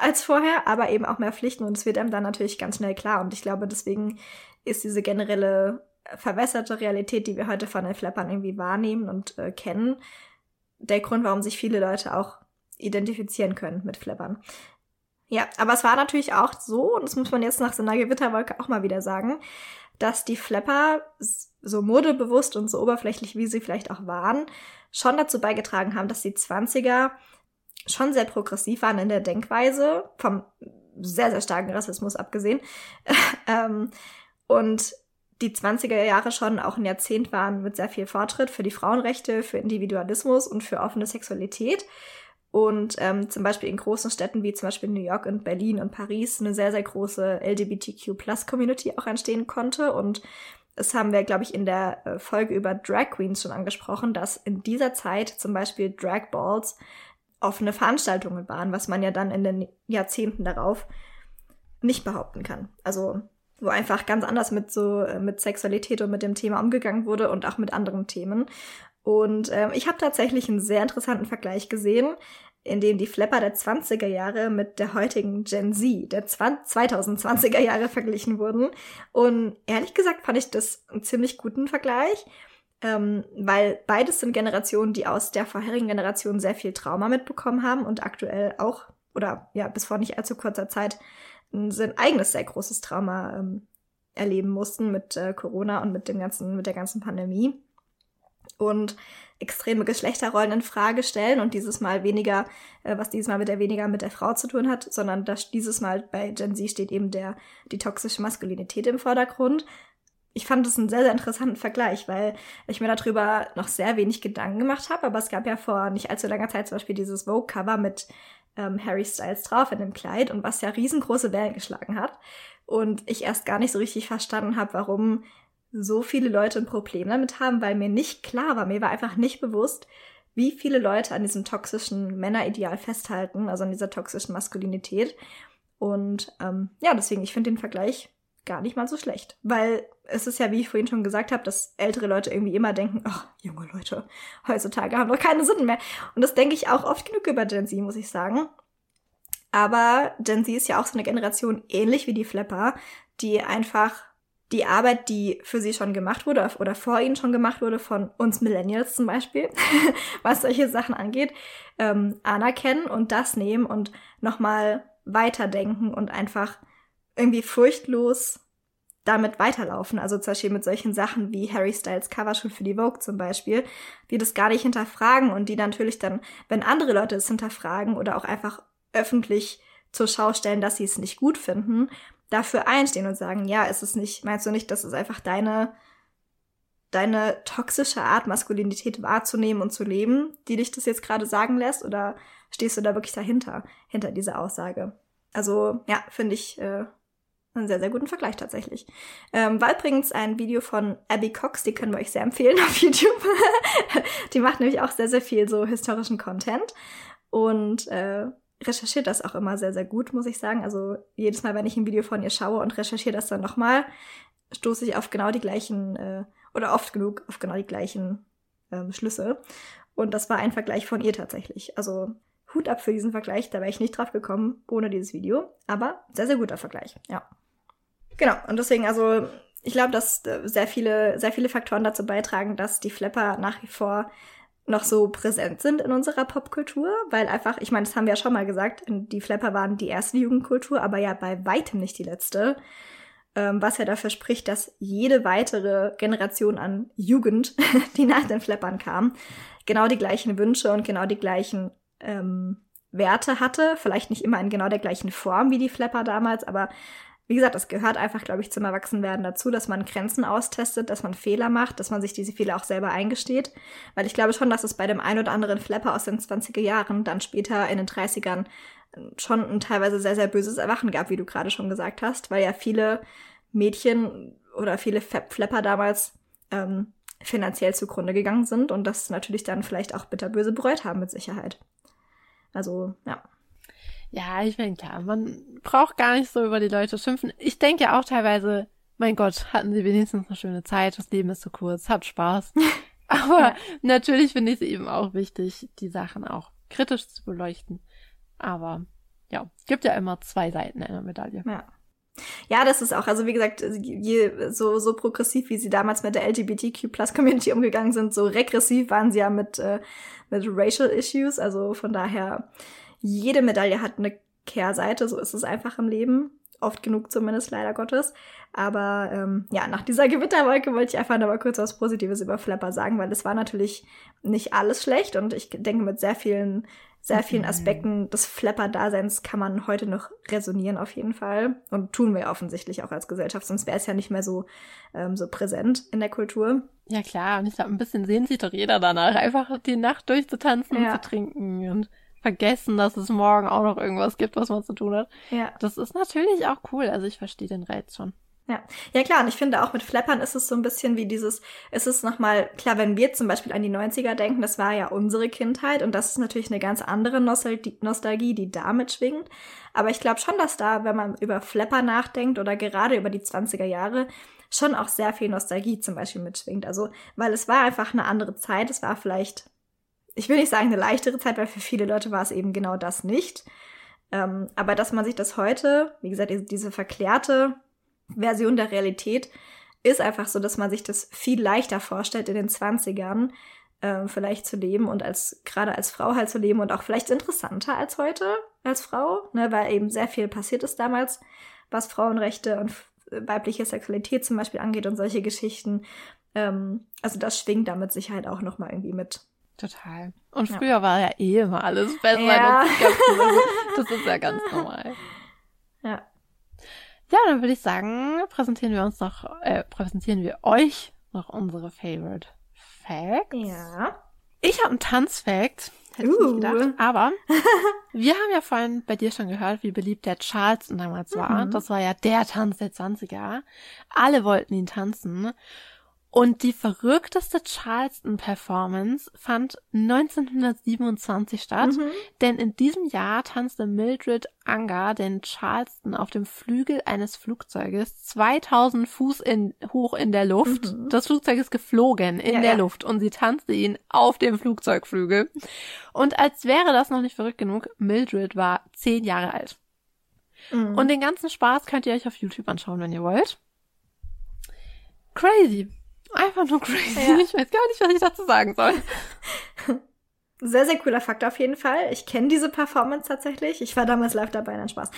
als vorher, aber eben auch mehr Pflichten und es wird einem dann natürlich ganz schnell klar. Und ich glaube, deswegen ist diese generelle verwässerte Realität, die wir heute von den Flappern irgendwie wahrnehmen und äh, kennen, der Grund, warum sich viele Leute auch identifizieren können mit Flappern. Ja, aber es war natürlich auch so, und das muss man jetzt nach so einer Gewitterwolke auch mal wieder sagen, dass die Flapper, so modebewusst und so oberflächlich, wie sie vielleicht auch waren, schon dazu beigetragen haben, dass die 20er schon sehr progressiv waren in der Denkweise, vom sehr, sehr starken Rassismus abgesehen. <laughs> ähm, und die 20er Jahre schon auch ein Jahrzehnt waren mit sehr viel Fortschritt für die Frauenrechte, für Individualismus und für offene Sexualität. Und ähm, zum Beispiel in großen Städten wie zum Beispiel New York und Berlin und Paris eine sehr, sehr große LGBTQ-Plus-Community auch entstehen konnte. Und das haben wir, glaube ich, in der äh, Folge über Drag Queens schon angesprochen, dass in dieser Zeit zum Beispiel Drag Balls offene Veranstaltungen waren, was man ja dann in den Jahrzehnten darauf nicht behaupten kann. Also wo einfach ganz anders mit so äh, mit Sexualität und mit dem Thema umgegangen wurde und auch mit anderen Themen. Und ähm, ich habe tatsächlich einen sehr interessanten Vergleich gesehen, in dem die Flapper der 20er Jahre mit der heutigen Gen Z der 2020er Jahre verglichen wurden. Und ehrlich gesagt fand ich das einen ziemlich guten Vergleich ähm, weil beides sind Generationen, die aus der vorherigen Generation sehr viel Trauma mitbekommen haben und aktuell auch, oder ja, bis vor nicht allzu kurzer Zeit, ein eigenes sehr großes Trauma ähm, erleben mussten mit äh, Corona und mit dem ganzen, mit der ganzen Pandemie. Und extreme Geschlechterrollen in Frage stellen und dieses Mal weniger, äh, was dieses Mal mit der weniger mit der Frau zu tun hat, sondern dass dieses Mal bei Gen Z steht eben der, die toxische Maskulinität im Vordergrund ich fand das einen sehr, sehr interessanten Vergleich, weil ich mir darüber noch sehr wenig Gedanken gemacht habe. Aber es gab ja vor nicht allzu langer Zeit zum Beispiel dieses Vogue-Cover mit ähm, Harry Styles drauf in dem Kleid und was ja riesengroße Wellen geschlagen hat. Und ich erst gar nicht so richtig verstanden habe, warum so viele Leute ein Problem damit haben, weil mir nicht klar war, mir war einfach nicht bewusst, wie viele Leute an diesem toxischen Männerideal festhalten, also an dieser toxischen Maskulinität. Und ähm, ja, deswegen, ich finde den Vergleich gar nicht mal so schlecht. Weil es ist ja, wie ich vorhin schon gesagt habe, dass ältere Leute irgendwie immer denken, ach, junge Leute heutzutage haben doch keine Sinn mehr. Und das denke ich auch oft genug über Gen Z, muss ich sagen. Aber Gen Z ist ja auch so eine Generation ähnlich wie die Flapper, die einfach die Arbeit, die für sie schon gemacht wurde oder vor ihnen schon gemacht wurde, von uns Millennials zum Beispiel, <laughs> was solche Sachen angeht, ähm, anerkennen und das nehmen und nochmal weiterdenken und einfach irgendwie furchtlos damit weiterlaufen. Also zum Beispiel mit solchen Sachen wie Harry Styles Covershoot für die Vogue zum Beispiel, die das gar nicht hinterfragen und die natürlich dann, wenn andere Leute es hinterfragen oder auch einfach öffentlich zur Schau stellen, dass sie es nicht gut finden, dafür einstehen und sagen, ja, ist es nicht, meinst du nicht, dass es einfach deine, deine toxische Art, Maskulinität wahrzunehmen und zu leben, die dich das jetzt gerade sagen lässt? Oder stehst du da wirklich dahinter, hinter dieser Aussage? Also, ja, finde ich, äh, einen sehr, sehr guten Vergleich tatsächlich. Ähm, war übrigens ein Video von Abby Cox, die können wir euch sehr empfehlen <laughs> auf YouTube. <laughs> die macht nämlich auch sehr, sehr viel so historischen Content und äh, recherchiert das auch immer sehr, sehr gut, muss ich sagen. Also jedes Mal, wenn ich ein Video von ihr schaue und recherchiere das dann nochmal, stoße ich auf genau die gleichen, äh, oder oft genug auf genau die gleichen ähm, Schlüsse. Und das war ein Vergleich von ihr tatsächlich. Also Hut ab für diesen Vergleich, da wäre ich nicht drauf gekommen ohne dieses Video. Aber sehr, sehr guter Vergleich, ja. Genau, und deswegen, also ich glaube, dass äh, sehr viele, sehr viele Faktoren dazu beitragen, dass die Flapper nach wie vor noch so präsent sind in unserer Popkultur, weil einfach, ich meine, das haben wir ja schon mal gesagt, die Flapper waren die erste Jugendkultur, aber ja bei weitem nicht die letzte. Ähm, was ja dafür spricht, dass jede weitere Generation an Jugend, <laughs> die nach den Flappern kam, genau die gleichen Wünsche und genau die gleichen ähm, Werte hatte. Vielleicht nicht immer in genau der gleichen Form wie die Flapper damals, aber wie gesagt, das gehört einfach, glaube ich, zum Erwachsenwerden dazu, dass man Grenzen austestet, dass man Fehler macht, dass man sich diese Fehler auch selber eingesteht. Weil ich glaube schon, dass es bei dem ein oder anderen Flapper aus den 20er Jahren dann später in den 30ern schon ein teilweise sehr, sehr böses Erwachen gab, wie du gerade schon gesagt hast, weil ja viele Mädchen oder viele Flepper damals ähm, finanziell zugrunde gegangen sind und das natürlich dann vielleicht auch bitterböse bereut haben mit Sicherheit. Also, ja. Ja, ich meine, klar, man braucht gar nicht so über die Leute schimpfen. Ich denke ja auch teilweise, mein Gott, hatten sie wenigstens eine schöne Zeit, das Leben ist so kurz, habt Spaß. <laughs> Aber ja. natürlich finde ich es eben auch wichtig, die Sachen auch kritisch zu beleuchten. Aber ja, gibt ja immer zwei Seiten einer Medaille. Ja. Ja, das ist auch, also wie gesagt, je, so, so progressiv, wie sie damals mit der LGBTQ-Plus-Community umgegangen sind, so regressiv waren sie ja mit, äh, mit Racial Issues. Also von daher, jede Medaille hat eine Kehrseite, so ist es einfach im Leben. Oft genug zumindest, leider Gottes. Aber ähm, ja, nach dieser <laughs> Gewitterwolke wollte ich einfach noch mal kurz was Positives über Flapper sagen, weil es war natürlich nicht alles schlecht und ich denke, mit sehr vielen sehr vielen mhm. Aspekten des Flapper-Daseins kann man heute noch resonieren auf jeden Fall. Und tun wir offensichtlich auch als Gesellschaft, sonst wäre es ja nicht mehr so, ähm, so präsent in der Kultur. Ja klar, und ich glaube, ein bisschen sehnt sich doch jeder danach, einfach die Nacht durchzutanzen ja. und zu trinken und vergessen, dass es morgen auch noch irgendwas gibt, was man zu tun hat. Ja. Das ist natürlich auch cool. Also ich verstehe den Reiz schon. Ja, ja klar, und ich finde auch mit Flappern ist es so ein bisschen wie dieses, ist es nochmal, klar, wenn wir zum Beispiel an die 90er denken, das war ja unsere Kindheit und das ist natürlich eine ganz andere Nostalgie, die damit schwingt. Aber ich glaube schon, dass da, wenn man über Flapper nachdenkt oder gerade über die 20er Jahre, schon auch sehr viel Nostalgie zum Beispiel mitschwingt. Also, weil es war einfach eine andere Zeit, es war vielleicht, ich will nicht sagen eine leichtere Zeit, weil für viele Leute war es eben genau das nicht. Ähm, aber dass man sich das heute, wie gesagt, diese verklärte Version der Realität ist einfach so, dass man sich das viel leichter vorstellt in den 20ern äh, vielleicht zu leben und als gerade als Frau halt zu leben und auch vielleicht interessanter als heute als Frau, ne, weil eben sehr viel passiert ist damals, was Frauenrechte und weibliche Sexualität zum Beispiel angeht und solche Geschichten. Ähm, also das schwingt damit sicher halt auch noch mal irgendwie mit. Total. Und früher ja. war ja eh immer alles besser. Ja. Das ist ja ganz normal. <laughs> Ja. Ja, dann würde ich sagen, präsentieren wir uns noch, äh, präsentieren wir euch noch unsere Favorite Facts. Ja. Ich habe einen Tanzfact. Hätte uh. ich nicht gedacht. Aber <laughs> wir haben ja vorhin bei dir schon gehört, wie beliebt der Charleston damals war. Mhm. Das war ja der Tanz der 20er. Alle wollten ihn tanzen. Und die verrückteste Charleston-Performance fand 1927 statt, mhm. denn in diesem Jahr tanzte Mildred Unger den Charleston auf dem Flügel eines Flugzeuges 2000 Fuß in, hoch in der Luft. Mhm. Das Flugzeug ist geflogen in ja, der ja. Luft und sie tanzte ihn auf dem Flugzeugflügel. Und als wäre das noch nicht verrückt genug, Mildred war zehn Jahre alt. Mhm. Und den ganzen Spaß könnt ihr euch auf YouTube anschauen, wenn ihr wollt. Crazy. Einfach nur crazy. Ja. Ich weiß gar nicht, was ich dazu sagen soll. <laughs> Sehr, sehr cooler Fakt auf jeden Fall. Ich kenne diese Performance tatsächlich. Ich war damals live dabei, dann Spaß. <laughs>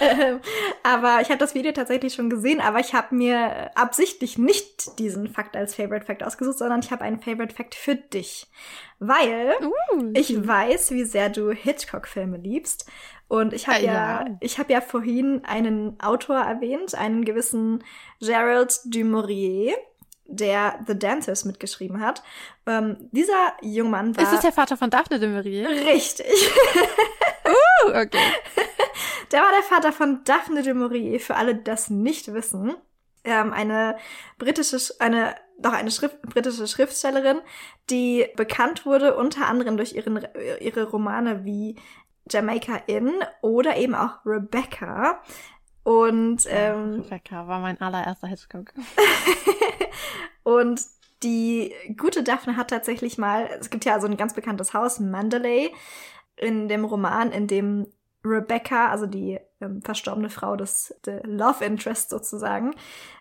ähm, aber ich habe das Video tatsächlich schon gesehen, aber ich habe mir absichtlich nicht diesen Fakt als Favorite Fact ausgesucht, sondern ich habe einen Favorite Fact für dich. Weil uh, ich weiß, wie sehr du Hitchcock-Filme liebst. Und ich habe ja, ja, ich habe ja vorhin einen Autor erwähnt, einen gewissen Gerald du Maurier der The Dentist mitgeschrieben hat. Ähm, dieser Jungmann war. Ist das der Vater von Daphne de Maurier? Richtig. <laughs> uh, okay. <laughs> Der war der Vater von Daphne de Maurier, für alle, die das nicht wissen. Ähm, eine britische, eine, doch eine Schrift, britische Schriftstellerin, die bekannt wurde unter anderem durch ihren, ihre Romane wie Jamaica Inn oder eben auch Rebecca. Und ähm, Rebecca war mein allererster Hitchcock. <laughs> und die gute Daphne hat tatsächlich mal, es gibt ja so ein ganz bekanntes Haus, Mandalay, in dem Roman, in dem Rebecca, also die ähm, verstorbene Frau des Love Interest sozusagen,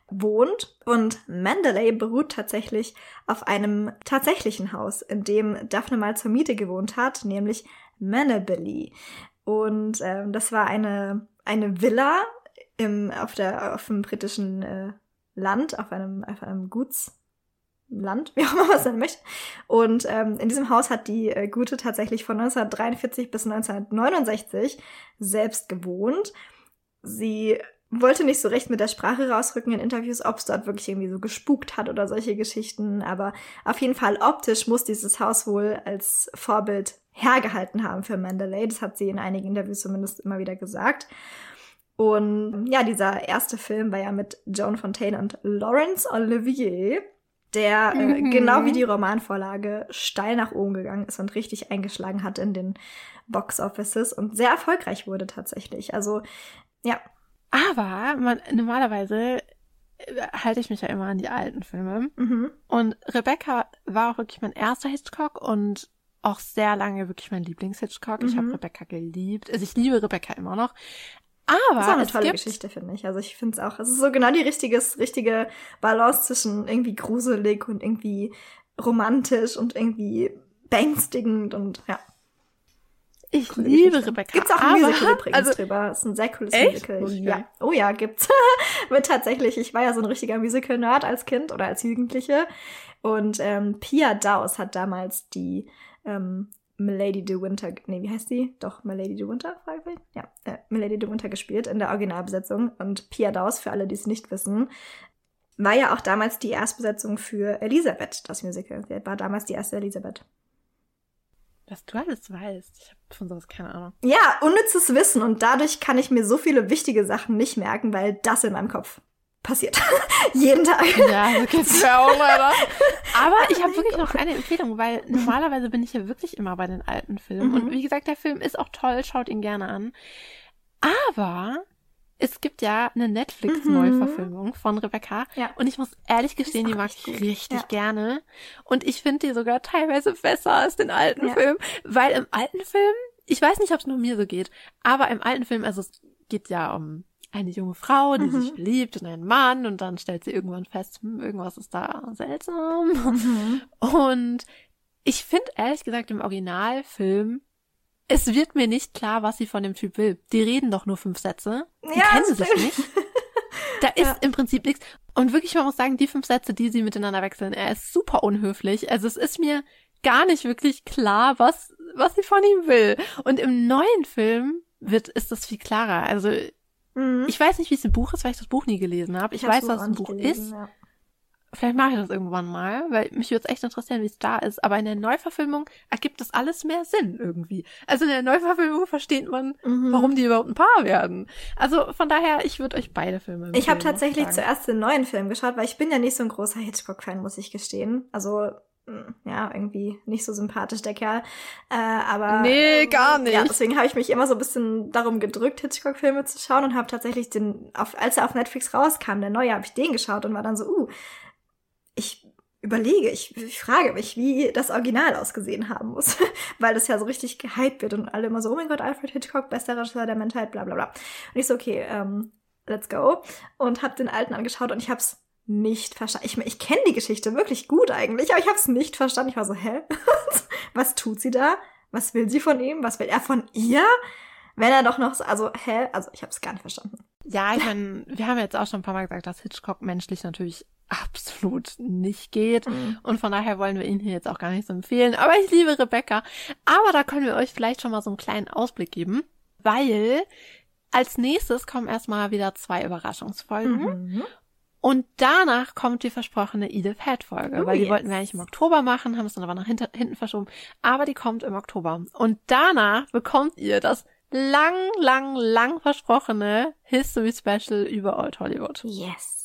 wohnt. Und Mandalay beruht tatsächlich auf einem tatsächlichen Haus, in dem Daphne mal zur Miete gewohnt hat, nämlich Manabilly. Und ähm, das war eine, eine Villa im, auf, der, auf dem britischen äh, Land, auf einem, auf einem Gutsland, wie auch immer man es dann möchte. Und ähm, in diesem Haus hat die äh, Gute tatsächlich von 1943 bis 1969 selbst gewohnt. Sie wollte nicht so recht mit der Sprache rausrücken in Interviews, ob es dort wirklich irgendwie so gespukt hat oder solche Geschichten. Aber auf jeden Fall optisch muss dieses Haus wohl als Vorbild hergehalten haben für Mandalay. Das hat sie in einigen Interviews zumindest immer wieder gesagt. Und ja, dieser erste Film war ja mit Joan Fontaine und Laurence Olivier, der äh, Mhm. genau wie die Romanvorlage steil nach oben gegangen ist und richtig eingeschlagen hat in den Box Offices und sehr erfolgreich wurde tatsächlich. Also ja, Aber man, normalerweise äh, halte ich mich ja immer an die alten Filme. mhm. Und Rebecca war auch wirklich mein erster Hitchcock und auch sehr lange wirklich mein Lieblings-Hitchcock. Ich Mhm. habe Rebecca geliebt. Also ich liebe Rebecca immer noch. Das ist auch Aber eine tolle gibt, Geschichte, finde ich. Also ich finde es auch, es ist so genau die richtiges, richtige Balance zwischen irgendwie gruselig und irgendwie romantisch und irgendwie beängstigend und ja. ich coole liebe Geschichte. Rebecca. Gibt's auch ein aber, Musical übrigens Also, drüber. Das ist ein sehr cooles Echt? Musical. Oh, ja. Oh ja, gibt's. <laughs> Wird tatsächlich, ich war ja so ein richtiger Musical-Nerd als Kind oder als Jugendliche. Und ähm, Pia Daus hat damals die ähm, Milady de Winter, nee, wie heißt die? Doch, Milady de Winter, Fragezeichen? Ja, äh, Milady de Winter gespielt in der Originalbesetzung. Und Pia Daus, für alle, die es nicht wissen, war ja auch damals die Erstbesetzung für Elisabeth, das Musical. Sie war damals die erste Elisabeth. was du alles weißt. Ich habe von sowas keine Ahnung. Ja, unnützes Wissen und dadurch kann ich mir so viele wichtige Sachen nicht merken, weil das in meinem Kopf passiert. <laughs> Jeden Tag. Ja, so geht's mir auch leider. Aber ich habe mein wirklich noch eine Empfehlung, weil normalerweise bin ich ja wirklich immer bei den alten Filmen. Mhm. Und wie gesagt, der Film ist auch toll, schaut ihn gerne an. Aber es gibt ja eine Netflix-Neuverfilmung von Rebecca. Ja. Und ich muss ehrlich gestehen, die mag ich richtig Ja. gerne. Und ich finde die sogar teilweise besser als den alten Ja. Film. Weil im alten Film, ich weiß nicht, ob es nur mir so geht, aber im alten Film, also es geht ja um eine junge Frau, die Mhm. sich verliebt in einen Mann und dann stellt sie irgendwann fest, hm, irgendwas ist da seltsam. Mhm. Und ich finde ehrlich gesagt im Originalfilm, es wird mir nicht klar, was sie von dem Typ will. Die reden doch nur fünf Sätze. Die Ja, kennen das sich nicht. <laughs> Da ist Ja. im Prinzip nichts. Und wirklich, man muss sagen, die fünf Sätze, die sie miteinander wechseln, er ist super unhöflich. Also es ist mir gar nicht wirklich klar, was, was sie von ihm will. Und im neuen Film wird, ist das viel klarer. Also Mhm. ich weiß nicht, wie es im Buch ist, weil ich das Buch nie gelesen habe. Ich, hab's weiß, auch es nicht Buch gelesen, ist. Ja. Vielleicht mache ich das irgendwann mal, weil mich würde es echt interessieren, wie es da ist. Aber in der Neuverfilmung ergibt das alles mehr Sinn irgendwie. Also in der Neuverfilmung versteht man, Mhm. warum die überhaupt ein Paar werden. Also von daher, ich würde euch beide Filme. Ich habe tatsächlich zuerst den neuen Film geschaut, weil ich bin ja nicht so ein großer Hitchcock-Fan, muss ich gestehen. Also ja, irgendwie nicht so sympathisch der Kerl. Äh, aber Nee, ähm, gar nicht. Ja, deswegen habe ich mich immer so ein bisschen darum gedrückt, Hitchcock-Filme zu schauen und habe tatsächlich den, auf, als er auf Netflix rauskam, der neue, habe ich den geschaut und war dann so, uh, ich überlege, ich, ich frage mich, wie das Original ausgesehen haben muss, <laughs> weil das ja so richtig gehypt wird und alle immer so, oh mein Gott, Alfred Hitchcock, bester Regisseur der Menschheit, bla bla bla. Und ich so, okay, ähm, let's go. Und habe den alten angeschaut und ich habe es nicht verstanden. Ich, ich kenne die Geschichte wirklich gut eigentlich, aber ich habe es nicht verstanden. Ich war so, hä? <laughs> Was tut sie da? Was will sie von ihm? Was will er von ihr? Wenn er doch noch so, also, hä? Also, ich habe es gar nicht verstanden. Ja, ich meine, wir haben jetzt auch schon ein paar Mal gesagt, dass Hitchcock menschlich natürlich absolut nicht geht. Und von daher wollen wir ihn hier jetzt auch gar nicht so empfehlen. Aber ich liebe Rebecca. Aber da können wir euch vielleicht schon mal so einen kleinen Ausblick geben, weil als nächstes kommen erstmal wieder zwei Überraschungsfolgen. Mhm. Und danach kommt die versprochene Edith Head Folge, Oh, weil die yes. wollten wir eigentlich im Oktober machen, haben es dann aber nach hinter, hinten verschoben. Aber die kommt im Oktober. Und danach bekommt ihr das lang, lang, lang versprochene History Special über Old Hollywood. Yes.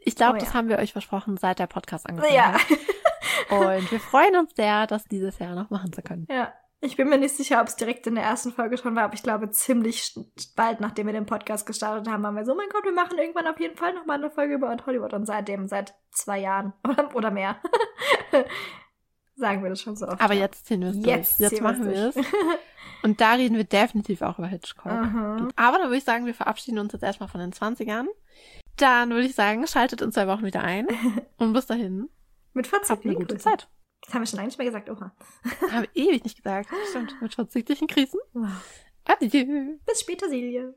Ich glaube, Oh, das ja. haben wir euch versprochen, seit der Podcast angefangen Ja. hat. <laughs> Und wir freuen uns sehr, das dieses Jahr noch machen zu können. Ja. Ich bin mir nicht sicher, ob es direkt in der ersten Folge schon war, aber ich glaube, ziemlich bald, nachdem wir den Podcast gestartet haben, waren wir so, mein Gott, wir machen irgendwann auf jeden Fall nochmal eine Folge über Hollywood. Und seitdem, seit zwei Jahren oder, <laughs> oder mehr, <laughs> sagen wir das schon so oft. Aber jetzt ziehen wir es Jetzt durch. Jetzt machen wir es. <laughs> Und da reden wir definitiv auch über Hitchcock. Mhm. Aber dann würde ich sagen, wir verabschieden uns jetzt erstmal von den 20ern. Dann würde ich sagen, schaltet in zwei Wochen wieder ein. Und bis dahin, Mit 40 habt eine gute Grüßen. Zeit. Das haben wir schon nicht mehr gesagt, oha. Habe ewig nicht gesagt. Stimmt, mit verzüglichen Krisen. Wow. Adieu. Bis später, Silje.